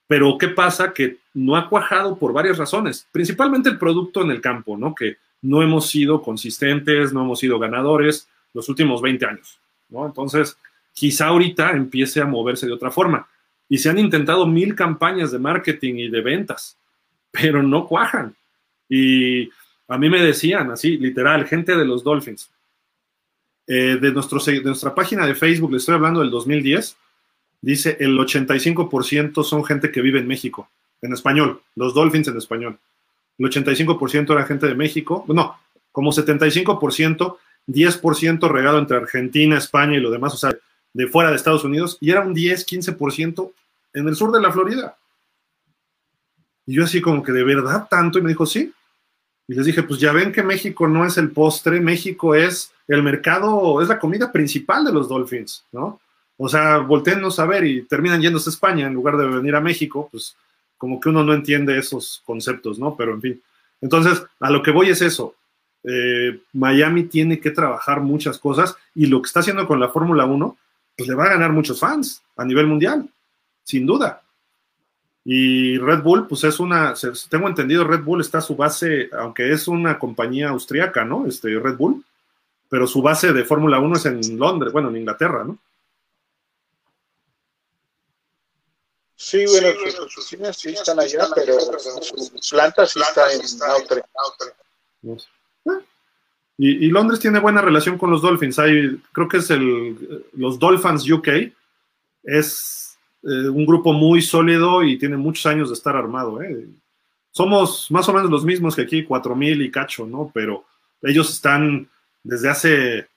Pero ¿qué pasa? Que no ha cuajado por varias razones, principalmente el producto en el campo, ¿no? Que no hemos sido consistentes, no hemos sido ganadores los últimos 20 años, ¿no? Entonces, quizá ahorita empiece a moverse de otra forma. Y se han intentado mil campañas de marketing y de ventas, pero no cuajan. Y a mí me decían así, literal, gente de los Dolphins, eh, de, nuestro, de nuestra página de Facebook, le estoy hablando del 2010, dice el 85% son gente que vive en México. en español, los Dolphins en español. El 85% era gente de México, no, como 75%, 10% regado entre Argentina, España y lo demás, o sea, de fuera de Estados Unidos, y era un 10, 15% en el sur de la Florida. Y yo así como que de verdad tanto, y me dijo, sí. Y les dije, pues ya ven que México no es el postre, México es el mercado, es la comida principal de los Dolphins, ¿no? O sea, volteennos a ver y terminan yéndose a España en lugar de venir a México, pues como que uno no entiende esos conceptos, ¿no? Pero en fin. Entonces, a lo que voy es eso. Eh, Miami tiene que trabajar muchas cosas y lo que está haciendo con la Fórmula 1, pues le va a ganar muchos fans a nivel mundial, sin duda. Y Red Bull, pues es una, tengo entendido, Red Bull está su base, aunque es una compañía austriaca, ¿no? Este Red Bull, pero su base de Fórmula 1 es en Londres, bueno, en Inglaterra, ¿no? Sí, bueno, sus oficinas sí están allá, pero su planta sí está en Austria. Y, y, Londres tiene buena relación con los Dolphins. Hay, creo que es el, los Dolphins UK. Es eh, un grupo muy sólido y tiene muchos años de estar armado. ¿eh? Somos más o menos los mismos que aquí, 4000 y cacho, ¿no? Pero ellos están desde hace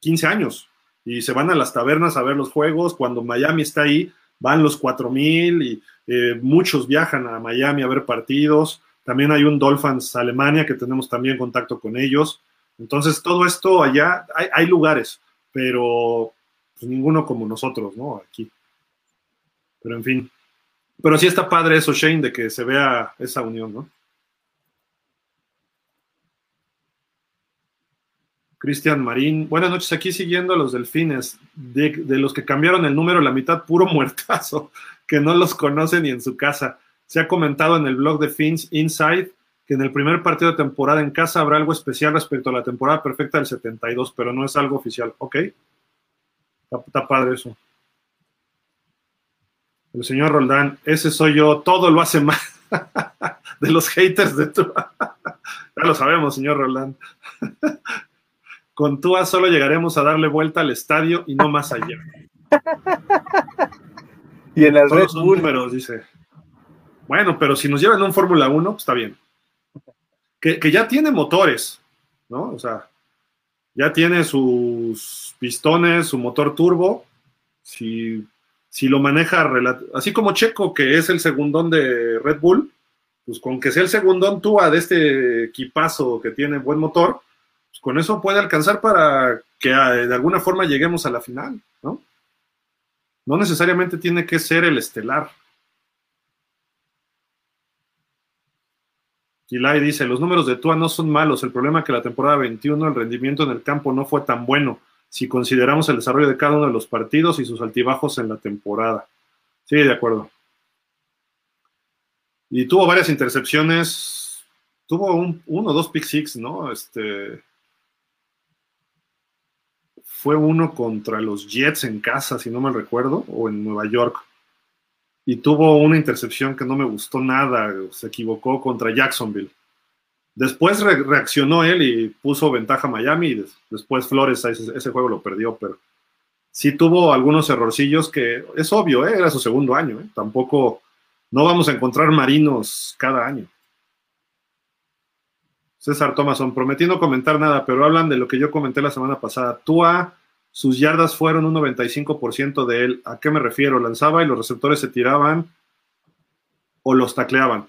15 años y se van a las tabernas a ver los juegos. Cuando Miami está ahí, van los 4000 y eh, muchos viajan a Miami a ver partidos. También hay un Dolphins Alemania que tenemos también contacto con ellos. Entonces, todo esto allá, hay, lugares, pero pues, ninguno como nosotros, ¿no? Aquí. Pero en fin. Pero sí está padre eso, Shane, de que se vea esa unión, ¿no? Cristian Marín, buenas noches, aquí siguiendo a los delfines, de, de, los que cambiaron el número, la mitad puro muertazo, que no los conoce ni en su casa. Se ha comentado en el blog de Fins Inside que en el primer partido de temporada en casa habrá algo especial respecto a la temporada perfecta del 72, pero no es algo oficial. Ok. Está, padre eso. El señor Roldán, ese soy yo, todo lo hace mal. de los haters de Tua. ya lo sabemos, señor Roldán. Con Tua solo llegaremos a darle vuelta al estadio y no más allá. y en Bull. números, dice. Bueno, pero si nos llevan un Fórmula 1, pues está bien que, ya tiene motores, ¿no? O sea, ya tiene sus pistones, su motor turbo. Si, si lo maneja, así como Checo, que es el segundón de Red Bull, pues con que sea el segundón Tua de este equipazo que tiene buen motor, pues con eso puede alcanzar para que ah, de alguna forma lleguemos a la final, ¿no? No necesariamente tiene que ser el estelar. Kilay dice, los números de Tua no son malos, el problema es que la temporada 21 el rendimiento en el campo no fue tan bueno si consideramos el desarrollo de cada uno de los partidos y sus altibajos en la temporada. Sí, de acuerdo. Y tuvo varias intercepciones, tuvo un, uno o dos pick six, ¿no? Este, fue uno contra los Jets en casa, si no me recuerdo, o en Nueva York y tuvo una intercepción que no me gustó nada, se equivocó contra Jacksonville. Después reaccionó él y puso ventaja a Miami y después Flores ese, juego lo perdió, pero sí tuvo algunos errorcillos que es obvio, ¿eh? era su segundo año, ¿eh? tampoco no vamos a encontrar marinos cada año. César Thomason, prometí no comentar nada, pero hablan de lo que yo comenté la semana pasada. Tua sus yardas fueron un 95% de él. ¿A qué me refiero? Lanzaba y los receptores se tiraban o los tacleaban.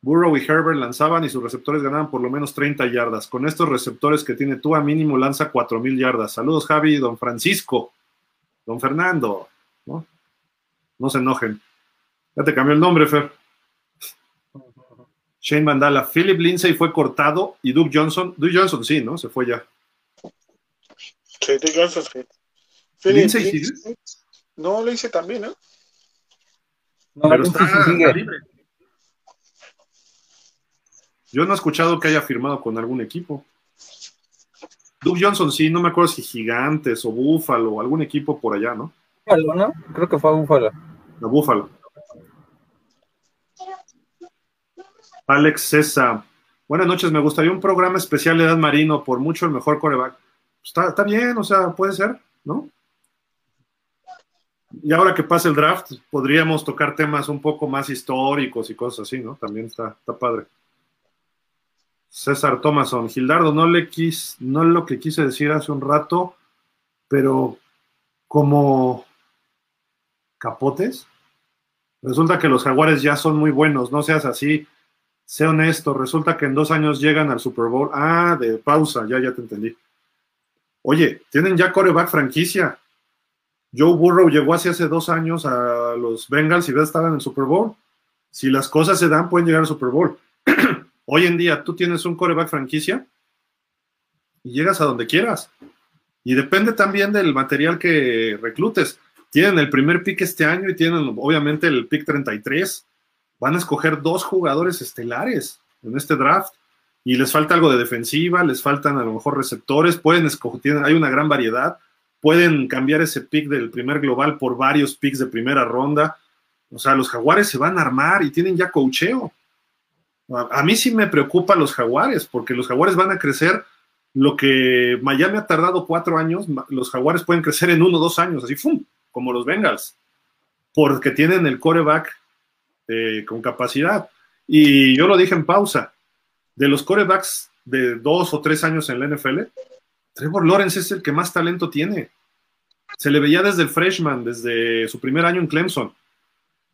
Burrow y Herbert lanzaban y sus receptores ganaban por lo menos 30 yardas. Con estos receptores que tiene tú, a mínimo lanza 4000 yardas. Saludos, Javi, don Francisco, don Fernando. ¿no? no se enojen. Ya te cambió el nombre, Fer. Shane Mandala. Philip Lindsay fue cortado y Duke Johnson. Duke Johnson sí, ¿no? Se fue ya. No, lo hice también, ¿no? No, pero está, libre. Yo no he escuchado que haya firmado con algún equipo. Duke Johnson, sí, no me acuerdo si Gigantes o Búfalo o algún equipo por allá, ¿no? Búfalo, ¿no? Creo que fue Búfalo. La Búfalo. Alex César. Buenas noches, me gustaría un programa especial de Edad Marino, por mucho el mejor coreback. Está, bien, o sea, puede ser, ¿no? Y ahora que pasa el draft, podríamos tocar temas un poco más históricos y cosas así, ¿no? También está, está padre. César Thomason, Gildardo, no le quis, no es lo que quise decir hace un rato, pero como capotes, resulta que los jaguares ya son muy buenos, no seas así, sé honesto, resulta que en dos años llegan al Super Bowl. Ah, de pausa, ya, ya te entendí. Oye, tienen ya coreback franquicia. Joe Burrow llegó hace hace dos años a los Bengals y ya estaban en el Super Bowl. Si las cosas se dan, pueden llegar al Super Bowl. Hoy en día tú tienes un coreback franquicia y llegas a donde quieras. Y depende también del material que reclutes. Tienen el primer pick este año y tienen obviamente el pick 33. Van a escoger dos jugadores estelares en este draft y les falta algo de defensiva, les faltan a lo mejor receptores, pueden escoger, hay una gran variedad, pueden cambiar ese pick del primer global por varios picks de primera ronda. O sea, los jaguares se van a armar y tienen ya cocheo. A, mí sí me preocupa los jaguares, porque los jaguares van a crecer lo que Miami ha tardado cuatro años, los jaguares pueden crecer en uno o dos años, así, ¡fum! como los Bengals, porque tienen el coreback eh, con capacidad. Y yo lo dije en pausa, de los corebacks de dos o tres años en la NFL, Trevor Lawrence es el que más talento tiene. Se le veía desde el freshman, desde su primer año en Clemson.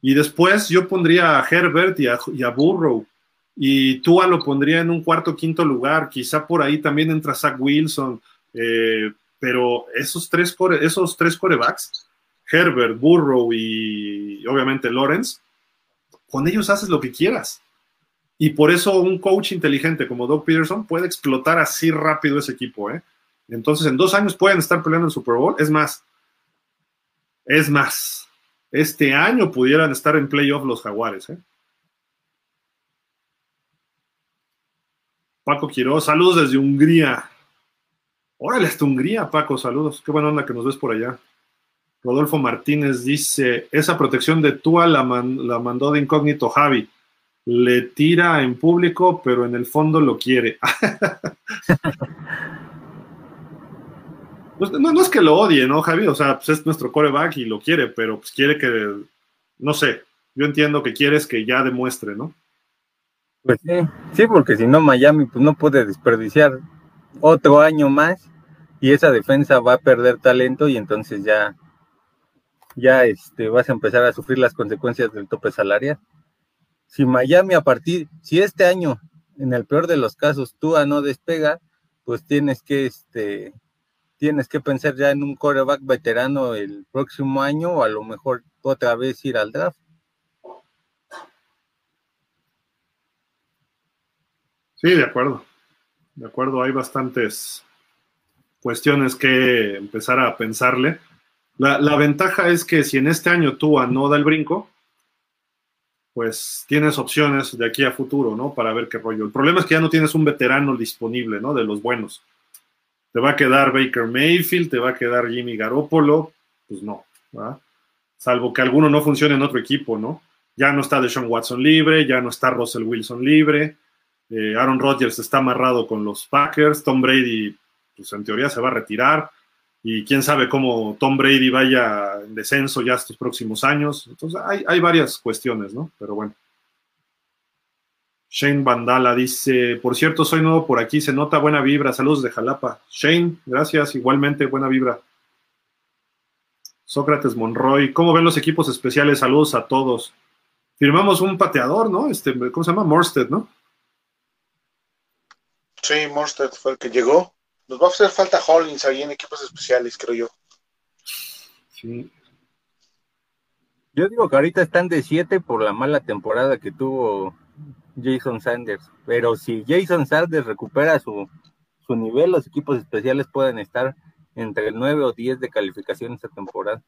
Y después yo pondría a Herbert y a, Burrow. Y Tua lo pondría en un cuarto quinto lugar. Quizá por ahí también entra Zach Wilson. Eh, pero esos tres, esos tres corebacks, Herbert, Burrow y obviamente Lawrence, con ellos haces lo que quieras. Y por eso un coach inteligente como Doug Peterson puede explotar así rápido ese equipo. ¿eh? Entonces, en dos años pueden estar peleando el Super Bowl. Es más, es más, este año pudieran estar en playoff los Jaguares. ¿eh? Paco Quiroz, saludos desde Hungría. Órale, hasta Hungría, Paco, saludos. Qué buena onda que nos ves por allá. Rodolfo Martínez dice, esa protección de Tua la, la mandó de incógnito Javi le tira en público, pero en el fondo lo quiere. Pues, no, es que lo odie, ¿no, Javi? O sea, pues es nuestro coreback y lo quiere, pero pues quiere que, no sé, yo entiendo que quieres que ya demuestre, ¿no? Pues sí, sí, porque si no Miami pues no puede desperdiciar otro año más y esa defensa va a perder talento y entonces ya ya este vas a empezar a sufrir las consecuencias del tope salarial si Miami a partir, si este año, en el peor de los casos, Tua no despega, pues tienes que, este, tienes que pensar ya en un coreback veterano el próximo año o a lo mejor otra vez ir al draft. Sí, de acuerdo. De acuerdo, hay bastantes cuestiones que empezar a pensarle. La, la ventaja es que si en este año Tua no da el brinco, pues tienes opciones de aquí a futuro, ¿no? Para ver qué rollo. El problema es que ya no tienes un veterano disponible, ¿no? De los buenos. Te va a quedar Baker Mayfield, te va a quedar Jimmy Garoppolo, pues no, ¿verdad? Salvo que alguno no funcione en otro equipo, ¿no? Ya no está Deshaun Watson libre, ya no está Russell Wilson libre, eh, Aaron Rodgers está amarrado con los Packers, Tom Brady, pues en teoría se va a retirar y quién sabe cómo Tom Brady vaya en descenso ya estos próximos años. Entonces hay, varias cuestiones, ¿no? Pero bueno. Shane Bandala dice, por cierto, soy nuevo por aquí, se nota buena vibra, saludos de Jalapa. Shane, gracias, igualmente, buena vibra. Sócrates Monroy, ¿cómo ven los equipos especiales? Saludos a todos. Firmamos un pateador, ¿no? Este, ¿Cómo se llama? Morsted, ¿no? Sí, Morsted fue el que llegó. Nos va a hacer falta Hollins ahí en equipos especiales, creo yo. Sí. Yo digo que ahorita están de 7 por la mala temporada que tuvo Jason Sanders. Pero si Jason Sanders recupera su, su nivel, los equipos especiales pueden estar entre el 9 o 10 de calificación esta temporada.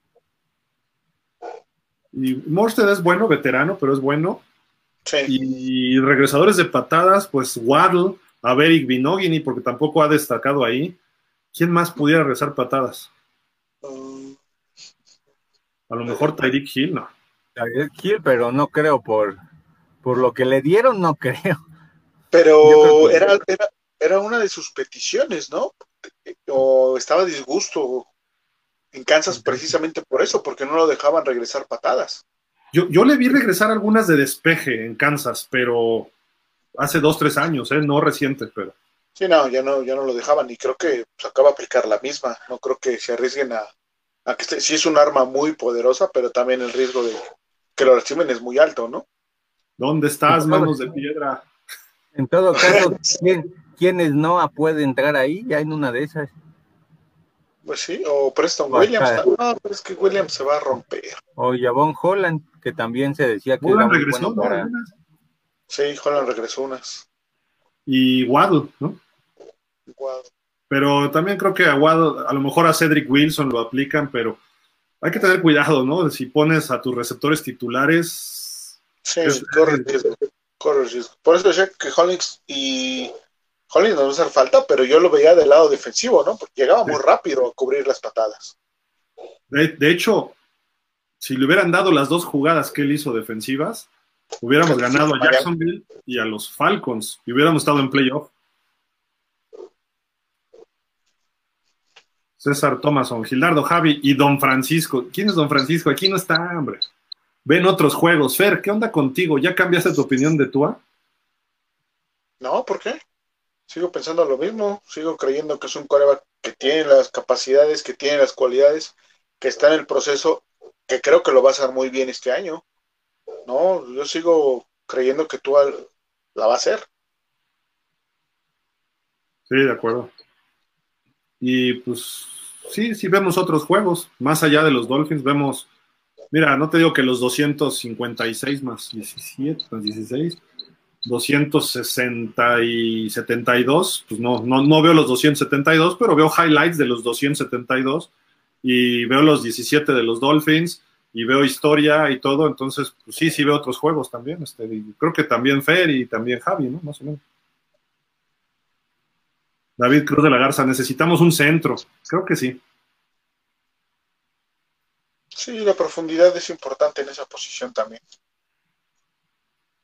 Y Morsted es bueno, veterano, pero es bueno. Sí. Y regresadores de patadas, pues Waddle, a Eric Binogini, porque tampoco ha destacado ahí. ¿Quién más pudiera rezar patadas? A lo mejor Tyreek Hill, no. Tyreek Hill, pero no creo por, por lo que le dieron, no creo. Pero era, era, era una de sus peticiones, ¿no? O estaba disgusto en Kansas precisamente por eso, porque no lo dejaban regresar patadas. Yo, yo le vi regresar algunas de despeje en Kansas, pero hace dos, tres años, ¿eh? no reciente, pero. Sí, no, ya no, ya no lo dejaban y creo que se acaba de aplicar la misma. No creo que se arriesguen a, a que sí es un arma muy poderosa, pero también el riesgo de que lo reciben es muy alto, ¿no? ¿Dónde estás, manos de piedra? En todo caso, ¿quién, ¿quiénes no puede entrar ahí? Ya en una de esas. Pues sí, o Preston Williams. No, pero es que Williams se va a romper. O Javon Holland, que también se decía que Holland regresó, bueno para... Sí, Holland regresó unas. Y Waddle, ¿no? Waddle. Pero también creo que a Waddle, a lo mejor a Cedric Wilson lo aplican, pero hay que tener cuidado, ¿no? Si pones a tus receptores titulares. Sí, corre riesgo, corre riesgo. Por eso decía que Hollins y Hollins nos va a hacer falta, pero yo lo veía del lado defensivo, ¿no? Porque llegaba muy rápido a cubrir las patadas. De, de, hecho, si le hubieran dado las dos jugadas que él hizo defensivas, hubiéramos ganado a Jacksonville y a los Falcons y hubiéramos estado en playoff. César Thomason, Gildardo Javi y Don Francisco. ¿Quién es Don Francisco? Aquí no está, hombre. Ven otros juegos. Fer, ¿qué onda contigo? ¿Ya cambiaste tu opinión de Tua? No, ¿por qué? Sigo pensando lo mismo. Sigo creyendo que es un coreback que tiene las capacidades, que tiene las cualidades, que está en el proceso, que creo que lo va a hacer muy bien este año. No, yo sigo creyendo que Tua la va a hacer. Sí, de acuerdo. Y pues sí, sí vemos otros juegos, más allá de los Dolphins, vemos, mira, no te digo que los 256 más 17, más 16, 260 y 72, pues no, no, no veo los 272, pero veo highlights de los 272 y veo los 17 de los Dolphins y veo historia y todo, entonces pues sí, sí veo otros juegos también, este, creo que también Fer y también Javi, ¿no? Más o menos. David Cruz de la Garza, necesitamos un centro. Creo que sí. Sí, la profundidad es importante en esa posición también.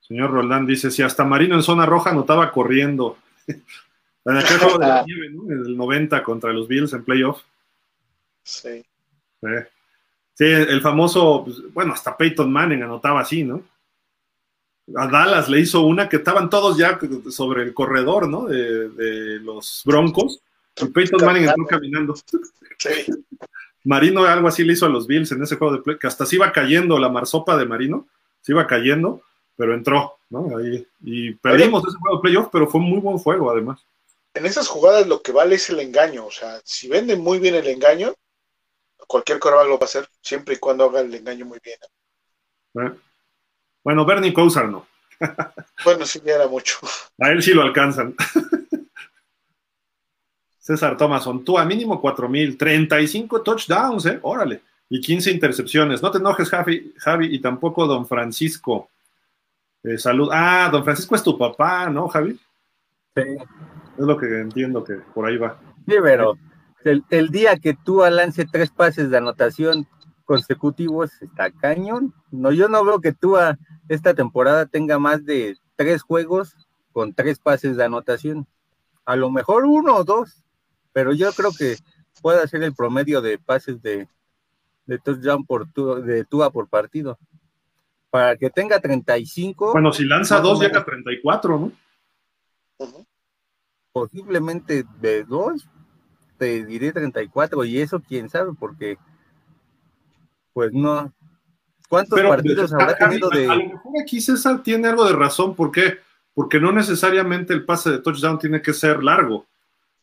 Señor Roldán dice, si hasta Marino en zona roja notaba corriendo. en aquel juego de la nieve, ¿no? En el 90 contra los Bills en playoff. Sí. Sí. Sí. el famoso, pues, bueno, hasta Peyton Manning anotaba así, ¿no? a Dallas le hizo una que estaban todos ya sobre el corredor, ¿no? De, de los Broncos. Y Peyton Manning entró caminando. Sí. Marino algo así le hizo a los Bills en ese juego de play, que hasta se iba cayendo la marsopa de Marino, se iba cayendo, pero entró, ¿no? Ahí, y perdimos ese juego de playoff, pero fue un muy buen juego además. En esas jugadas lo que vale es el engaño, o sea, si venden muy bien el engaño, cualquier coreback lo va a hacer, siempre y cuando haga el engaño muy bien. ¿Eh? Bueno, Bernie Kosar no. bueno, sí, ya era mucho. A él sí lo alcanzan. César Thomason, tú a mínimo 4000, 35 touchdowns, ¿eh? Órale. Y 15 intercepciones. No te enojes, Javi, Javi y tampoco don Francisco. Eh, salud. Ah, don Francisco es tu papá, ¿no, Javi? Sí. Es lo que entiendo que por ahí va. Sí, pero el, el día que tú lance tres pases de anotación consecutivos está cañón. No, yo no veo que tú a esta temporada tenga más de tres juegos con tres pases de anotación. A lo mejor uno o dos, pero yo creo que puede ser el promedio de pases de, de touchdown por tu, de Tua por partido. Para que tenga 35. Bueno, si lanza dos, llega a 34, ¿no? Posiblemente de dos, te diré 34, y eso quién sabe, porque pues no. ¿Cuántos partidos habrá tenido de.? A lo mejor aquí César tiene algo de razón. ¿Por qué? Porque no necesariamente el pase de touchdown tiene que ser largo.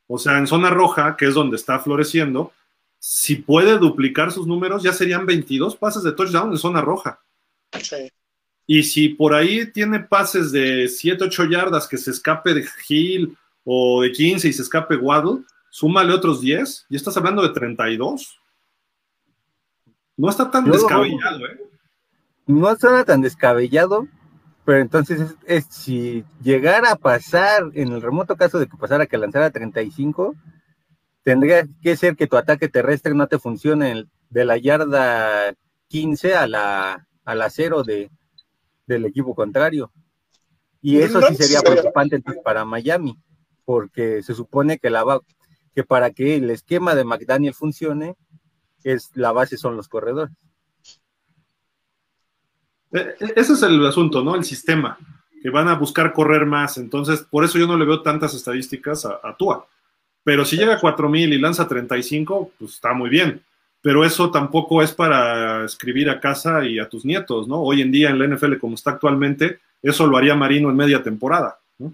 O sea, en zona roja, que es donde está floreciendo, si puede duplicar sus números, ya serían 22 pases de touchdown en zona roja. Sí. Y si por ahí tiene pases de 7, 8 yardas que se escape de Hill o de 15 y se escape Waddle, súmale otros 10 y estás hablando de 32. No está tan descabellado, ¿eh? No suena tan descabellado, pero entonces es, si llegara a pasar, en el remoto caso de que pasara que lanzara 35, tendría que ser que tu ataque terrestre no te funcione de la yarda 15 a la, a la 0 de, del equipo contrario. Y eso sí sería preocupante para Miami, porque se supone que, la va, que para que el esquema de McDaniel funcione, es la base son los corredores. E, e, ese es el asunto, ¿no? El sistema, que van a buscar correr más. Entonces, por eso yo no le veo tantas estadísticas a, a Tua. Pero si llega a 4000 y lanza 35, pues está muy bien. Pero eso tampoco es para escribir a casa y a tus nietos, ¿no? Hoy en día en la NFL, como está actualmente, eso lo haría Marino en media temporada, ¿no?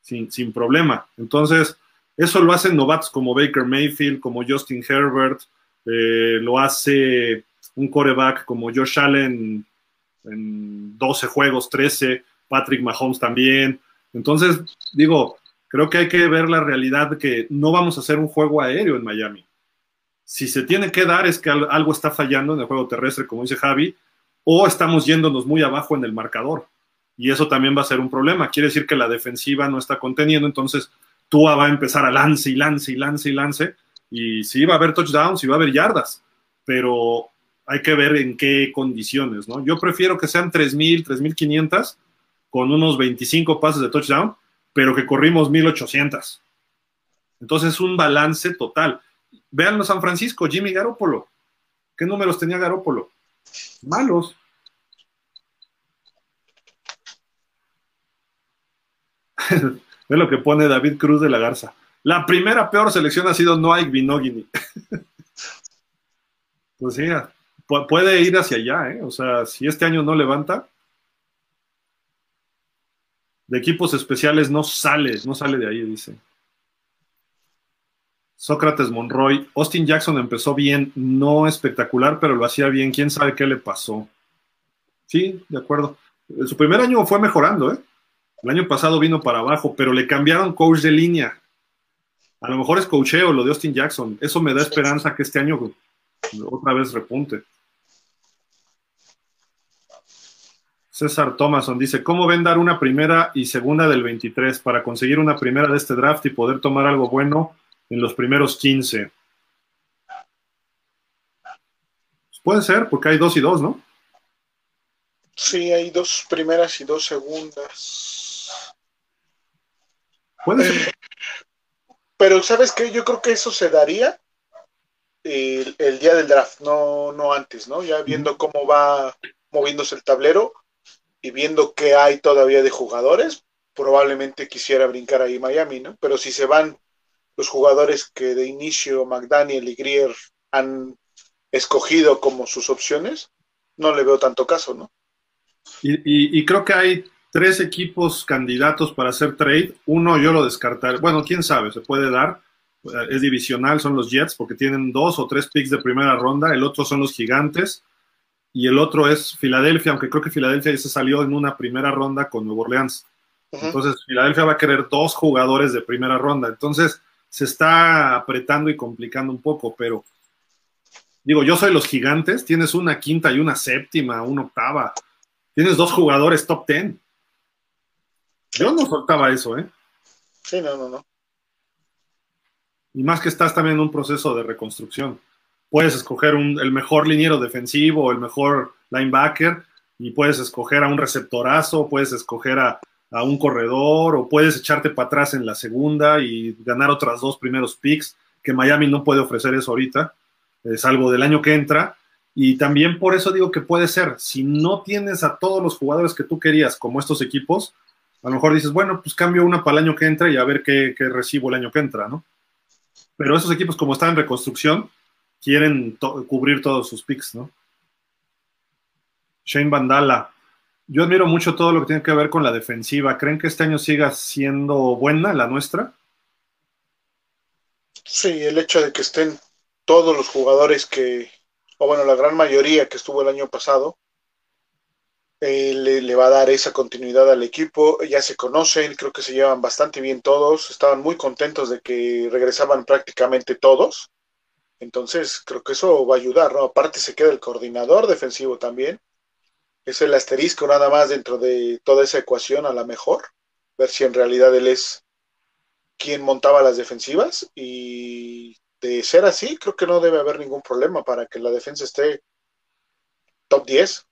Sin, sin problema. Entonces, eso lo hacen novatos como Baker Mayfield, como Justin Herbert, eh, lo hace un coreback como Josh Allen en 12 juegos, 13, Patrick Mahomes también. Entonces, digo, creo que hay que ver la realidad de que no vamos a hacer un juego aéreo en Miami. Si se tiene que dar es que algo está fallando en el juego terrestre, como dice Javi, o estamos yéndonos muy abajo en el marcador. Y eso también va a ser un problema. Quiere decir que la defensiva no está conteniendo, entonces Tua va a empezar a lance y lance y lance y lance. Y sí va a haber touchdowns y va a haber yardas, pero hay que ver en qué condiciones, ¿no? Yo prefiero que sean 3.000, 3.500 con unos 25 pases de touchdown, pero que corrimos 1.800. Entonces es un balance total. Vean San Francisco, Jimmy Garoppolo. ¿Qué números tenía Garoppolo? Malos. Ve lo que pone David Cruz de la Garza. La primera peor selección ha sido Noah Binogini. pues sí, puede ir hacia allá, ¿eh? O sea, si este año no levanta, de equipos especiales no sale, no sale de ahí, dice. Sócrates Monroy, Austin Jackson empezó bien, no espectacular, pero lo hacía bien, quién sabe qué le pasó. Sí, de acuerdo. Su primer año fue mejorando, ¿eh? El año pasado vino para abajo, pero le cambiaron coach de línea. A lo mejor es coacheo lo de Austin Jackson. Eso me da esperanza que este año otra vez repunte. César Thomason dice, ¿cómo ven dar una primera y segunda del 23 para conseguir una primera de este draft y poder tomar algo bueno en los primeros 15? Pues puede ser, porque hay dos y dos, ¿no? Sí, hay dos primeras y dos segundas. Puede ser. Pero ¿sabes qué? Yo creo que eso se daría el, día del draft, no, no antes, ¿no? Ya viendo cómo va moviéndose el tablero y viendo qué hay todavía de jugadores, probablemente quisiera brincar ahí Miami, ¿no? Pero si se van los jugadores que de inicio McDaniel y Grier han escogido como sus opciones, no le veo tanto caso, ¿no? Y, y creo que hay tres equipos candidatos para hacer trade. Uno yo lo descartaré. Bueno, quién sabe, se puede dar. Es divisional, son los Jets, porque tienen dos o tres picks de primera ronda. El otro son los Gigantes. Y el otro es Filadelfia, aunque creo que Filadelfia ya se salió en una primera ronda con Nuevo Orleans. Entonces, Filadelfia va a querer dos jugadores de primera ronda. Entonces, se está apretando y complicando un poco, pero digo, yo soy los gigantes, tienes una quinta y una séptima, una octava. Tienes dos jugadores top ten. Yo no soltaba eso, ¿eh? Sí, no, no, no. Y más que estás también en un proceso de reconstrucción. Puedes escoger el mejor liniero defensivo, o el mejor linebacker, y puedes escoger a un receptorazo, puedes escoger a, a un corredor, o puedes echarte para atrás en la segunda y ganar otras dos primeros picks, que Miami no puede ofrecer eso ahorita, es algo del año que entra. Y también por eso digo que puede ser, si no tienes a todos los jugadores que tú querías, como estos equipos, a lo mejor dices, bueno, pues cambio una para el año que entra y a ver qué, recibo el año que entra, ¿no? Pero esos equipos, como están en reconstrucción, quieren cubrir todos sus picks, ¿no? Shane Bandala. Yo admiro mucho todo lo que tiene que ver con la defensiva. ¿Creen que este año siga siendo buena la nuestra? Sí, el hecho de que estén todos los jugadores que, o bueno, la gran mayoría que estuvo el año pasado, eh, le, va a dar esa continuidad al equipo. Ya se conocen, creo que se llevan bastante bien todos. Estaban muy contentos de que regresaban prácticamente todos. Entonces, creo que eso va a ayudar, ¿no? Aparte se queda el coordinador defensivo también. Es el asterisco nada más dentro de toda esa ecuación a la mejor. Ver si en realidad él es quien montaba las defensivas. Y de ser así, creo que no debe haber ningún problema para que la defensa esté top 10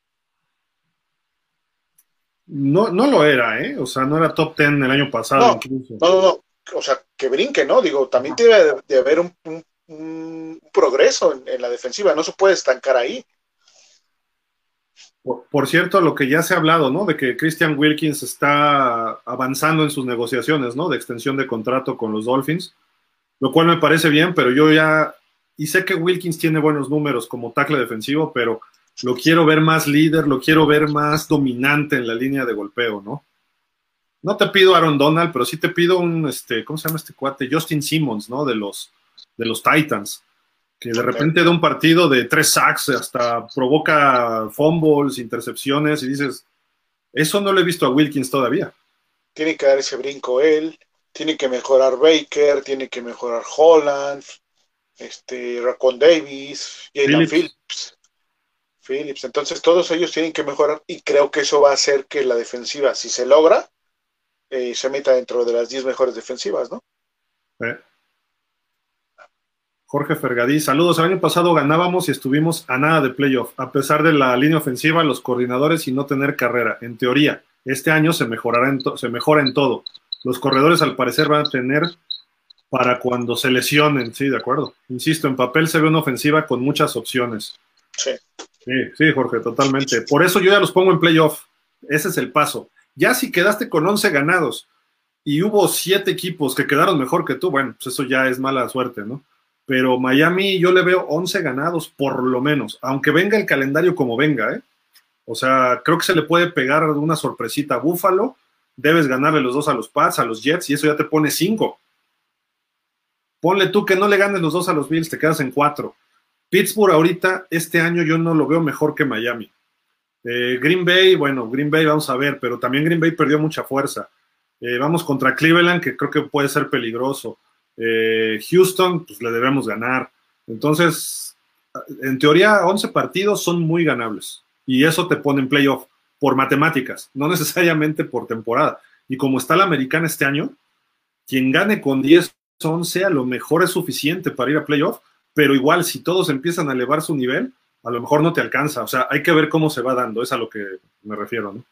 no, no lo era, ¿eh? O sea, no era top 10 el año pasado no, incluso. No, no, no. O sea, que brinque, ¿no? Digo, también debe de, haber un, progreso en, la defensiva, no se puede estancar ahí. Por, cierto, lo que ya se ha hablado, ¿no? De que Christian Wilkins está avanzando en sus negociaciones, ¿no? De extensión de contrato con los Dolphins, lo cual me parece bien, pero yo ya, y sé que Wilkins tiene buenos números como tackle defensivo, pero lo quiero ver más líder, lo quiero ver más dominante en la línea de golpeo, ¿no? No te pido Aaron Donald, pero sí te pido un, este, ¿cómo se llama este cuate? Justin Simmons, ¿no? De los, de los Titans, que de repente de un partido de tres sacks hasta provoca fumbles, intercepciones y dices, eso no lo he visto a Wilkins todavía. Tiene que dar ese brinco él, tiene que mejorar Baker, tiene que mejorar Holland, este, Racon Davis, Jalen Phillips. Phillips. Entonces todos ellos tienen que mejorar y creo que eso va a hacer que la defensiva, si se logra, eh, se meta dentro de las 10 mejores defensivas, ¿no? Jorge Fergadí, saludos. El año pasado ganábamos y estuvimos a nada de playoff, a pesar de la línea ofensiva, los coordinadores y no tener carrera. En teoría, este año se mejorará en se mejora en todo. Los corredores al parecer van a tener para cuando se lesionen, sí, de acuerdo. Insisto, en papel se ve una ofensiva con muchas opciones. Sí. Sí, sí, Jorge, totalmente. Por eso yo ya los pongo en playoff. Ese es el paso. Ya si quedaste con 11 ganados y hubo 7 equipos que quedaron mejor que tú, bueno, pues eso ya es mala suerte, ¿no? Pero Miami yo le veo 11 ganados por lo menos, aunque venga el calendario como venga, ¿eh? O sea, creo que se le puede pegar una sorpresita a Buffalo, debes ganarle los dos a los Pats, a los Jets, y eso ya te pone 5. Ponle tú que no le ganes los dos a los Bills, te quedas en 4. Pittsburgh ahorita, este año yo no lo veo mejor que Miami. Eh, Green Bay, bueno, Green Bay vamos a ver, pero también Green Bay perdió mucha fuerza. Eh, vamos contra Cleveland, que creo que puede ser peligroso. Eh, Houston, pues le debemos ganar. Entonces, en teoría, 11 partidos son muy ganables. Y eso te pone en playoff por matemáticas, no necesariamente por temporada. Y como está la americana este año, quien gane con 10, 11 a lo mejor es suficiente para ir a playoff, pero igual si todos empiezan a elevar su nivel, a lo mejor no te alcanza. O sea, hay que ver cómo se va dando, es a lo que me refiero, ¿no?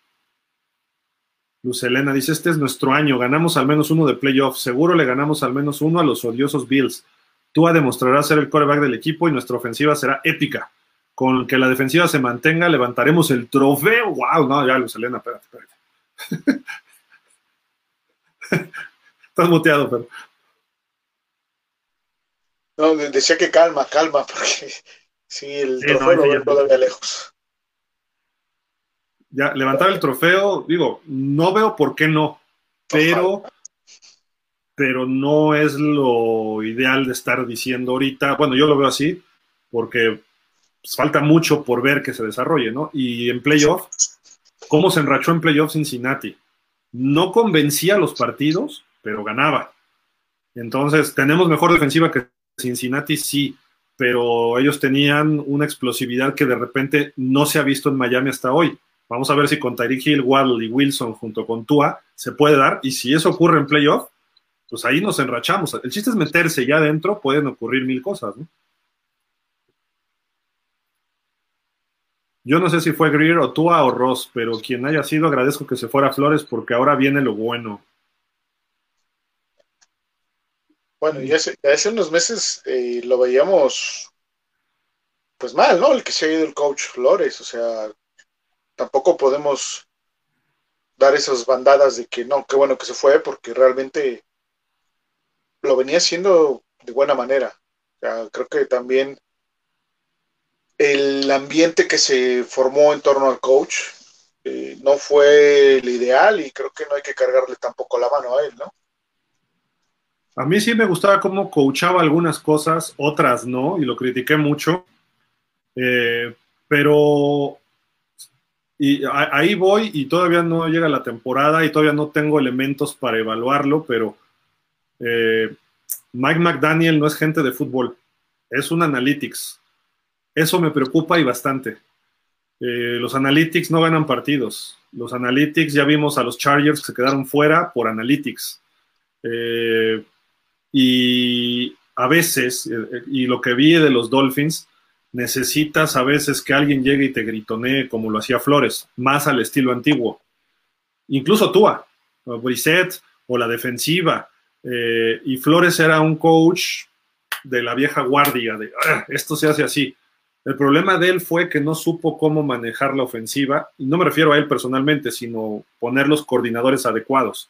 Luz Elena dice, este es nuestro año, ganamos al menos uno de playoffs, seguro le ganamos al menos uno a los odiosos Bills. Tú demostrarás ser el coreback del equipo y nuestra ofensiva será épica. Con que la defensiva se mantenga, levantaremos el trofeo. ¡Wow! No, ya, Luz Elena, espérate, espérate. Estás muteado, pero. No, decía que calma, calma, porque Sí, el trofeo todavía lejos. Ya, levantar el trofeo, digo, no veo por qué no, pero, pero no es lo ideal de estar diciendo ahorita. Bueno, yo lo veo así, porque pues, falta mucho por ver que se desarrolle, ¿no? Y en playoff, ¿cómo se enrachó en playoff Cincinnati? No convencía los partidos, pero ganaba. Entonces, ¿tenemos mejor defensiva que Cincinnati? Sí pero ellos tenían una explosividad que de repente no se ha visto en Miami hasta hoy. Vamos a ver si con Tyreek Hill, Waddle y Wilson junto con Tua se puede dar, y si eso ocurre en playoff, pues ahí nos enrachamos. El chiste es meterse ya adentro, pueden ocurrir mil cosas, ¿no? Yo no sé si fue Greer o Tua o Ross, pero quien haya sido, agradezco que se fuera Flores porque ahora viene lo bueno. Bueno, y hace, hace unos meses eh, lo veíamos pues mal, ¿no? El que se ha ido el coach Flores, o sea, tampoco podemos dar esas bandadas de que no, qué bueno que se fue, porque realmente lo venía haciendo de buena manera. O sea, creo que también el ambiente que se formó en torno al coach eh, no fue el ideal y creo que no hay que cargarle tampoco la mano a él, ¿no? A mí sí me gustaba cómo coachaba algunas cosas, otras no, y lo critiqué mucho. Eh, pero y ahí voy y todavía no llega la temporada y todavía no tengo elementos para evaluarlo, pero eh, Mike McDaniel no es gente de fútbol, es un analytics. Eso me preocupa y bastante. Eh, los analytics no ganan partidos. Los analytics, ya vimos a los Chargers que se quedaron fuera por analytics. Eh, y a veces, eh, y lo que vi de los Dolphins, necesitas a veces que alguien llegue y te gritonee como lo hacía Flores, más al estilo antiguo. Incluso Tua, Brissett o la defensiva. Eh, y Flores era un coach de la vieja guardia, de ah, esto se hace así. El problema de él fue que no supo cómo manejar la ofensiva, y no me refiero a él personalmente, sino poner los coordinadores adecuados.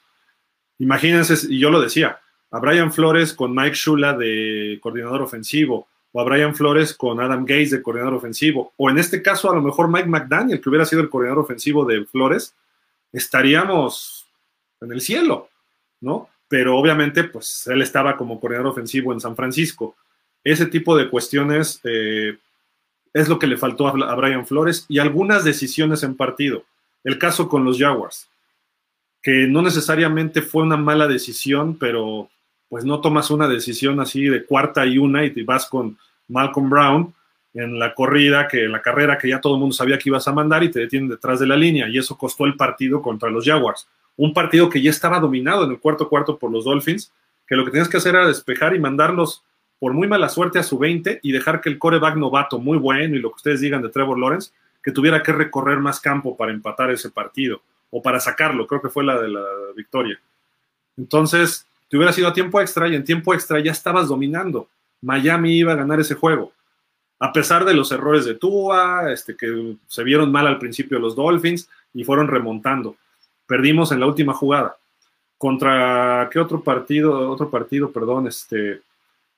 Imagínense, y yo lo decía, a Brian Flores con Mike Shula de coordinador ofensivo, o a Brian Flores con Adam Gates de coordinador ofensivo, o en este caso a lo mejor Mike McDaniel, que hubiera sido el coordinador ofensivo de Flores, estaríamos en el cielo, ¿no? Pero obviamente, pues él estaba como coordinador ofensivo en San Francisco. Ese tipo de cuestiones eh, es lo que le faltó a, Brian Flores y algunas decisiones en partido. El caso con los Jaguars, que no necesariamente fue una mala decisión, pero pues no tomas una decisión así de cuarta y una y te vas con Malcolm Brown en la corrida, que en la carrera que ya todo el mundo sabía que ibas a mandar y te detienen detrás de la línea y eso costó el partido contra los Jaguars. Un partido que ya estaba dominado en el cuarto cuarto por los Dolphins, que lo que tenías que hacer era despejar y mandarlos por muy mala suerte a su 20 y dejar que el coreback novato, muy bueno y lo que ustedes digan de Trevor Lawrence, que tuviera que recorrer más campo para empatar ese partido o para sacarlo, creo que fue la de la victoria. Entonces, te hubiera sido a tiempo extra y en tiempo extra ya estabas dominando. Miami iba a ganar ese juego. A pesar de los errores de Tua, este, que se vieron mal al principio los Dolphins y fueron remontando. Perdimos en la última jugada. ¿Contra qué otro partido? Otro partido, perdón, este.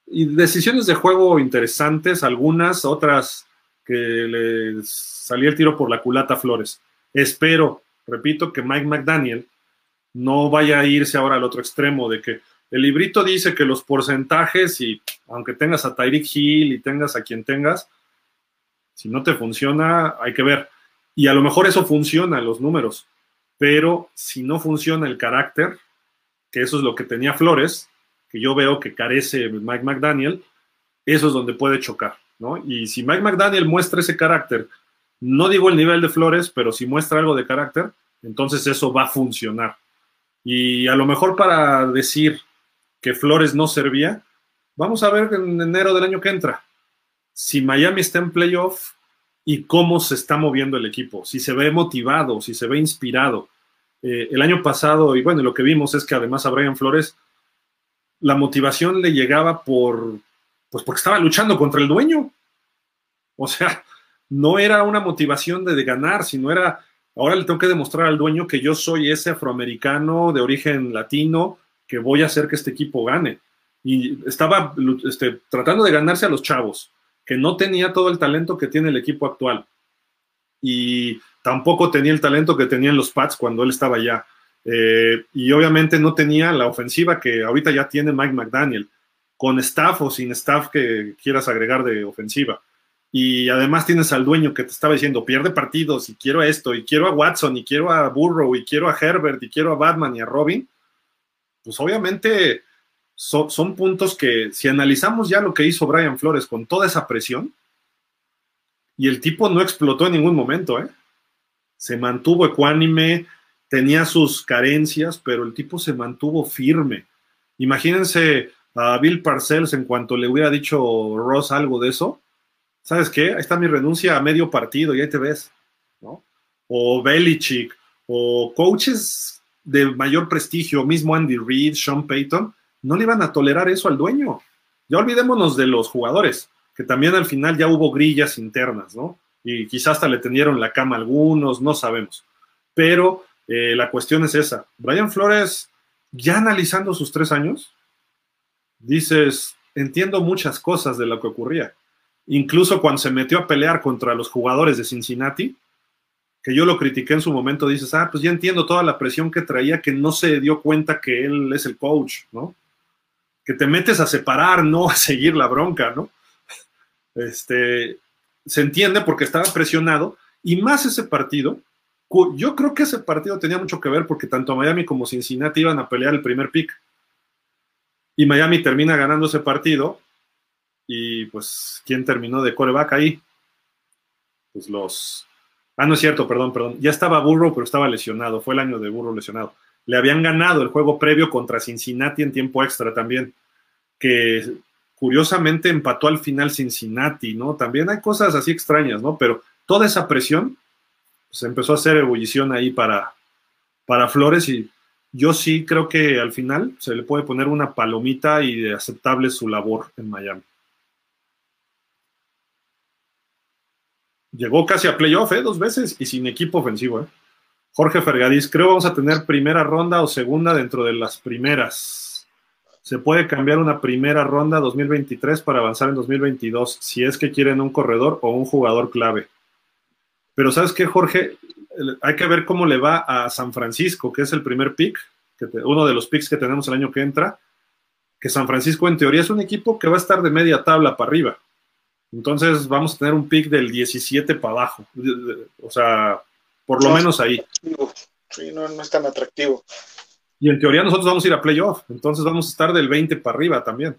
Y decisiones de juego interesantes, algunas, otras que le salía el tiro por la culata a Flores. Espero, repito, que Mike McDaniel no vaya a irse ahora al otro extremo de que el librito dice que los porcentajes y aunque tengas a Tyreek Hill y tengas a quien tengas, si no te funciona, hay que ver. Y a lo mejor eso funciona, los números, pero si no funciona el carácter, que eso es lo que tenía Flores, que yo veo que carece Mike McDaniel, eso es donde puede chocar, ¿no? Y si Mike McDaniel muestra ese carácter, no digo el nivel de Flores, pero si muestra algo de carácter, entonces eso va a funcionar. Y a lo mejor para decir que Flores no servía, vamos a ver en enero del año que entra si Miami está en playoff y cómo se está moviendo el equipo, si se ve motivado, si se ve inspirado. Eh, el año pasado, y bueno, lo que vimos es que además a Brian Flores la motivación le llegaba por, pues porque estaba luchando contra el dueño. O sea, no era una motivación de ganar, sino era Ahora le tengo que demostrar al dueño que yo soy ese afroamericano de origen latino que voy a hacer que este equipo gane. Y estaba este, tratando de ganarse a los chavos, que no tenía todo el talento que tiene el equipo actual. Y tampoco tenía el talento que tenían los Pats cuando él estaba allá. Eh, y obviamente no tenía la ofensiva que ahorita ya tiene Mike McDaniel, con staff o sin staff que quieras agregar de ofensiva y además tienes al dueño que te estaba diciendo, pierde partidos y quiero esto, y quiero a Watson, y quiero a Burrow, y quiero a Herbert, y quiero a Batman y a Robin, pues obviamente son puntos que si analizamos ya lo que hizo Brian Flores con toda esa presión, y el tipo no explotó en ningún momento, ¿eh? se mantuvo ecuánime, tenía sus carencias, pero el tipo se mantuvo firme. Imagínense a Bill Parcells en cuanto le hubiera dicho Ross algo de eso, ¿sabes qué? Ahí está mi renuncia a medio partido y ahí te ves, ¿no? O Belichick, o coaches de mayor prestigio, mismo Andy Reid, Sean Payton, no le iban a tolerar eso al dueño. Ya olvidémonos de los jugadores, que también al final ya hubo grillas internas, ¿no? Y quizás hasta le tendieron la cama algunos, no sabemos. Pero eh, la cuestión es esa. Brian Flores, ya analizando sus tres años, dices, entiendo muchas cosas de lo que ocurría incluso cuando se metió a pelear contra los jugadores de Cincinnati, que yo lo critiqué en su momento, dices, ah, pues ya entiendo toda la presión que traía, que no se dio cuenta que él es el coach, ¿no? Que te metes a separar, no a seguir la bronca, ¿no? Este, se entiende porque estaba presionado, y más ese partido, yo creo que ese partido tenía mucho que ver porque tanto Miami como Cincinnati iban a pelear el primer pick. Y Miami termina ganando ese partido y pues, ¿quién terminó de coreback ahí? Pues los... Ah, no es cierto, perdón, perdón. Ya estaba Burrow, pero estaba lesionado. Fue el año de Burrow lesionado. Le habían ganado el juego previo contra Cincinnati en tiempo extra también, que curiosamente empató al final Cincinnati, ¿no? También hay cosas así extrañas, ¿no? Pero toda esa presión se pues, empezó a hacer ebullición ahí para, para Flores y yo sí creo que al final se le puede poner una palomita y de aceptable su labor en Miami. Llegó casi a playoff, ¿eh? Dos veces y sin equipo ofensivo, ¿eh? Jorge Fergadís, creo vamos a tener primera ronda o segunda dentro de las primeras. Se puede cambiar una primera ronda 2023 para avanzar en 2022, si es que quieren un corredor o un jugador clave. Pero ¿sabes qué, Jorge? Hay que ver cómo le va a San Francisco, que es el primer pick, uno de los picks que tenemos el año que entra, que San Francisco en teoría es un equipo que va a estar de media tabla para arriba. Entonces vamos a tener un pick del 17 para abajo. O sea, por lo menos ahí. Sí, no, es tan atractivo. Y en teoría nosotros vamos a ir a playoff, entonces vamos a estar del 20 para arriba también.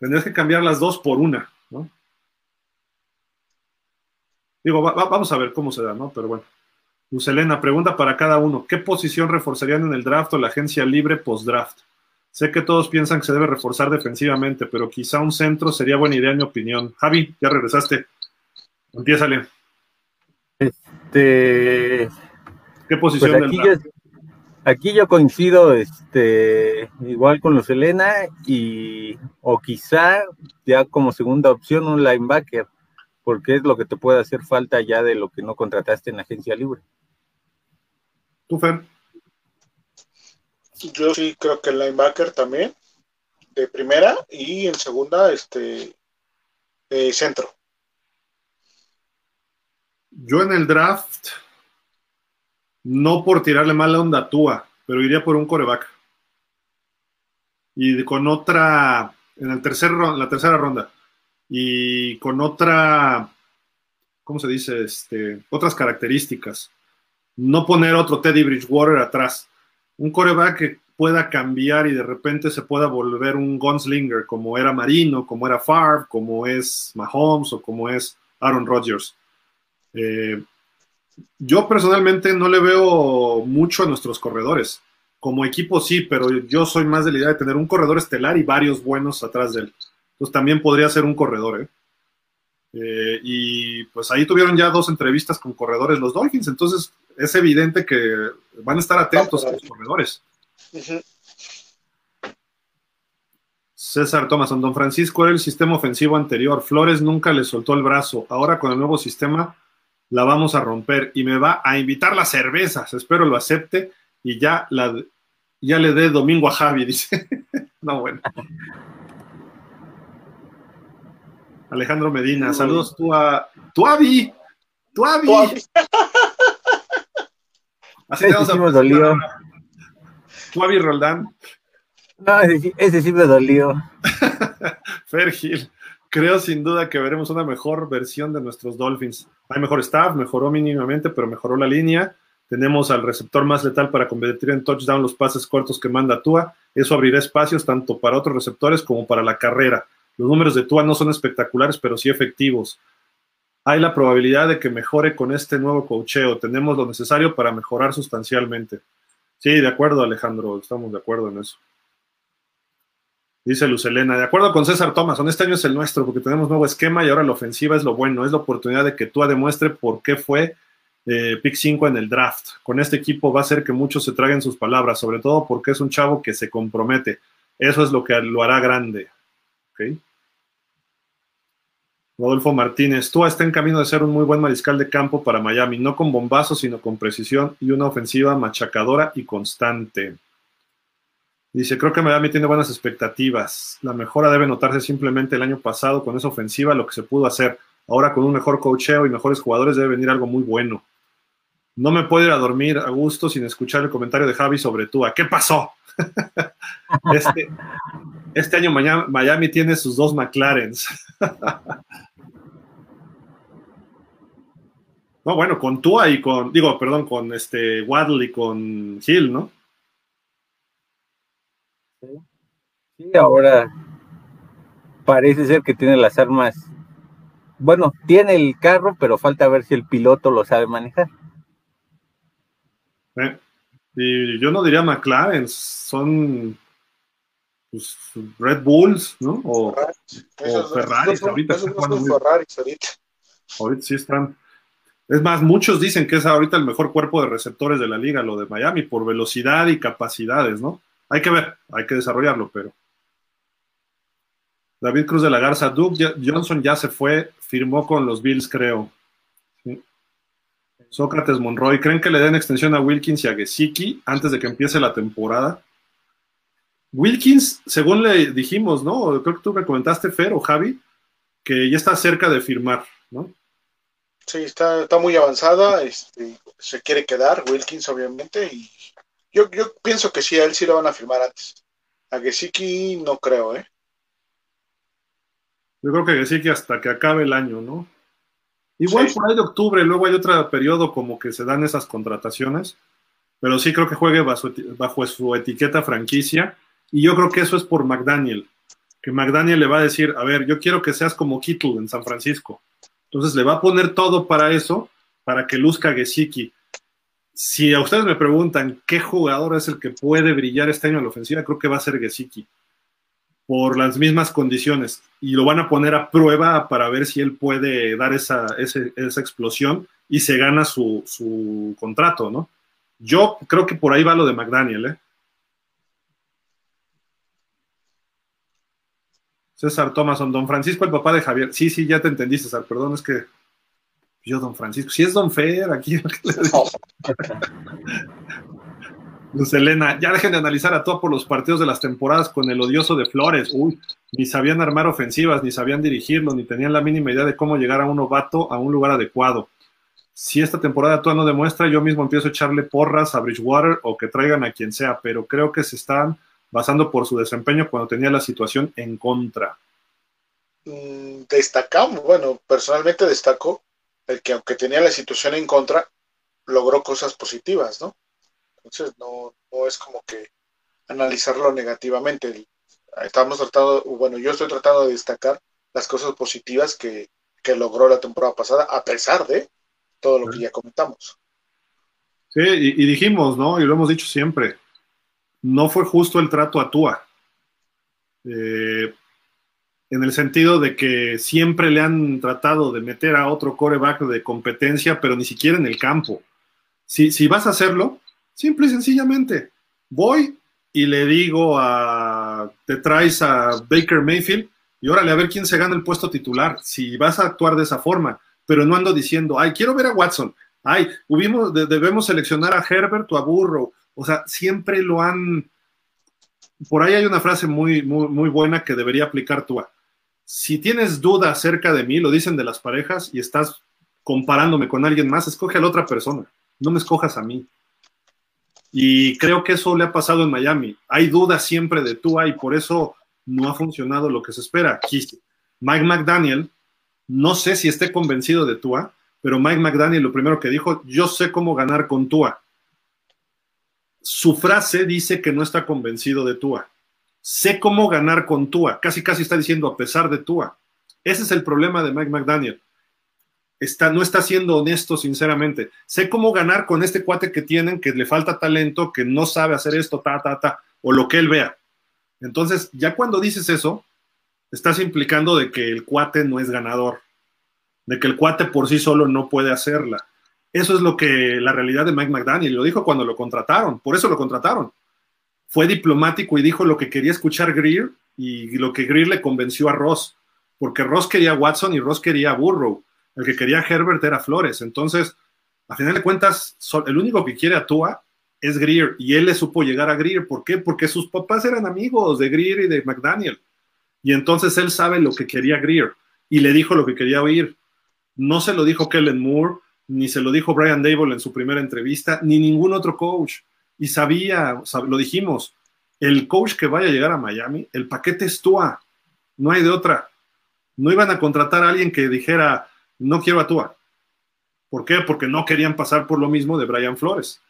Tendrías que cambiar las dos por una, ¿no? Digo, vamos a ver cómo se da, ¿no? Pero bueno. Luz Elena, pregunta para cada uno. ¿Qué posición reforzarían en el draft o la agencia libre post-draft? Sé que todos piensan que se debe reforzar defensivamente, pero quizá un centro sería buena idea en mi opinión. Javi, ya regresaste. Empiézale. Este. ¿Qué posición pues aquí, yo, aquí, yo, coincido este, igual con los Elena y o quizá ya como segunda opción un linebacker, porque es lo que te puede hacer falta ya de lo que no contrataste en la agencia libre. ¿Tú, Fer? Yo sí creo que el linebacker también, de primera, y en segunda, este eh, centro. Yo en el draft, no por tirarle mal la onda a Tua, pero iría por un coreback. Y con otra, en el tercer, la tercera ronda, y con otra, ¿cómo se dice? Este, otras características. No poner otro Teddy Bridgewater atrás. Un coreback que pueda cambiar y de repente se pueda volver un gunslinger, como era Marino, como era Favre, como es Mahomes o como es Aaron Rodgers. Eh, yo personalmente no le veo mucho a nuestros corredores. Como equipo sí, pero yo soy más de la idea de tener un corredor estelar y varios buenos atrás de él. Entonces también podría ser un corredor. ¿eh? Eh, y pues ahí tuvieron ya dos entrevistas con corredores los Dolphins, entonces es evidente que van a estar atentos a los corredores. César Thomas, Don Francisco era el sistema ofensivo anterior. Flores nunca le soltó el brazo. Ahora con el nuevo sistema la vamos a romper y me va a invitar las cervezas. Espero lo acepte y ya, la, ya le dé domingo a Javi, dice. no, bueno. Alejandro Medina, saludos tú a Tuavi. Tuavi. Así ese sí me dolió. Roldán. No, ese, sí me dolió. Fergil. Creo sin duda que veremos una mejor versión de nuestros Dolphins. Hay mejor staff, mejoró mínimamente, pero mejoró la línea. Tenemos al receptor más letal para convertir en touchdown los pases cortos que manda Tua. Eso abrirá espacios tanto para otros receptores como para la carrera. Los números de Tua no son espectaculares, pero sí efectivos. Hay la probabilidad de que mejore con este nuevo cocheo. Tenemos lo necesario para mejorar sustancialmente. Sí, de acuerdo, Alejandro, estamos de acuerdo en eso. Dice Luz Elena, de acuerdo con César Thomas, este año es el nuestro porque tenemos nuevo esquema y ahora la ofensiva es lo bueno, es la oportunidad de que tú demuestre por qué fue eh, pick 5 en el draft. Con este equipo va a ser que muchos se traguen sus palabras, sobre todo porque es un chavo que se compromete. Eso es lo que lo hará grande. Rodolfo Martínez, tú está en camino de ser un muy buen mariscal de campo para Miami, no con bombazos, sino con precisión y una ofensiva machacadora y constante. Dice, creo que Miami tiene buenas expectativas. La mejora debe notarse simplemente el año pasado con esa ofensiva, lo que se pudo hacer. Ahora con un mejor cocheo y mejores jugadores debe venir algo muy bueno. No me puedo ir a dormir a gusto sin escuchar el comentario de Javi sobre Tua. ¿Qué pasó? este, este, año Miami, tiene sus dos McLarens. no, bueno, con Tua y con, digo, perdón, con este Waddle y con Hill, ¿no? Sí, ahora parece ser que tiene las armas. Bueno, tiene el carro, pero falta ver si el piloto lo sabe manejar. Eh, y yo no diría McLaren, son pues, Red Bulls, ¿no? O, Ferraris, ahorita. ahorita. ahorita sí están. Es más, muchos dicen que es ahorita el mejor cuerpo de receptores de la liga, lo de Miami, por velocidad y capacidades, ¿no? Hay que ver, hay que desarrollarlo, pero. David Cruz de la Garza, Duke Johnson ya se fue, firmó con los Bills, creo. Sócrates Monroy, ¿creen que le den extensión a Wilkins y a Gesicki antes de que empiece la temporada? Wilkins, según le dijimos, ¿no? Creo que tú me comentaste, Fer o Javi, que ya está cerca de firmar, ¿no? Sí, está, está muy avanzada, este, se quiere quedar, Wilkins obviamente, y yo, yo pienso que sí, a él sí lo van a firmar antes. A Gesicki no creo, ¿eh? Yo creo que Gesicki hasta que acabe el año, ¿no? Igual por ahí de octubre, luego hay otro periodo como que se dan esas contrataciones, pero sí creo que juegue bajo, su etiqueta franquicia, y yo creo que eso es por McDaniel, que McDaniel le va a decir, a ver, yo quiero que seas como Kittle en San Francisco. Entonces le va a poner todo para eso, para que luzca Gesicki. Si a ustedes me preguntan qué jugador es el que puede brillar este año en la ofensiva, creo que va a ser Gesicki por las mismas condiciones y lo van a poner a prueba para ver si él puede dar esa, esa explosión y se gana su, su, contrato, ¿no? Yo creo que por ahí va lo de McDaniel, ¿eh? César Thomason, Don Francisco, el papá de Javier. Sí, sí, ya te entendí, César, perdón, es que yo, Don Francisco, si es Don Fer, aquí. Luz Elena, ya dejen de analizar a todo por los partidos de las temporadas con el odioso de Flores. Uy, ni sabían armar ofensivas, ni sabían dirigirlo, ni tenían la mínima idea de cómo llegar a un novato a un lugar adecuado. Si esta temporada tú no demuestra, yo mismo empiezo a echarle porras a Bridgewater o que traigan a quien sea, pero creo que se están basando por su desempeño cuando tenía la situación en contra. Mm, destacamos, bueno, personalmente destaco el que aunque tenía la situación en contra, logró cosas positivas, ¿no? Entonces no, es como que analizarlo negativamente. Estamos tratando, bueno, yo estoy tratando de destacar las cosas positivas que, logró la temporada pasada, a pesar de todo lo que ya comentamos. Sí, y, dijimos, ¿no? Y lo hemos dicho siempre, no fue justo el trato a Tua. Eh, en el sentido de que siempre le han tratado de meter a otro coreback de competencia, pero ni siquiera en el campo. Si, si vas a hacerlo, Simple y sencillamente, voy y le digo a, te traes a Baker Mayfield y órale a ver quién se gana el puesto titular, si vas a actuar de esa forma, pero no ando diciendo, ay, quiero ver a Watson, ay, debemos seleccionar a Herbert o a Burrow, o sea, siempre lo han, por ahí hay una frase muy, muy, muy buena que debería aplicar tú. Si tienes duda acerca de mí, lo dicen de las parejas y estás comparándome con alguien más, escoge a la otra persona, no me escojas a mí. Y creo que eso le ha pasado en Miami. Hay dudas siempre de Tua y por eso no ha funcionado lo que se espera. Mike McDaniel, no sé si esté convencido de Tua, pero Mike McDaniel lo primero que dijo, yo sé cómo ganar con Tua. Su frase dice que no está convencido de Tua. Sé cómo ganar con Tua. Casi, casi está diciendo a pesar de Tua. Ese es el problema de Mike McDaniel no está siendo honesto, sinceramente. Sé cómo ganar con este cuate que tienen, que le falta talento, que no sabe hacer esto, ta, ta, ta, o lo que él vea. Entonces, ya cuando dices eso, estás implicando de que el cuate no es ganador, de que el cuate por sí solo no puede hacerla. Eso es lo que la realidad de Mike McDaniel lo dijo cuando lo contrataron, por eso lo contrataron. Fue diplomático y dijo lo que quería escuchar Greer y lo que Greer le convenció a Ross, porque Ross quería a Watson y Ross quería a Burrow el que quería Herbert era Flores. Entonces, a final de cuentas, el único que quiere a Tua es Greer y él le supo llegar a Greer. ¿Por qué? Porque sus papás eran amigos de Greer y de McDaniel. Y entonces él sabe lo que quería Greer y le dijo lo que quería oír. No se lo dijo Kellen Moore, ni se lo dijo Brian Dable en su primera entrevista, ni ningún otro coach. Y sabía, lo dijimos, el coach que vaya a llegar a Miami, el paquete es Tua, no hay de otra. No iban a contratar a alguien que dijera, no quiero a Tua. ¿Por qué? Porque no querían pasar por lo mismo de Brian Flores.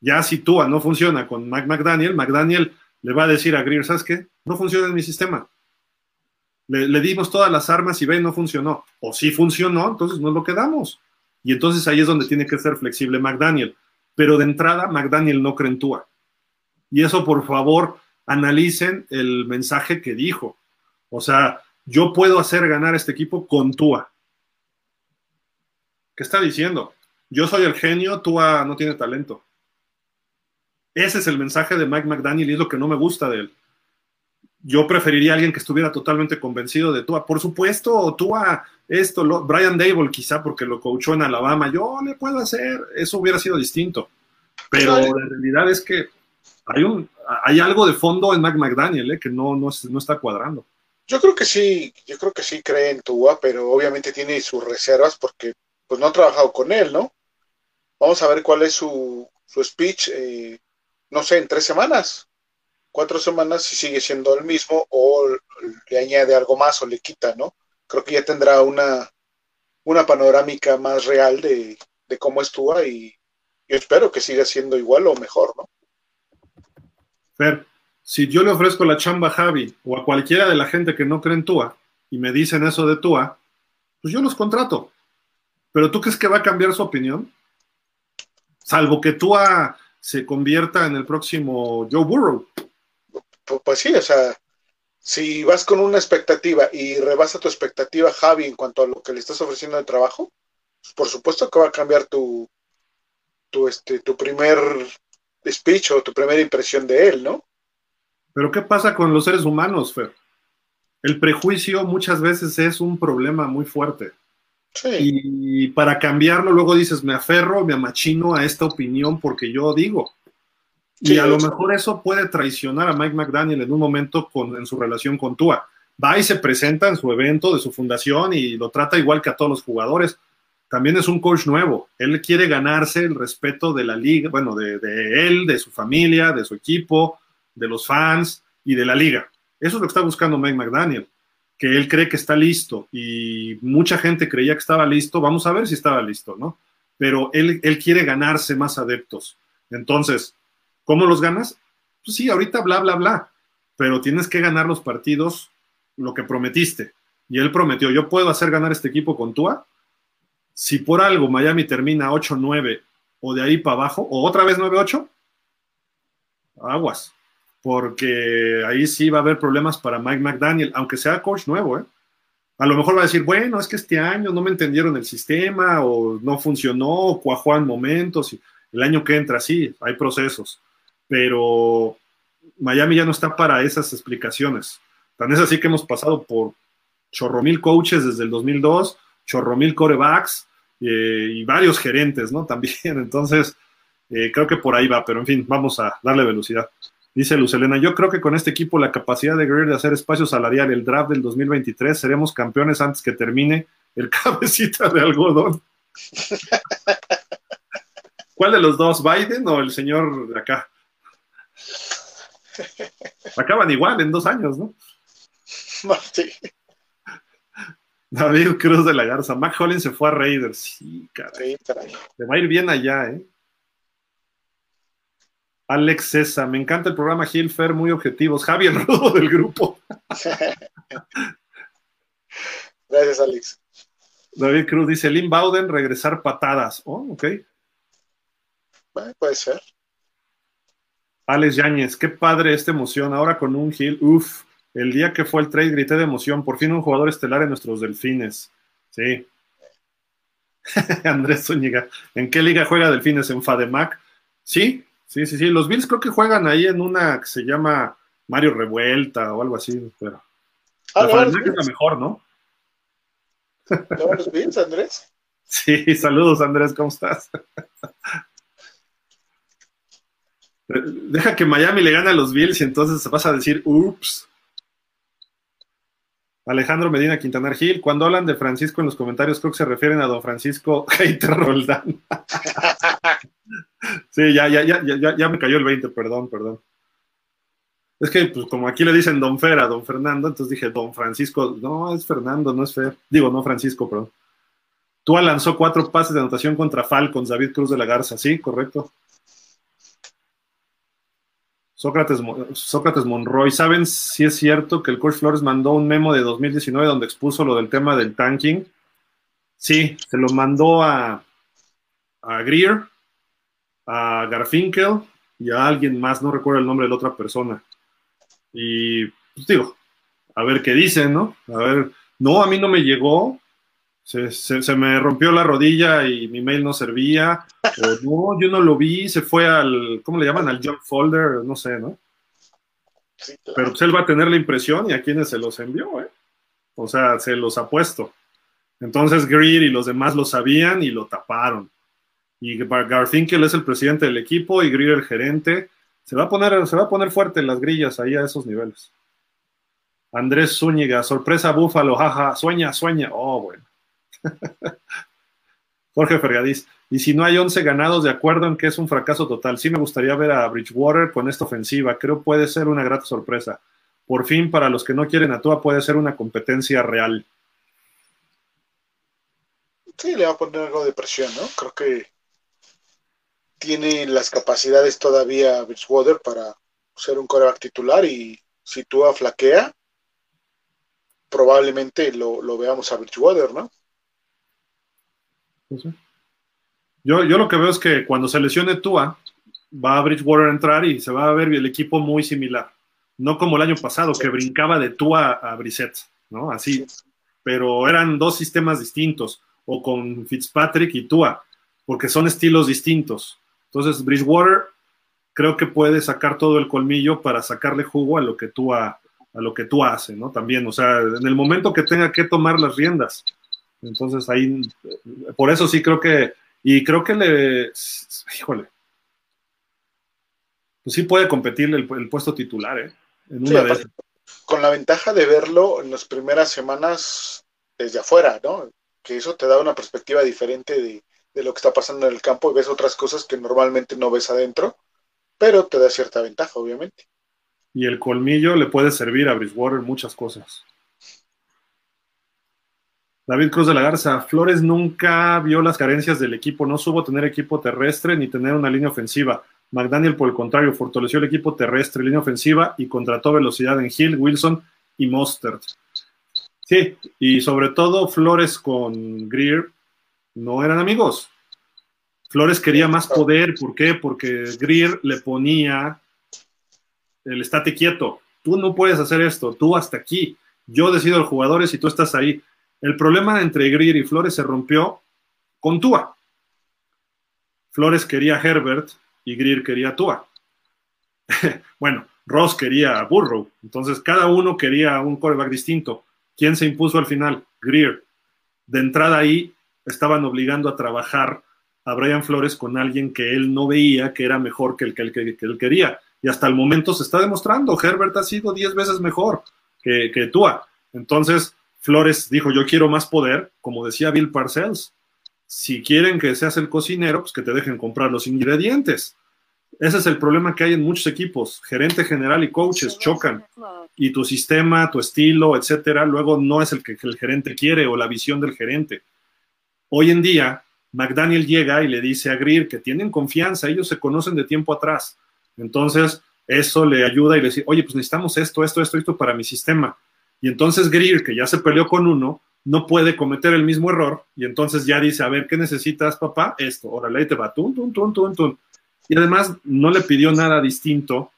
Ya si Tua no funciona con Mike McDaniel, McDaniel le va a decir a Greer, ¿sabes qué? No funciona en mi sistema. Le, dimos todas las armas y ve, no funcionó. O si funcionó, entonces nos lo quedamos. Y entonces ahí es donde tiene que ser flexible McDaniel. Pero de entrada, McDaniel no cree en Tua. Y eso, por favor, analicen el mensaje que dijo. O sea, yo puedo hacer ganar este equipo con Tua ¿Qué está diciendo? Yo soy el genio, tú no tiene talento. Ese es el mensaje de Mike McDaniel y es lo que no me gusta de él. Yo preferiría a alguien que estuviera totalmente convencido de Tua. Por supuesto, Tua, esto, lo, Brian Dable quizá porque lo coachó en Alabama, yo le puedo hacer, eso hubiera sido distinto. Pero la realidad es que hay, un, hay algo de fondo en Mike McDaniel eh, que no, no, no está cuadrando. Yo creo que sí, yo creo que sí cree en Tua, pero obviamente tiene sus reservas porque pues no ha trabajado con él, ¿no? Vamos a ver cuál es su, su speech, eh, no sé, en tres semanas, cuatro semanas, si sigue siendo el mismo o le añade algo más o le quita, ¿no? Creo que ya tendrá una, una panorámica más real de, de cómo es Tua y yo espero que siga siendo igual o mejor, ¿no? Fer, si yo le ofrezco la chamba a Javi o a cualquiera de la gente que no cree en Tua y me dicen eso de Tua, pues yo los contrato. Pero ¿tú crees que va a cambiar su opinión? Salvo que Tua se convierta en el próximo Joe Burrow. Pues, sí, o sea, si vas con una expectativa y rebasa tu expectativa, Javi, en cuanto a lo que le estás ofreciendo de trabajo, pues, por supuesto que va a cambiar tu, tu, este, tu primer speech o tu primera impresión de él, ¿no? Pero ¿qué pasa con los seres humanos, Fer? El prejuicio muchas veces es un problema muy fuerte. Y para cambiarlo, luego dices, me aferro, me amachino a esta opinión porque yo digo. Y a lo mejor eso puede traicionar a Mike McDaniel en un momento con, en su relación con Tua. Va y se presenta en su evento de su fundación y lo trata igual que a todos los jugadores. También es un coach nuevo. Él quiere ganarse el respeto de la liga, bueno, de, de él, de su familia, de su equipo, de los fans y de la liga. Eso es lo que está buscando Mike McDaniel que él cree que está listo y mucha gente creía que estaba listo, vamos a ver si estaba listo, ¿no? Pero él, él quiere ganarse más adeptos. Entonces, ¿cómo los ganas? Pues sí, ahorita bla, bla, bla, pero tienes que ganar los partidos lo que prometiste. Y él prometió, yo puedo hacer ganar este equipo con Tua. Si por algo Miami termina 8-9 o de ahí para abajo, o otra vez 9-8, aguas porque ahí sí va a haber problemas para Mike McDaniel, aunque sea coach nuevo, ¿eh? A lo mejor va a decir, bueno, es que este año no me entendieron el sistema, o no funcionó, o cuajó en momentos, y el año que entra, sí, hay procesos, pero Miami ya no está para esas explicaciones. Tan es así que hemos pasado por chorro mil coaches desde el 2002, chorro mil corebacks eh, y varios gerentes, ¿no? También, entonces, eh, creo que por ahí va, pero en fin, vamos a darle velocidad. Dice Lucelena, yo creo que con este equipo la capacidad de Greer de hacer espacio salarial, el draft del 2023, seremos campeones antes que termine el cabecita de algodón. ¿Cuál de los dos, Biden o el señor de acá? Acaban igual en dos años, ¿no? Sí. David Cruz de la Garza. Mac Hollins se fue a Raiders. Sí, caray. Se va a ir bien allá, ¿eh? Alex César, me encanta el programa Gilfer, muy objetivos. Javier Rudo del grupo. Gracias, Alex. David Cruz dice: Lynn Bowden, regresar patadas. Oh, ok. puede ser. Alex Yáñez, qué padre esta emoción. Ahora con un Gil, uff, el día que fue el trade grité de emoción. Por fin un jugador estelar en nuestros delfines. Sí. Andrés Zúñiga, ¿en qué liga juega Delfines? ¿En Fademac? Sí, Sí, sí, sí. Los Bills creo que juegan ahí en una que se llama Mario Revuelta o algo así, pero. Ah, la es la mejor, ¿no? los Bills, Andrés? Sí, saludos, Andrés, ¿cómo estás? Deja que Miami le gane a los Bills y entonces vas a decir, ups. Alejandro Medina Quintanar Gil, cuando hablan de Francisco en los comentarios, creo que se refieren a don Francisco Heiter Roldán. Sí, ya, ya, ya, ya, ya me cayó el 20, perdón, perdón. Es que, pues, como aquí le dicen Don Fer a Don Fernando, entonces dije Don Francisco. No, es Fernando, no es Fer. Digo, no Francisco, perdón. Tua lanzó cuatro pases de anotación contra Falcons, David Cruz de la Garza. Sí, correcto. Sócrates, Sócrates Monroy, ¿saben si es cierto que el coach Flores mandó un memo de 2019 donde expuso lo del tema del tanking? Sí, se lo mandó a, a Greer a Garfinkel y a alguien más, no recuerdo el nombre de la otra persona. Y pues digo, a ver qué dicen, ¿no? A ver, no, a mí no me llegó. Se, me rompió la rodilla y mi mail no servía, o no, yo no lo vi, se fue al, ¿cómo le llaman? Al junk folder, no sé, ¿no? Pero pues él va a tener la impresión y a quienes se los envió, ¿eh? O sea, se los ha puesto. Entonces Greer y los demás lo sabían y lo taparon. Y Garfinkel es el presidente del equipo y Greer el gerente. Se va a poner, se va a poner fuerte las grillas ahí a esos niveles. Andrés Zúñiga, sorpresa Búfalo, jaja, sueña, sueña. Oh, bueno. Jorge Fergadís, y si no hay 11 ganados, de acuerdo en que es un fracaso total. Sí me gustaría ver a Bridgewater con esta ofensiva. Creo puede ser una grata sorpresa. Por fin, para los que no quieren a Tua, puede ser una competencia real. Sí, le va a poner algo de presión, ¿no? Creo que tiene las capacidades todavía Bridgewater para ser un coreback titular y si Tua flaquea, probablemente lo, lo veamos a Bridgewater, ¿no? Yo, yo lo que veo es que cuando se lesione Tua, va a Bridgewater a entrar y se va a ver el equipo muy similar. No como el año pasado, que brincaba de Tua a Brissett, ¿no? Así. Pero eran dos sistemas distintos, o con Fitzpatrick y Tua, porque son estilos distintos. Entonces, Bridgewater creo que puede sacar todo el colmillo para sacarle jugo a lo que Tua, a lo que tú hace, ¿no? También, o sea, en el momento que tenga que tomar las riendas. Entonces ahí, por eso sí creo que, y creo que le, híjole, pues sí puede competir el, puesto titular, ¿eh? En una vez. Con la ventaja de verlo en las primeras semanas desde afuera, ¿no? Que eso te da una perspectiva diferente de, de lo que está pasando en el campo y ves otras cosas que normalmente no ves adentro, pero te da cierta ventaja, obviamente. Y el colmillo le puede servir a Bridgewater muchas cosas. David Cruz de la Garza, Flores nunca vio las carencias del equipo, no supo tener equipo terrestre ni tener una línea ofensiva. McDaniel, por el contrario, fortaleció el equipo terrestre, línea ofensiva y contrató velocidad en Hill, Wilson y Mostert. Sí, y sobre todo Flores con Greer no eran amigos. Flores quería más poder, ¿por qué? Porque Greer le ponía el estate quieto, tú no puedes hacer esto, tú hasta aquí, yo decido los jugadores y tú estás ahí. El problema entre Greer y Flores se rompió con Tua. Flores quería a Herbert y Greer quería a Tua. bueno, Ross quería a Burrow. Entonces cada uno quería un coreback distinto. ¿Quién se impuso al final? Greer. De entrada ahí estaban obligando a trabajar a Brian Flores con alguien que él no veía que era mejor que el que, él quería. Y hasta el momento se está demostrando. Herbert ha sido 10 veces mejor que, que Tua. Entonces, Flores dijo, yo quiero más poder, como decía Bill Parcells. Si quieren que seas el cocinero, pues que te dejen comprar los ingredientes. Ese es el problema que hay en muchos equipos. Gerente general y coaches chocan. Y tu sistema, tu estilo, etcétera, luego no es el que el gerente quiere o la visión del gerente. Hoy en día, McDaniel llega y le dice a Greer que tienen confianza, ellos se conocen de tiempo atrás. Entonces, eso le ayuda y le dice, oye, pues necesitamos esto, esto, esto, esto para mi sistema. Y entonces Greer, que ya se peleó con uno, no puede cometer el mismo error y entonces ya dice, a ver, ¿qué necesitas, papá? Esto, órale, te va, tun, tun, tun, tun, tun. Y además no le pidió nada distinto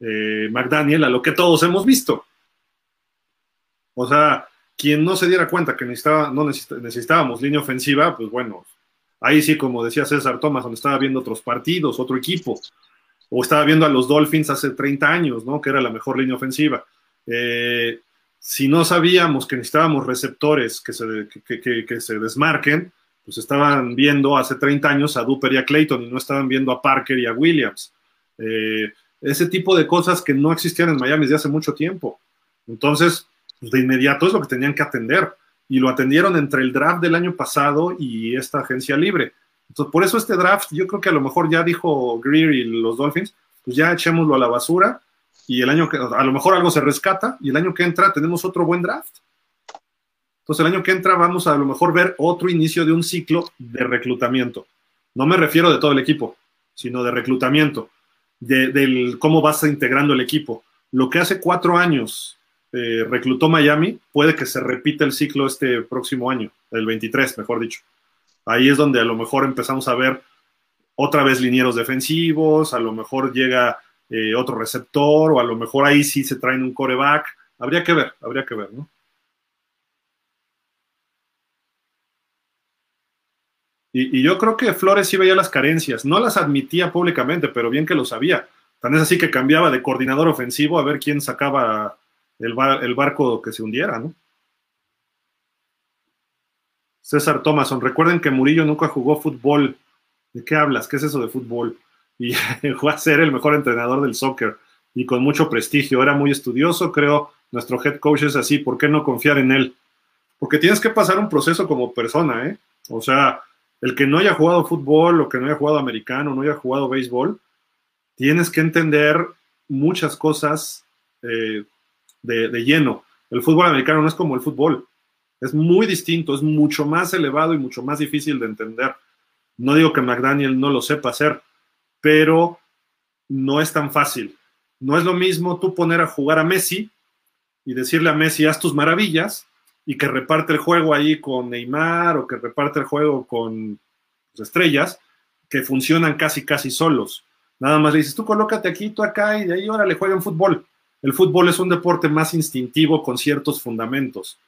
eh, McDaniel a lo que todos hemos visto. O sea, quien no se diera cuenta que necesitaba, no necesitábamos línea ofensiva, pues bueno, ahí sí, como decía César Thomas, donde estaba viendo otros partidos, otro equipo, o estaba viendo a los Dolphins hace 30 años, ¿no? Que era la mejor línea ofensiva. Eh, si no sabíamos que necesitábamos receptores que se, que, se desmarquen, pues estaban viendo hace 30 años a Duper y a Clayton y no estaban viendo a Parker y a Williams. Eh, ese tipo de cosas que no existían en Miami desde hace mucho tiempo. Entonces, pues de inmediato es lo que tenían que atender. Y lo atendieron entre el draft del año pasado y esta agencia libre. Entonces, por eso este draft, yo creo que a lo mejor ya dijo Greer y los Dolphins, pues ya echémoslo a la basura y el año que, a lo mejor algo se rescata y el año que entra tenemos otro buen draft. Entonces el año que entra vamos a, a lo mejor ver otro inicio de un ciclo de reclutamiento. No me refiero de todo el equipo, sino de reclutamiento, de, del cómo vas integrando el equipo. Lo que hace cuatro años eh, reclutó Miami, puede que se repita el ciclo este próximo año, el 23, mejor dicho. Ahí es donde a lo mejor empezamos a ver otra vez linieros defensivos, a lo mejor llega eh, otro receptor, o a lo mejor ahí sí se traen un coreback. Habría que ver, habría que ver, ¿no? Y, yo creo que Flores sí veía las carencias, no las admitía públicamente, pero bien que lo sabía. Tan es así que cambiaba de coordinador ofensivo a ver quién sacaba el, el barco que se hundiera, ¿no? César Thomason, recuerden que Murillo nunca jugó fútbol. ¿De qué hablas? ¿Qué es eso de fútbol? Y fue a ser el mejor entrenador del soccer y con mucho prestigio. Era muy estudioso, creo. Nuestro head coach es así. ¿Por qué no confiar en él? Porque tienes que pasar un proceso como persona, ¿eh? O sea, el que no haya jugado fútbol o que no haya jugado americano, no haya jugado béisbol, tienes que entender muchas cosas eh, de, de lleno. El fútbol americano no es como el fútbol. Es muy distinto, es mucho más elevado y mucho más difícil de entender. No digo que McDaniel no lo sepa hacer, pero no es tan fácil. No es lo mismo tú poner a jugar a Messi y decirle a Messi, haz tus maravillas, y que reparte el juego ahí con Neymar o que reparte el juego con pues, estrellas, que funcionan casi, casi solos. Nada más le dices, tú colócate aquí, tú acá, y de ahí ahora le juegan fútbol. El fútbol es un deporte más instintivo con ciertos fundamentos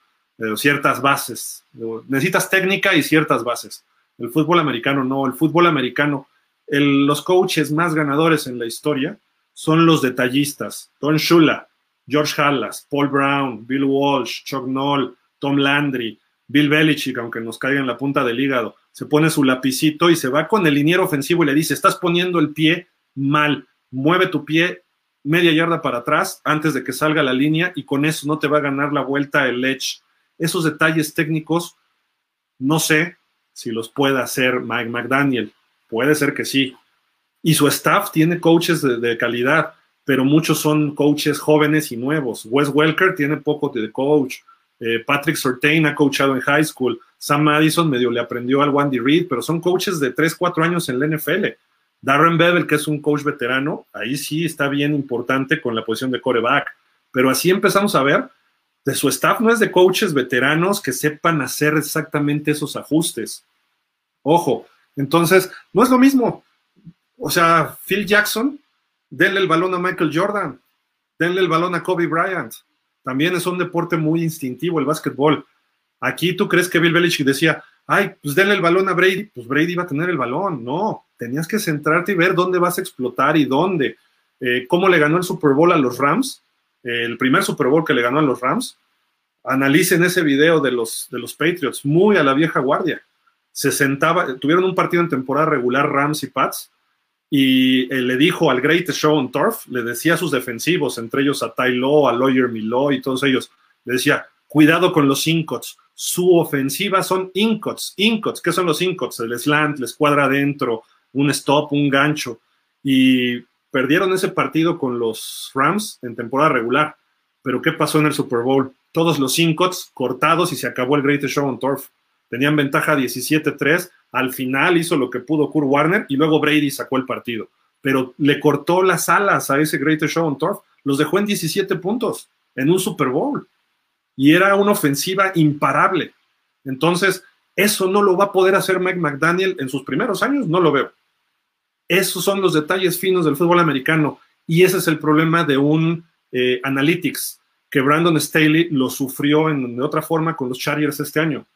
ciertas bases. Necesitas técnica y ciertas bases. El fútbol americano no, el fútbol americano, los coaches más ganadores en la historia son los detallistas. Don Shula, George Hallas, Paul Brown, Bill Walsh, Chuck Noll, Tom Landry, Bill Belichick, aunque nos caiga en la punta del hígado, se pone su lapicito y se va con el liniero ofensivo y le dice, estás poniendo el pie mal, mueve tu pie media yarda para atrás antes de que salga la línea y con eso no te va a ganar la vuelta el edge esos detalles técnicos, no sé si los puede hacer Mike McDaniel. Puede ser que sí. Y su staff tiene coaches de, calidad, pero muchos son coaches jóvenes y nuevos. Wes Welker tiene poco de coach. Eh, Patrick Surtain ha coachado en high school. Sam Madison medio le aprendió al Wandy Reed, pero son coaches de 3, 4 años en la NFL. Darren Bevel, que es un coach veterano, ahí sí está bien importante con la posición de coreback. Pero así empezamos a ver de su staff no es de coaches veteranos que sepan hacer exactamente esos ajustes. Ojo, entonces, no es lo mismo. O sea, Phil Jackson, denle el balón a Michael Jordan, denle el balón a Kobe Bryant. También es un deporte muy instintivo el básquetbol. Aquí tú crees que Bill Belichick decía, ay, pues denle el balón a Brady, pues Brady iba a tener el balón. No, tenías que centrarte y ver dónde vas a explotar y dónde. Eh, ¿Cómo le ganó el Super Bowl a los Rams? el primer Super Bowl que le ganó a los Rams, analicen ese video de los, de los Patriots, muy a la vieja guardia. Se sentaba, tuvieron un partido en temporada regular Rams y Pats, y le dijo al Great Show on Turf, le decía a sus defensivos, entre ellos a Ty a Lawyer Milo y todos ellos, le decía, cuidado con los incots, su ofensiva son incots, incots, ¿qué son los incots? El slant, la escuadra adentro, un stop, un gancho, y perdieron ese partido con los Rams en temporada regular. Pero ¿qué pasó en el Super Bowl? Todos los incots cortados y se acabó el Greatest Show on Turf. Tenían ventaja 17-3. Al final hizo lo que pudo Kurt Warner y luego Brady sacó el partido. Pero le cortó las alas a ese Greatest Show on Turf. Los dejó en 17 puntos en un Super Bowl. Y era una ofensiva imparable. Entonces, eso no lo va a poder hacer Mike McDaniel en sus primeros años, no lo veo. Esos son los detalles finos del fútbol americano y ese es el problema de un eh, analytics, que Brandon Staley lo sufrió en, de otra forma con los Chargers este año.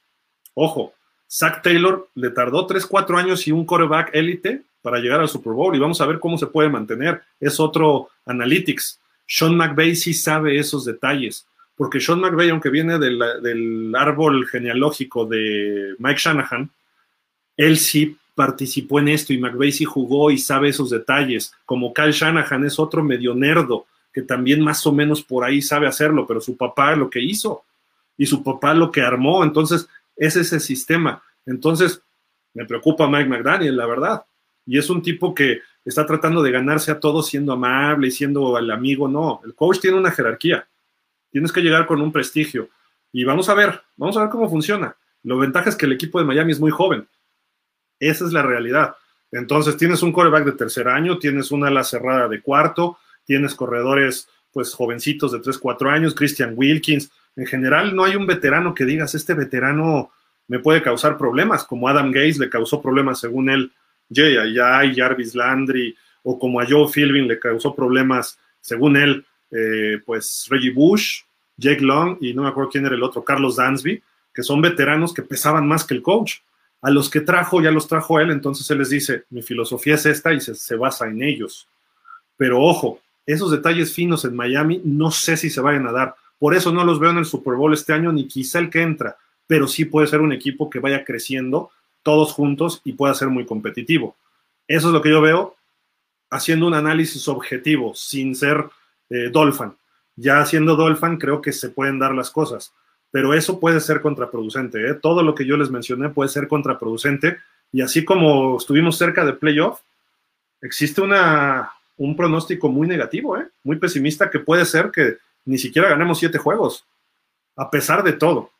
Ojo, Zach Taylor le tardó 3, 4 años y un quarterback élite para llegar al Super Bowl y vamos a ver cómo se puede mantener. Es otro analytics. Sean McVay sí sabe esos detalles, porque Sean McVay, aunque viene del, del árbol genealógico de Mike Shanahan, él sí participó en esto y McVeigh sí jugó y sabe esos detalles, como Kyle Shanahan es otro medio nerdo que también más o menos por ahí sabe hacerlo, pero su papá lo que hizo y su papá lo que armó, entonces es ese sistema. Entonces, me preocupa Mike McDaniel, la verdad. Y es un tipo que está tratando de ganarse a todos siendo amable y siendo el amigo. No, el coach tiene una jerarquía. Tienes que llegar con un prestigio. Y vamos a ver, vamos a ver cómo funciona. Lo ventaja es que el equipo de Miami es muy joven. Esa es la realidad. Entonces tienes un coreback de tercer año, tienes una ala cerrada de cuarto, tienes corredores pues jovencitos de 3, 4 años, Christian Wilkins. En general no hay un veterano que digas, este veterano me puede causar problemas, como Adam Gates le causó problemas según él, Jay Ayay, Jarvis Landry, o como a Joe Philbin le causó problemas según él, eh, pues Reggie Bush, Jake Long y no me acuerdo quién era el otro, Carlos Dansby, que son veteranos que pesaban más que el coach. A los que trajo, ya los trajo él, entonces él les dice, mi filosofía es esta y se, se basa en ellos. Pero ojo, esos detalles finos en Miami no sé si se vayan a dar. Por eso no los veo en el Super Bowl este año, ni quizá el que entra, pero sí puede ser un equipo que vaya creciendo todos juntos y pueda ser muy competitivo. Eso es lo que yo veo haciendo un análisis objetivo, sin ser eh, Dolphin. Ya siendo Dolphin, creo que se pueden dar las cosas, pero eso puede ser contraproducente. ¿eh? Todo lo que yo les mencioné puede ser contraproducente y así como estuvimos cerca de playoff, existe un pronóstico muy negativo, ¿eh? muy pesimista, que puede ser que ni siquiera ganemos siete juegos, a pesar de todo.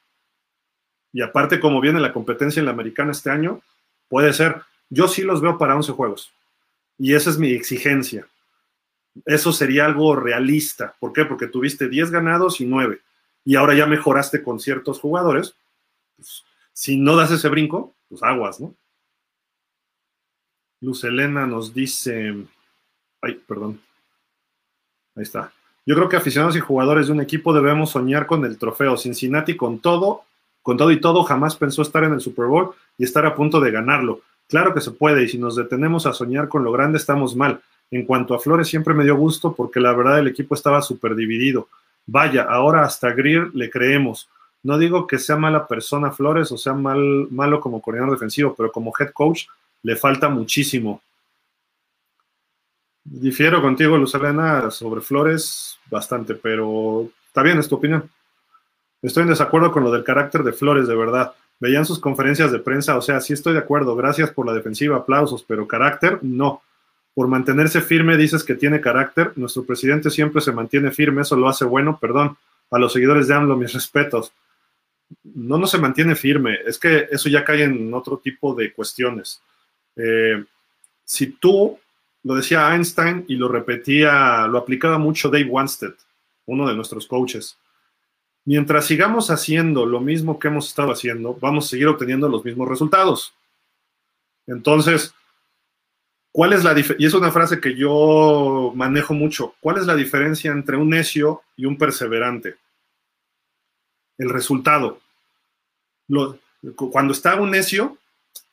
Y aparte, como viene la competencia en la americana este año, puede ser, yo sí los veo para 11 juegos. Y esa es mi exigencia. Eso sería algo realista. ¿Por qué? Porque tuviste 10 ganados y 9. Y ahora ya mejoraste con ciertos jugadores. Pues, si no das ese brinco, pues aguas, ¿no? Luz Elena nos dice, ay, perdón. Ahí está. Yo creo que aficionados y jugadores de un equipo debemos soñar con el trofeo. Cincinnati con todo, con todo y todo jamás pensó estar en el Super Bowl y estar a punto de ganarlo. Claro que se puede y si nos detenemos a soñar con lo grande estamos mal. En cuanto a Flores siempre me dio gusto porque la verdad el equipo estaba súper dividido. Vaya, ahora hasta Greer le creemos. No digo que sea mala persona Flores o sea mal, malo como coordinador defensivo, pero como head coach le falta muchísimo. Difiero contigo, Luz sobre Flores bastante, pero está bien, es tu opinión. Estoy en desacuerdo con lo del carácter de Flores, de verdad. Veían sus conferencias de prensa, o sea, sí estoy de acuerdo, gracias por la defensiva, aplausos, pero carácter, no. Por mantenerse firme dices que tiene carácter, nuestro presidente siempre se mantiene firme, eso lo hace bueno, perdón, a los seguidores de AMLO, mis respetos. No, no se mantiene firme, es que eso ya cae en otro tipo de cuestiones. Eh, si tú lo decía Einstein y lo repetía, lo aplicaba mucho Dave Wanstead, uno de nuestros coaches. Mientras sigamos haciendo lo mismo que hemos estado haciendo, vamos a seguir obteniendo los mismos resultados. Entonces, ¿cuál es la diferencia? Y es una frase que yo manejo mucho. ¿Cuál es la diferencia entre un necio y un perseverante? El resultado. cuando está un necio,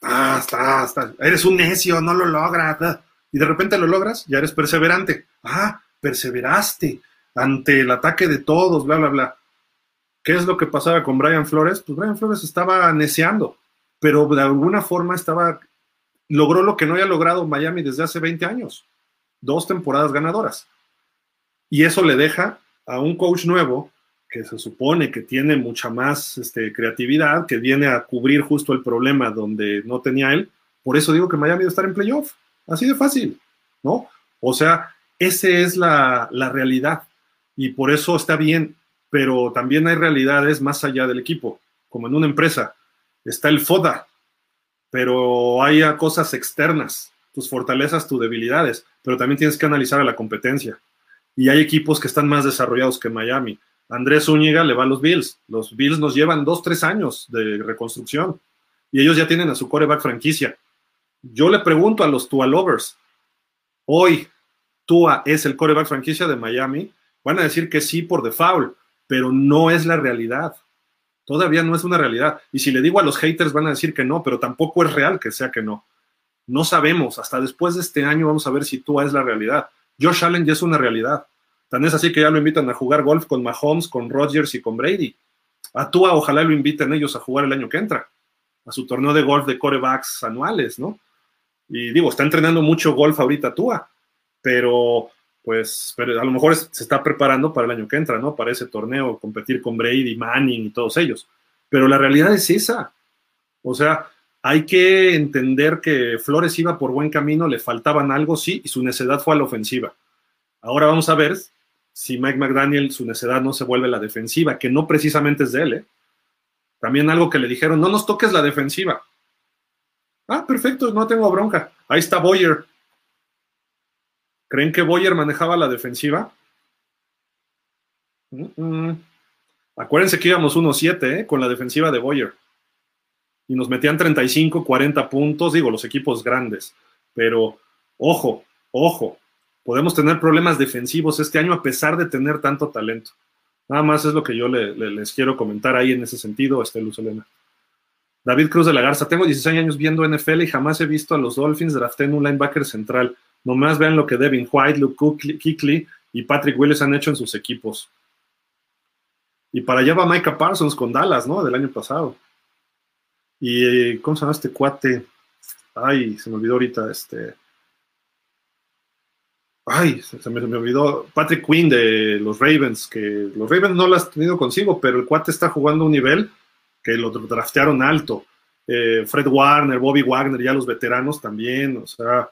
ah, está, está, eres un necio, no lo logras y de repente lo logras, ya eres perseverante. Ah, perseveraste ante el ataque de todos, bla, bla, bla. ¿Qué es lo que pasaba con Brian Flores? Pues Brian Flores estaba neceando, pero de alguna forma estaba, logró lo que no había logrado Miami desde hace 20 años, dos temporadas ganadoras. Y eso le deja a un coach nuevo que se supone que tiene mucha más este, creatividad, que viene a cubrir justo el problema donde no tenía él. Por eso digo que Miami debe estar en playoff. Así de fácil, ¿no? O sea, esa es la, realidad y por eso está bien, pero también hay realidades más allá del equipo, como en una empresa. Está el FODA, pero hay cosas externas, tus fortalezas, tus debilidades, pero también tienes que analizar a la competencia. Y hay equipos que están más desarrollados que Miami. Andrés Zúñiga le va a los Bills. Los Bills nos llevan dos, tres años de reconstrucción y ellos ya tienen a su coreback franquicia. Yo le pregunto a los Tua Lovers, hoy Tua es el coreback franquicia de Miami, van a decir que sí por default, pero no es la realidad. Todavía no es una realidad. Y si le digo a los haters, van a decir que no, pero tampoco es real que sea que no. No sabemos. Hasta después de este año vamos a ver si Tua es la realidad. Josh Allen ya es una realidad. Tan es así que ya lo invitan a jugar golf con Mahomes, con Rodgers y con Brady. A Tua ojalá lo inviten ellos a jugar el año que entra, a su torneo de golf de corebacks anuales, ¿no? Y digo, está entrenando mucho golf ahorita Tua, pero pues pero a lo mejor se está preparando para el año que entra, ¿no? Para ese torneo, competir con Brady, Manning y todos ellos. Pero la realidad es esa. O sea, hay que entender que Flores iba por buen camino, le faltaban algo, sí, y su necedad fue a la ofensiva. Ahora vamos a ver si Mike McDaniel, su necedad no se vuelve la defensiva, que no precisamente es de él, ¿eh? También algo que le dijeron, no nos toques la defensiva. Ah, perfecto, no tengo bronca. Ahí está Boyer. ¿Creen que Boyer manejaba la defensiva? Acuérdense que íbamos 1-7 ¿eh? con la defensiva de Boyer. Y nos metían 35, 40 puntos, digo, los equipos grandes. Pero, ojo, ojo, podemos tener problemas defensivos este año a pesar de tener tanto talento. Nada más es lo que yo les quiero comentar ahí en ese sentido, este Luz Elena. David Cruz de la Garza, tengo 16 años viendo NFL y jamás he visto a los Dolphins draften un linebacker central. Nomás vean lo que Devin White, Luke Kuechly y Patrick Willis han hecho en sus equipos. Y para allá va Micah Parsons con Dallas, ¿no? Del año pasado. Y, ¿cómo se llama este cuate? Ay, se me olvidó ahorita, este... Ay, se me, olvidó. Patrick Quinn de los Ravens, que los Ravens no lo has tenido consigo, pero el cuate está jugando un nivel que lo draftearon alto. Eh, Fred Warner, Bobby Wagner, ya los veteranos también, o sea,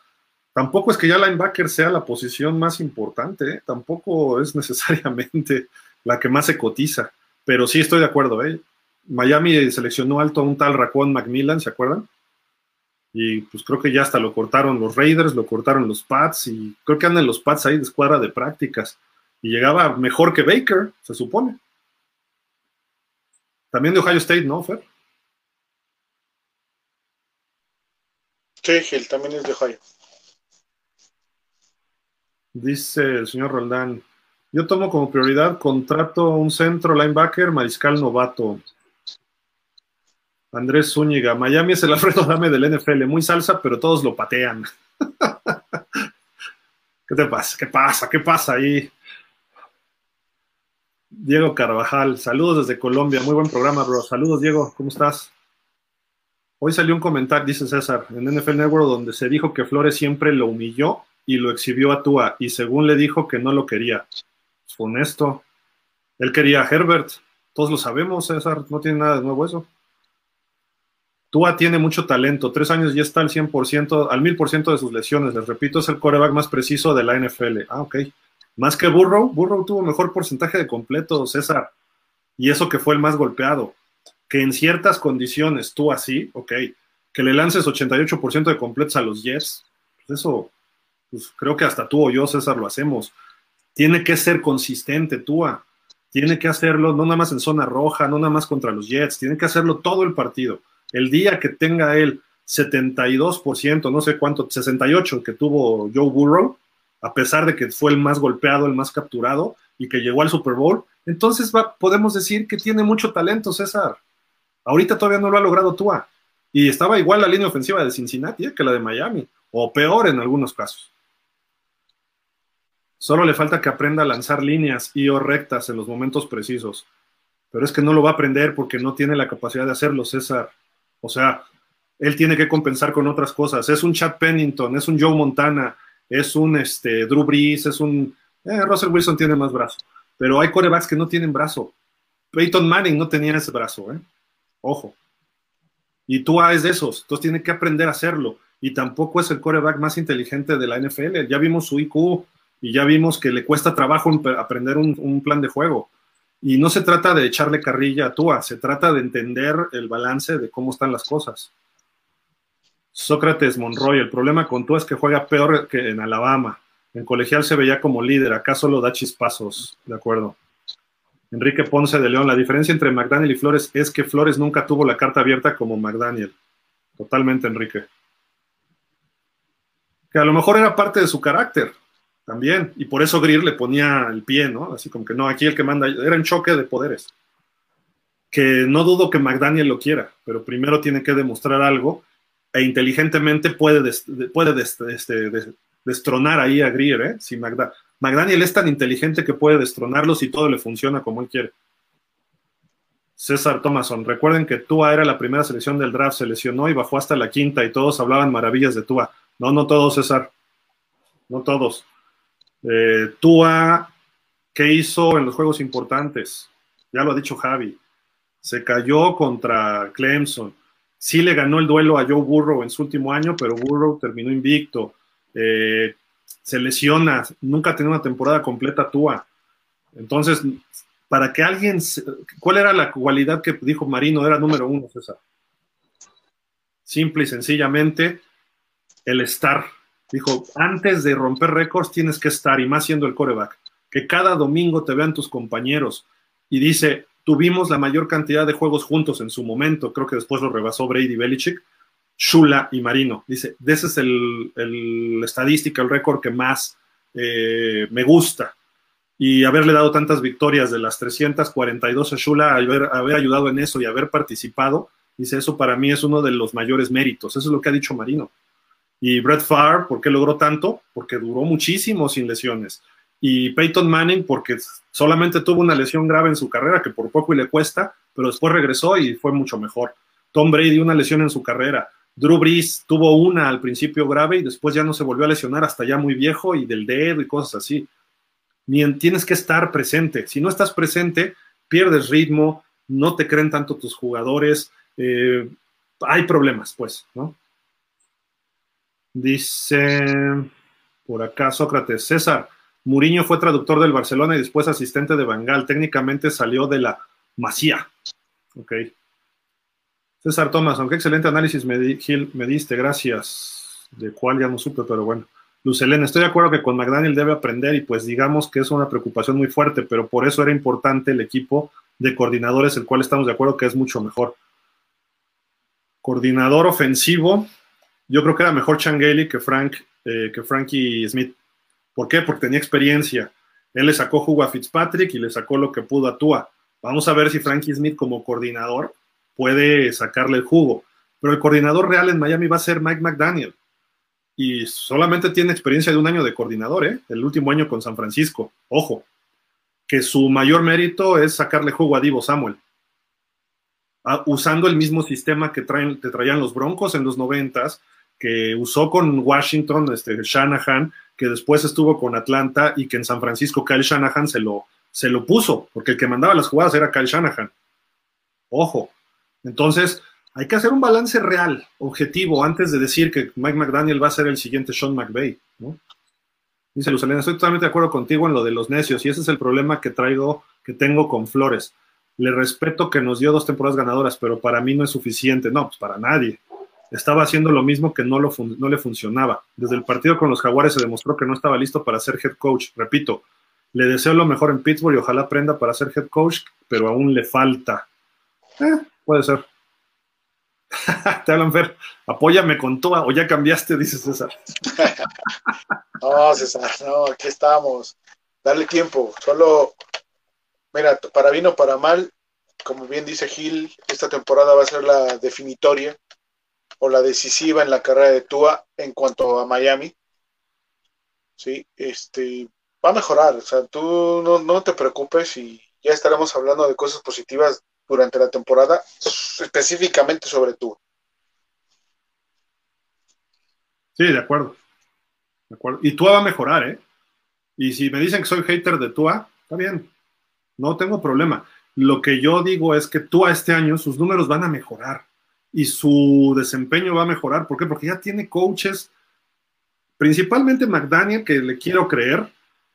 tampoco es que ya linebacker sea la posición más importante, ¿eh? tampoco es necesariamente la que más se cotiza, pero sí estoy de acuerdo, ¿eh? Miami seleccionó alto a un tal Racón Macmillan, ¿se acuerdan? Y pues creo que ya hasta lo cortaron los Raiders, lo cortaron los Pats, y creo que andan los Pats ahí de escuadra de prácticas. Y llegaba mejor que Baker, se supone. También de Ohio State, ¿no, Fer? Sí, él también es de Ohio. Dice el señor Roldán, yo tomo como prioridad contrato un centro linebacker, mariscal novato. Andrés Zúñiga, Miami es el Alfredo Dame del NFL, muy salsa, pero todos lo patean. ¿Qué te pasa? ¿Qué pasa? ¿Qué pasa ahí? Diego Carvajal, saludos desde Colombia, muy buen programa, bro. Saludos, Diego, ¿cómo estás? Hoy salió un comentario, dice César, en NFL Network, donde se dijo que Flores siempre lo humilló y lo exhibió a Tua, y según le dijo que no lo quería. Honesto. Él quería a Herbert, todos lo sabemos, César, no tiene nada de nuevo eso. Tua tiene mucho talento, tres años ya está al 100%, al 1000% de sus lesiones. Les repito, es el coreback más preciso de la NFL. Ah, ok. Más que Burrow, Burrow tuvo mejor porcentaje de completo, César. Y eso que fue el más golpeado. Que en ciertas condiciones, tú así, ok, que le lances 88% de completos a los Jets, pues eso, pues creo que hasta tú o yo, César, lo hacemos. Tiene que ser consistente, Tua. Tiene que hacerlo no nada más en zona roja, no nada más contra los Jets, tiene que hacerlo todo el partido. El día que tenga él 72%, no sé cuánto, 68% que tuvo Joe Burrow, a pesar de que fue el más golpeado, el más capturado y que llegó al Super Bowl, entonces podemos decir que tiene mucho talento César. Ahorita todavía no lo ha logrado Tua. Y estaba igual la línea ofensiva de Cincinnati eh, que la de Miami, o peor en algunos casos. Solo le falta que aprenda a lanzar líneas y o rectas en los momentos precisos. Pero es que no lo va a aprender porque no tiene la capacidad de hacerlo, César. O sea, él tiene que compensar con otras cosas. Es un Chad Pennington, es un Joe Montana, es un este, Drew Brees, es un... Eh, Russell Wilson tiene más brazo, pero hay corebacks que no tienen brazo. Peyton Manning no tenía ese brazo, ¿eh? Ojo. Y tú es de esos, entonces tiene que aprender a hacerlo. Y tampoco es el coreback más inteligente de la NFL. Ya vimos su IQ y ya vimos que le cuesta trabajo aprender un, un plan de juego. Y no se trata de echarle carrilla a Tua, se trata de entender el balance de cómo están las cosas. Sócrates Monroy, el problema con tú es que juega peor que en Alabama. En colegial se veía como líder, acá solo da chispazos, de acuerdo. Enrique Ponce de León, la diferencia entre McDaniel y Flores es que Flores nunca tuvo la carta abierta como McDaniel. Totalmente, Enrique. Que a lo mejor era parte de su carácter también, y por eso Greer le ponía el pie, ¿no? Así como que no, aquí el que manda, era un choque de poderes. Que no dudo que McDaniel lo quiera, pero primero tiene que demostrar algo e inteligentemente puede, puede este, destronar ahí a Greer, ¿eh? Si McDaniel es tan inteligente que puede destronarlo si todo le funciona como él quiere. César Thomason, recuerden que Tua era la primera selección del draft, se lesionó y bajó hasta la quinta y todos hablaban maravillas de Tua. No, no todos, César. No todos. Eh, Tua, ¿qué hizo en los juegos importantes? Ya lo ha dicho Javi. Se cayó contra Clemson Sí le ganó el duelo a Joe Burrow en su último año, pero Burrow terminó invicto. Eh, se lesiona, nunca tiene una temporada completa Tua. Entonces, para que alguien, ¿cuál era la cualidad que dijo Marino? Era número uno, César. Simple y sencillamente, el estar. Dijo, antes de romper récords tienes que estar, y más siendo el coreback. Que cada domingo te vean tus compañeros. Y dice, tuvimos la mayor cantidad de juegos juntos en su momento, creo que después lo rebasó Brady Belichick, Shula y Marino. Dice, ese es el, estadística, el récord que más eh, me gusta. Y haberle dado tantas victorias de las 342 a Shula, haber, ayudado en eso y haber participado, Dice, eso para mí es uno de los mayores méritos. Eso es lo que ha dicho Marino. Y Brett Favre, ¿por qué logró tanto? Porque duró muchísimo sin lesiones. Y Peyton Manning, porque solamente tuvo una lesión grave en su carrera, que por poco y le cuesta, pero después regresó y fue mucho mejor. Tom Brady, una lesión en su carrera. Drew Brees tuvo una al principio grave y después ya no se volvió a lesionar hasta ya muy viejo y del dedo y cosas así. tienes que estar presente. Si no estás presente, pierdes ritmo, no te creen tanto tus jugadores, eh, hay problemas, pues, ¿no? Dice por acá Sócrates, César, Muriño fue traductor del Barcelona y después asistente de Bangal. Técnicamente salió de la Masía. Ok. César Tomás, aunque excelente análisis me, me diste, gracias. De cuál ya no supe, pero bueno. Lucelena, estoy de acuerdo que con McDaniel debe aprender y pues digamos que es una preocupación muy fuerte, pero por eso era importante el equipo de coordinadores, el cual estamos de acuerdo que es mucho mejor. Coordinador ofensivo, yo creo que era mejor Changeli que Frank, eh, que Frankie Smith. ¿Por qué? Porque tenía experiencia. Él le sacó jugo a Fitzpatrick y le sacó lo que pudo a Tua. Vamos a ver si Frankie Smith como coordinador puede sacarle el jugo. Pero el coordinador real en Miami va a ser Mike McDaniel. Y solamente tiene experiencia de un año de coordinador, ¿eh? el último año con San Francisco. Ojo, que su mayor mérito es sacarle jugo a Divo Samuel. usando el mismo sistema que, te traían los Broncos en los noventas, que usó con Washington, este, Shanahan, que después estuvo con Atlanta y que en San Francisco Kyle Shanahan se lo, se lo puso, porque el que mandaba las jugadas era Kyle Shanahan. Ojo. Entonces, hay que hacer un balance real, objetivo, antes de decir que Mike McDaniel va a ser el siguiente Sean McVay. Dice Lucelena, estoy totalmente de acuerdo contigo en lo de los necios y ese es el problema que traigo, que tengo con Flores. Le respeto que nos dio dos temporadas ganadoras, pero para mí no es suficiente. No, pues para nadie estaba haciendo lo mismo que no, le funcionaba. Desde el partido con los Jaguares se demostró que no estaba listo para ser head coach. Repito, le deseo lo mejor en Pittsburgh y ojalá aprenda para ser head coach, pero aún le falta. Eh, puede ser. Te hablan, Fer. Apóyame con Tua o ya cambiaste, dice César. no, César, no, aquí estamos. Dale tiempo. Solo, mira, para bien o para mal, como bien dice Gil, esta temporada va a ser la definitoria o la decisiva en la carrera de Tua en cuanto a Miami. Sí, este va a mejorar, o sea, tú no, te preocupes y ya estaremos hablando de cosas positivas durante la temporada, específicamente sobre Tua. Sí, de acuerdo. De acuerdo. Y Tua va a mejorar, ¿eh? Y si me dicen que soy hater de Tua, está bien. No tengo problema. Lo que yo digo es que Tua este año sus números van a mejorar y su desempeño va a mejorar. ¿Por qué? Porque ya tiene coaches, principalmente McDaniel, que le quiero creer,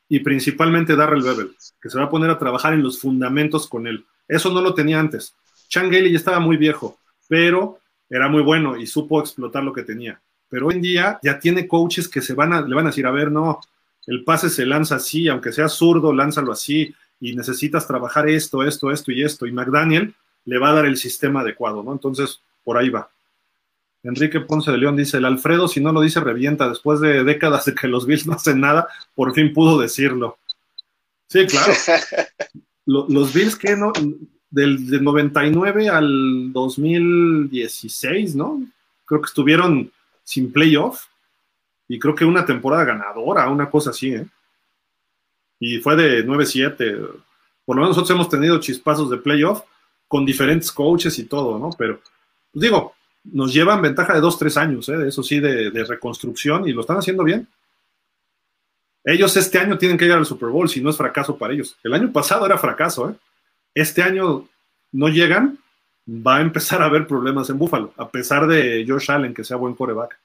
y principalmente Darrell Bevel, que se va a poner a trabajar en los fundamentos con él. Eso no lo tenía antes. Changeli ya estaba muy viejo, pero era muy bueno y supo explotar lo que tenía. Pero hoy en día ya tiene coaches que se van a, le van a decir, a ver, no, el pase se lanza así, aunque sea zurdo, lánzalo así, y necesitas trabajar esto, esto, esto y esto. Y McDaniel le va a dar el sistema adecuado, ¿no? Entonces, por ahí va. Enrique Ponce de León dice, el Alfredo si no lo dice revienta, después de décadas de que los Bills no hacen nada, por fin pudo decirlo. Sí, claro. los Bills que no, del, 99 al 2016, ¿no? Creo que estuvieron sin playoff y creo que una temporada ganadora, una cosa así, ¿eh? Y fue de 9-7. Por lo menos nosotros hemos tenido chispazos de playoff con diferentes coaches y todo, ¿no? Pero pues digo, nos llevan ventaja de dos, tres años, ¿eh? eso sí, de, reconstrucción y lo están haciendo bien. Ellos este año tienen que llegar al Super Bowl, si no es fracaso para ellos. El año pasado era fracaso, ¿eh? Este año no llegan, va a empezar a haber problemas en Búfalo, a pesar de Josh Allen, que sea buen coreback.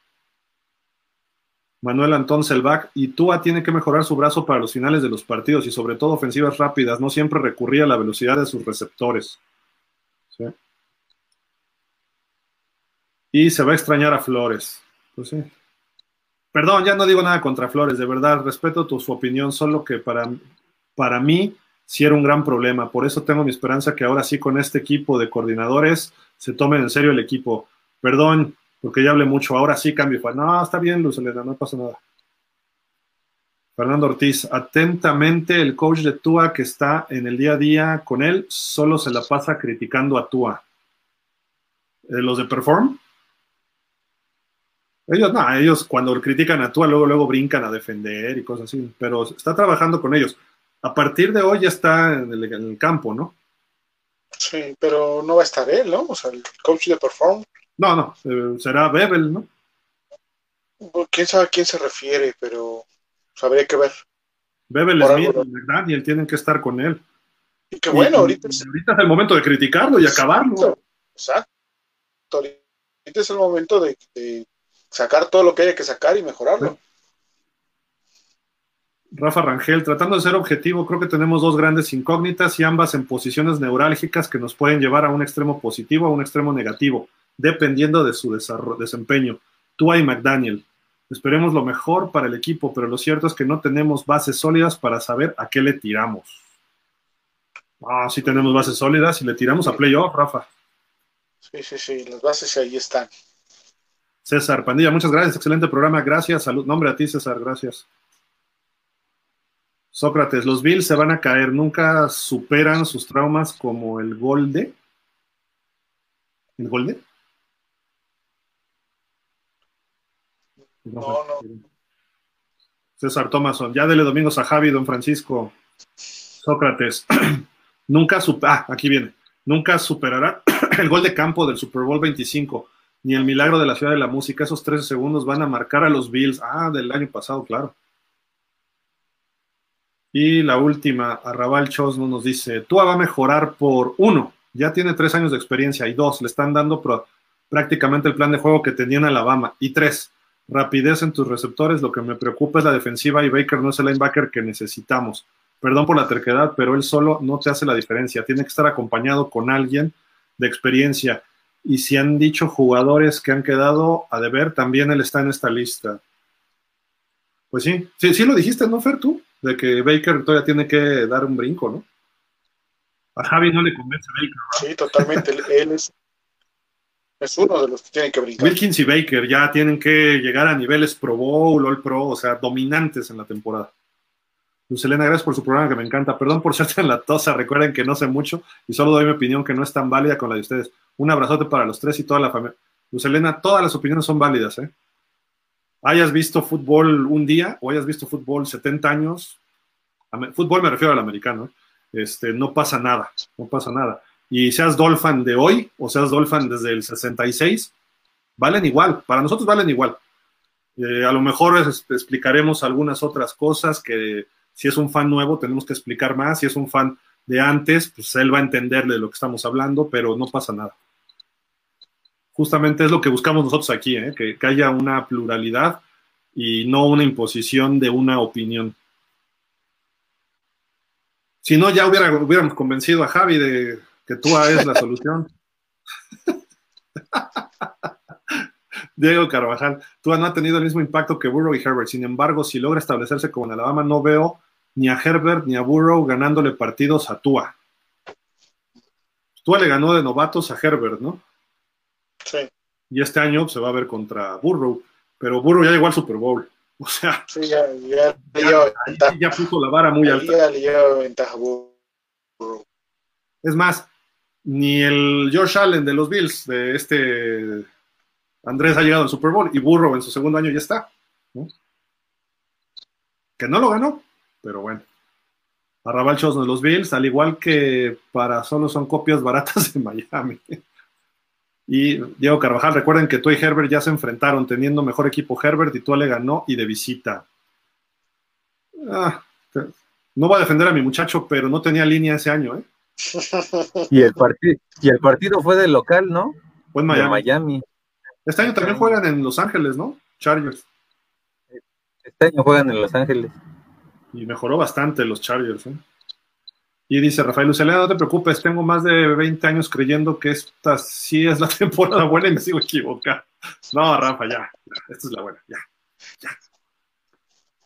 Manuel Antón Selvac, y Tua tiene que mejorar su brazo para los finales de los partidos y sobre todo ofensivas rápidas, no siempre recurría a la velocidad de sus receptores. ¿Sí? Y se va a extrañar a Flores. Pues. Perdón, ya no digo nada contra Flores, de verdad, respeto su opinión, solo que para, para mí sí era un gran problema. Por eso tengo mi esperanza que ahora sí con este equipo de coordinadores se tomen en serio el equipo. Perdón, porque ya hablé mucho, ahora sí cambio. No, está bien, Luz no pasa nada. Fernando Ortiz, atentamente el coach de Tua que está en el día a día con él, solo se la pasa criticando a Tua. los de Perform. Ellos, no, ellos cuando critican a Tua, luego, luego brincan a defender y cosas así, pero está trabajando con ellos. A partir de hoy ya está en el, campo, ¿no? Sí, pero no va a estar él, ¿no? O sea, el coach de Perform. No, no, eh, será Bebel, ¿no? Quién sabe a quién se refiere, pero habría que ver. Bebel Smith y McDaniel tienen que estar con él. Y qué bueno, ahorita, es... ahorita es el momento de criticarlo y acabarlo. Exacto. Ahorita es el momento de sacar todo lo que haya que sacar y mejorarlo. Rafa Rangel, tratando de ser objetivo, creo que tenemos dos grandes incógnitas y ambas en posiciones neurálgicas que nos pueden llevar a un extremo positivo o a un extremo negativo, dependiendo de su desempeño. Tua y McDaniel. Esperemos lo mejor para el equipo, pero lo cierto es que no tenemos bases sólidas para saber a qué le tiramos. Ah, sí tenemos bases sólidas y le tiramos a playoff, Rafa. Sí, sí, sí, las bases ahí están. César Pandilla, muchas gracias, excelente programa, gracias, salud, nombre a ti César, gracias. Sócrates, los Bills se van a caer, nunca superan sus traumas como el Golde. ¿El Golde? No, no. César Thomason, ya dele domingos a Javi, don Francisco. Sócrates, nunca ah, aquí viene, nunca superará el gol de campo del Super Bowl 25 ni el milagro de la ciudad de la música. Esos 13 segundos van a marcar a los Bills. Ah, del año pasado, claro. Y la última, Arrabal Chosno nos dice, Tua va a mejorar por uno, ya tiene tres años de experiencia, y dos, le están dando prácticamente el plan de juego que tenía en Alabama, y tres, rapidez en tus receptores, lo que me preocupa es la defensiva y Baker no es el linebacker que necesitamos. Perdón por la terquedad, pero él solo no te hace la diferencia, tiene que estar acompañado con alguien de experiencia y si han dicho jugadores que han quedado a deber, también él está en esta lista. Pues sí, sí, sí lo dijiste, ¿no, Fer, tú? De que Baker todavía tiene que dar un brinco, ¿no? A Javi no le convence Baker. Sí, totalmente. él es, es, uno de los que tienen que brincar. Wilkins y Baker ya tienen que llegar a niveles Pro Bowl, All Pro, o sea, dominantes en la temporada. Luz Elena, gracias por su programa que me encanta. Perdón por ser tan latosa, recuerden que no sé mucho y solo doy mi opinión que no es tan válida con la de ustedes. Un abrazote para los tres y toda la familia. Luz Elena, todas las opiniones son válidas, ¿eh? Hayas visto fútbol un día o hayas visto fútbol 70 años, fútbol me refiero al americano, ¿eh? este, no pasa nada, no pasa nada. Y seas Dolphin de hoy o seas Dolphin desde el 66, valen igual, para nosotros valen igual. Eh, a lo mejor explicaremos algunas otras cosas que si es un fan nuevo, tenemos que explicar más. Si es un fan de antes, pues él va a entender de lo que estamos hablando, pero no pasa nada. Justamente es lo que buscamos nosotros aquí, ¿eh? que, haya una pluralidad y no una imposición de una opinión. Si no, ya hubiera, hubiéramos convencido a Javi de que tú es la solución. Diego Carvajal, tú no ha tenido el mismo impacto que Burrow y Herbert. Sin embargo, si logra establecerse como en Alabama, no veo ni a Herbert ni a Burrow ganándole partidos a Tua. Tua le ganó de novatos a Herbert, ¿no? Sí. Y este año se va a ver contra Burrow, pero Burrow ya llegó al Super Bowl. O sea, sí, ya, ya, ya, puso la vara muy alta. Ya le lleva ventaja Burrow. Es más, ni el Josh Allen de los Bills, de este Andrés ha llegado al Super Bowl y Burrow en su segundo año ya está. Que no lo ganó, pero bueno. Arrabal Chos de los Bills, al igual que para solo son copias baratas de Miami. Y Diego Carvajal, recuerden que tú y Herbert ya se enfrentaron teniendo mejor equipo Herbert y tú le ganó y de visita. Ah, no voy a defender a mi muchacho, pero no tenía línea ese año, ¿eh? Y el, partido, y el partido fue del local, ¿no? Fue en Miami. Miami. Este año también juegan en Los Ángeles, ¿no? Chargers. Este año juegan en Los Ángeles. Y mejoró bastante los Chargers. ¿eh? Y dice Rafael Lucelena, no te preocupes, tengo más de 20 años creyendo que esta sí es la temporada buena y me sigo equivocando. No, Rafa, ya, esta es la buena, ya, ya.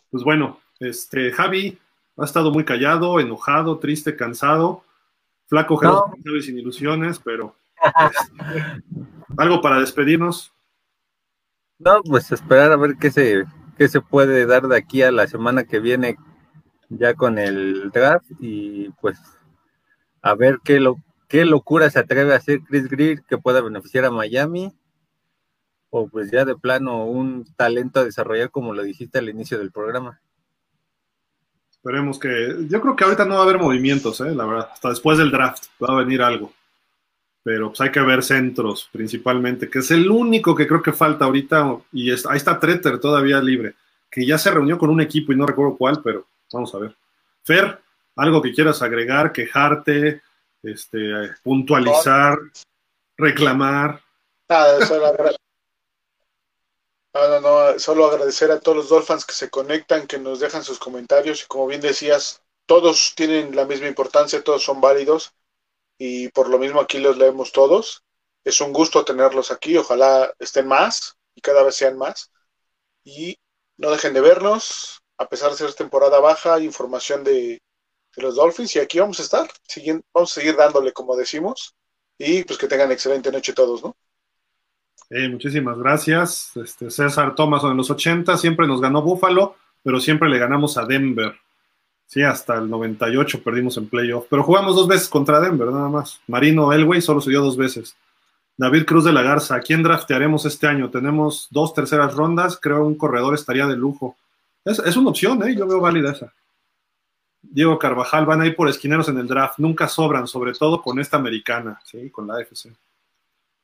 Pues bueno, este, Javi ha estado muy callado, enojado, triste, cansado, flaco, no. y sin ilusiones, pero este, algo para despedirnos. No, pues esperar a ver qué se, qué se puede dar de aquí a la semana que viene ya con el draft y pues a ver qué lo qué locura se atreve a hacer Chris Greer que pueda beneficiar a Miami, o pues ya de plano un talento a desarrollar como lo dijiste al inicio del programa. Esperemos que. Yo creo que ahorita no va a haber movimientos, ¿eh? la verdad. Hasta después del draft va a venir algo. Pero pues hay que ver centros principalmente, que es el único que creo que falta ahorita. Y ahí está Treter todavía libre, que ya se reunió con un equipo y no recuerdo cuál, pero vamos a ver. Fer, algo que quieras agregar, quejarte, este, puntualizar, reclamar. Nada, solo, solo agradecer a todos los Dolphins que se conectan, que nos dejan sus comentarios y como bien decías, todos tienen la misma importancia, todos son válidos y por lo mismo aquí los leemos todos. Es un gusto tenerlos aquí, ojalá estén más y cada vez sean más. Y no dejen de vernos, a pesar de ser temporada baja, hay información de, los Dolphins y aquí vamos a estar, vamos a seguir dándole como decimos y pues que tengan excelente noche todos, ¿no? Muchísimas gracias. Este, César Thomas en los 80 siempre nos ganó Buffalo, pero siempre le ganamos a Denver. Sí, hasta el 98 perdimos en playoff, pero jugamos dos veces contra Denver, nada más. Marino Elway solo dio dos veces. David Cruz de la Garza, ¿a quién draftearemos este año? Tenemos dos terceras rondas, creo un corredor estaría de lujo. Es, es una opción, ¿eh? yo veo válida esa. Diego Carvajal, van a ir por esquineros en el draft, nunca sobran, sobre todo con esta americana, ¿sí? con la AFC.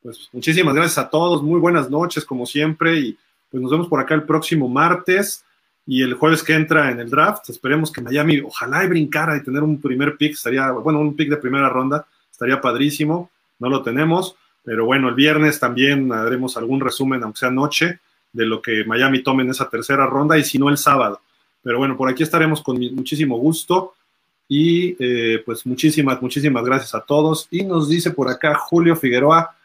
Pues muchísimas gracias a todos, muy buenas noches como siempre y pues nos vemos por acá el próximo martes y el jueves que entra en el draft, esperemos que Miami ojalá y brincara y tener un primer pick, estaría, bueno, un pick de primera ronda, estaría padrísimo, no lo tenemos, pero bueno, el viernes también haremos algún resumen, aunque sea noche, de lo que Miami tome en esa tercera ronda y si no el sábado. Pero bueno, por aquí estaremos con muchísimo gusto y eh, pues muchísimas, muchísimas gracias a todos. Y nos dice por acá Julio Figueroa,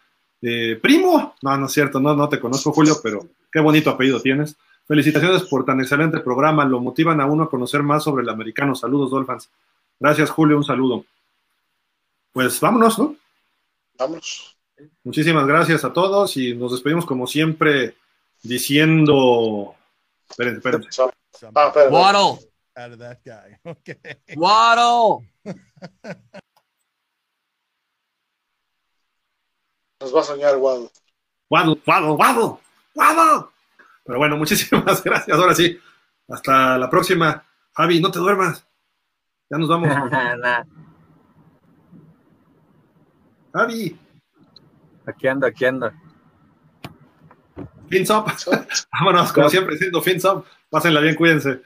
eh, primo, no, no es cierto, no, no te conozco Julio, pero qué bonito apellido tienes. Felicitaciones por tan excelente programa, lo motivan a uno a conocer más sobre el americano. Saludos, Dolphins. Gracias, Julio, un saludo. Pues vámonos, ¿no? Vámonos. Muchísimas gracias a todos y nos despedimos como siempre diciendo. Espérense, espérense. Ah, Waddle. Out of that guy. Okay. Waddle. Nos va a soñar Waddle. Waddle, Waddle, Waddle, Waddle. Pero bueno, muchísimas gracias. Ahora sí. Hasta la próxima. Javi, no te duermas. Ya nos vamos. Javi. Aquí ando, aquí ando. Fins up. Vámonos, como siempre, siendo fins up. Pásenla bien, cuídense.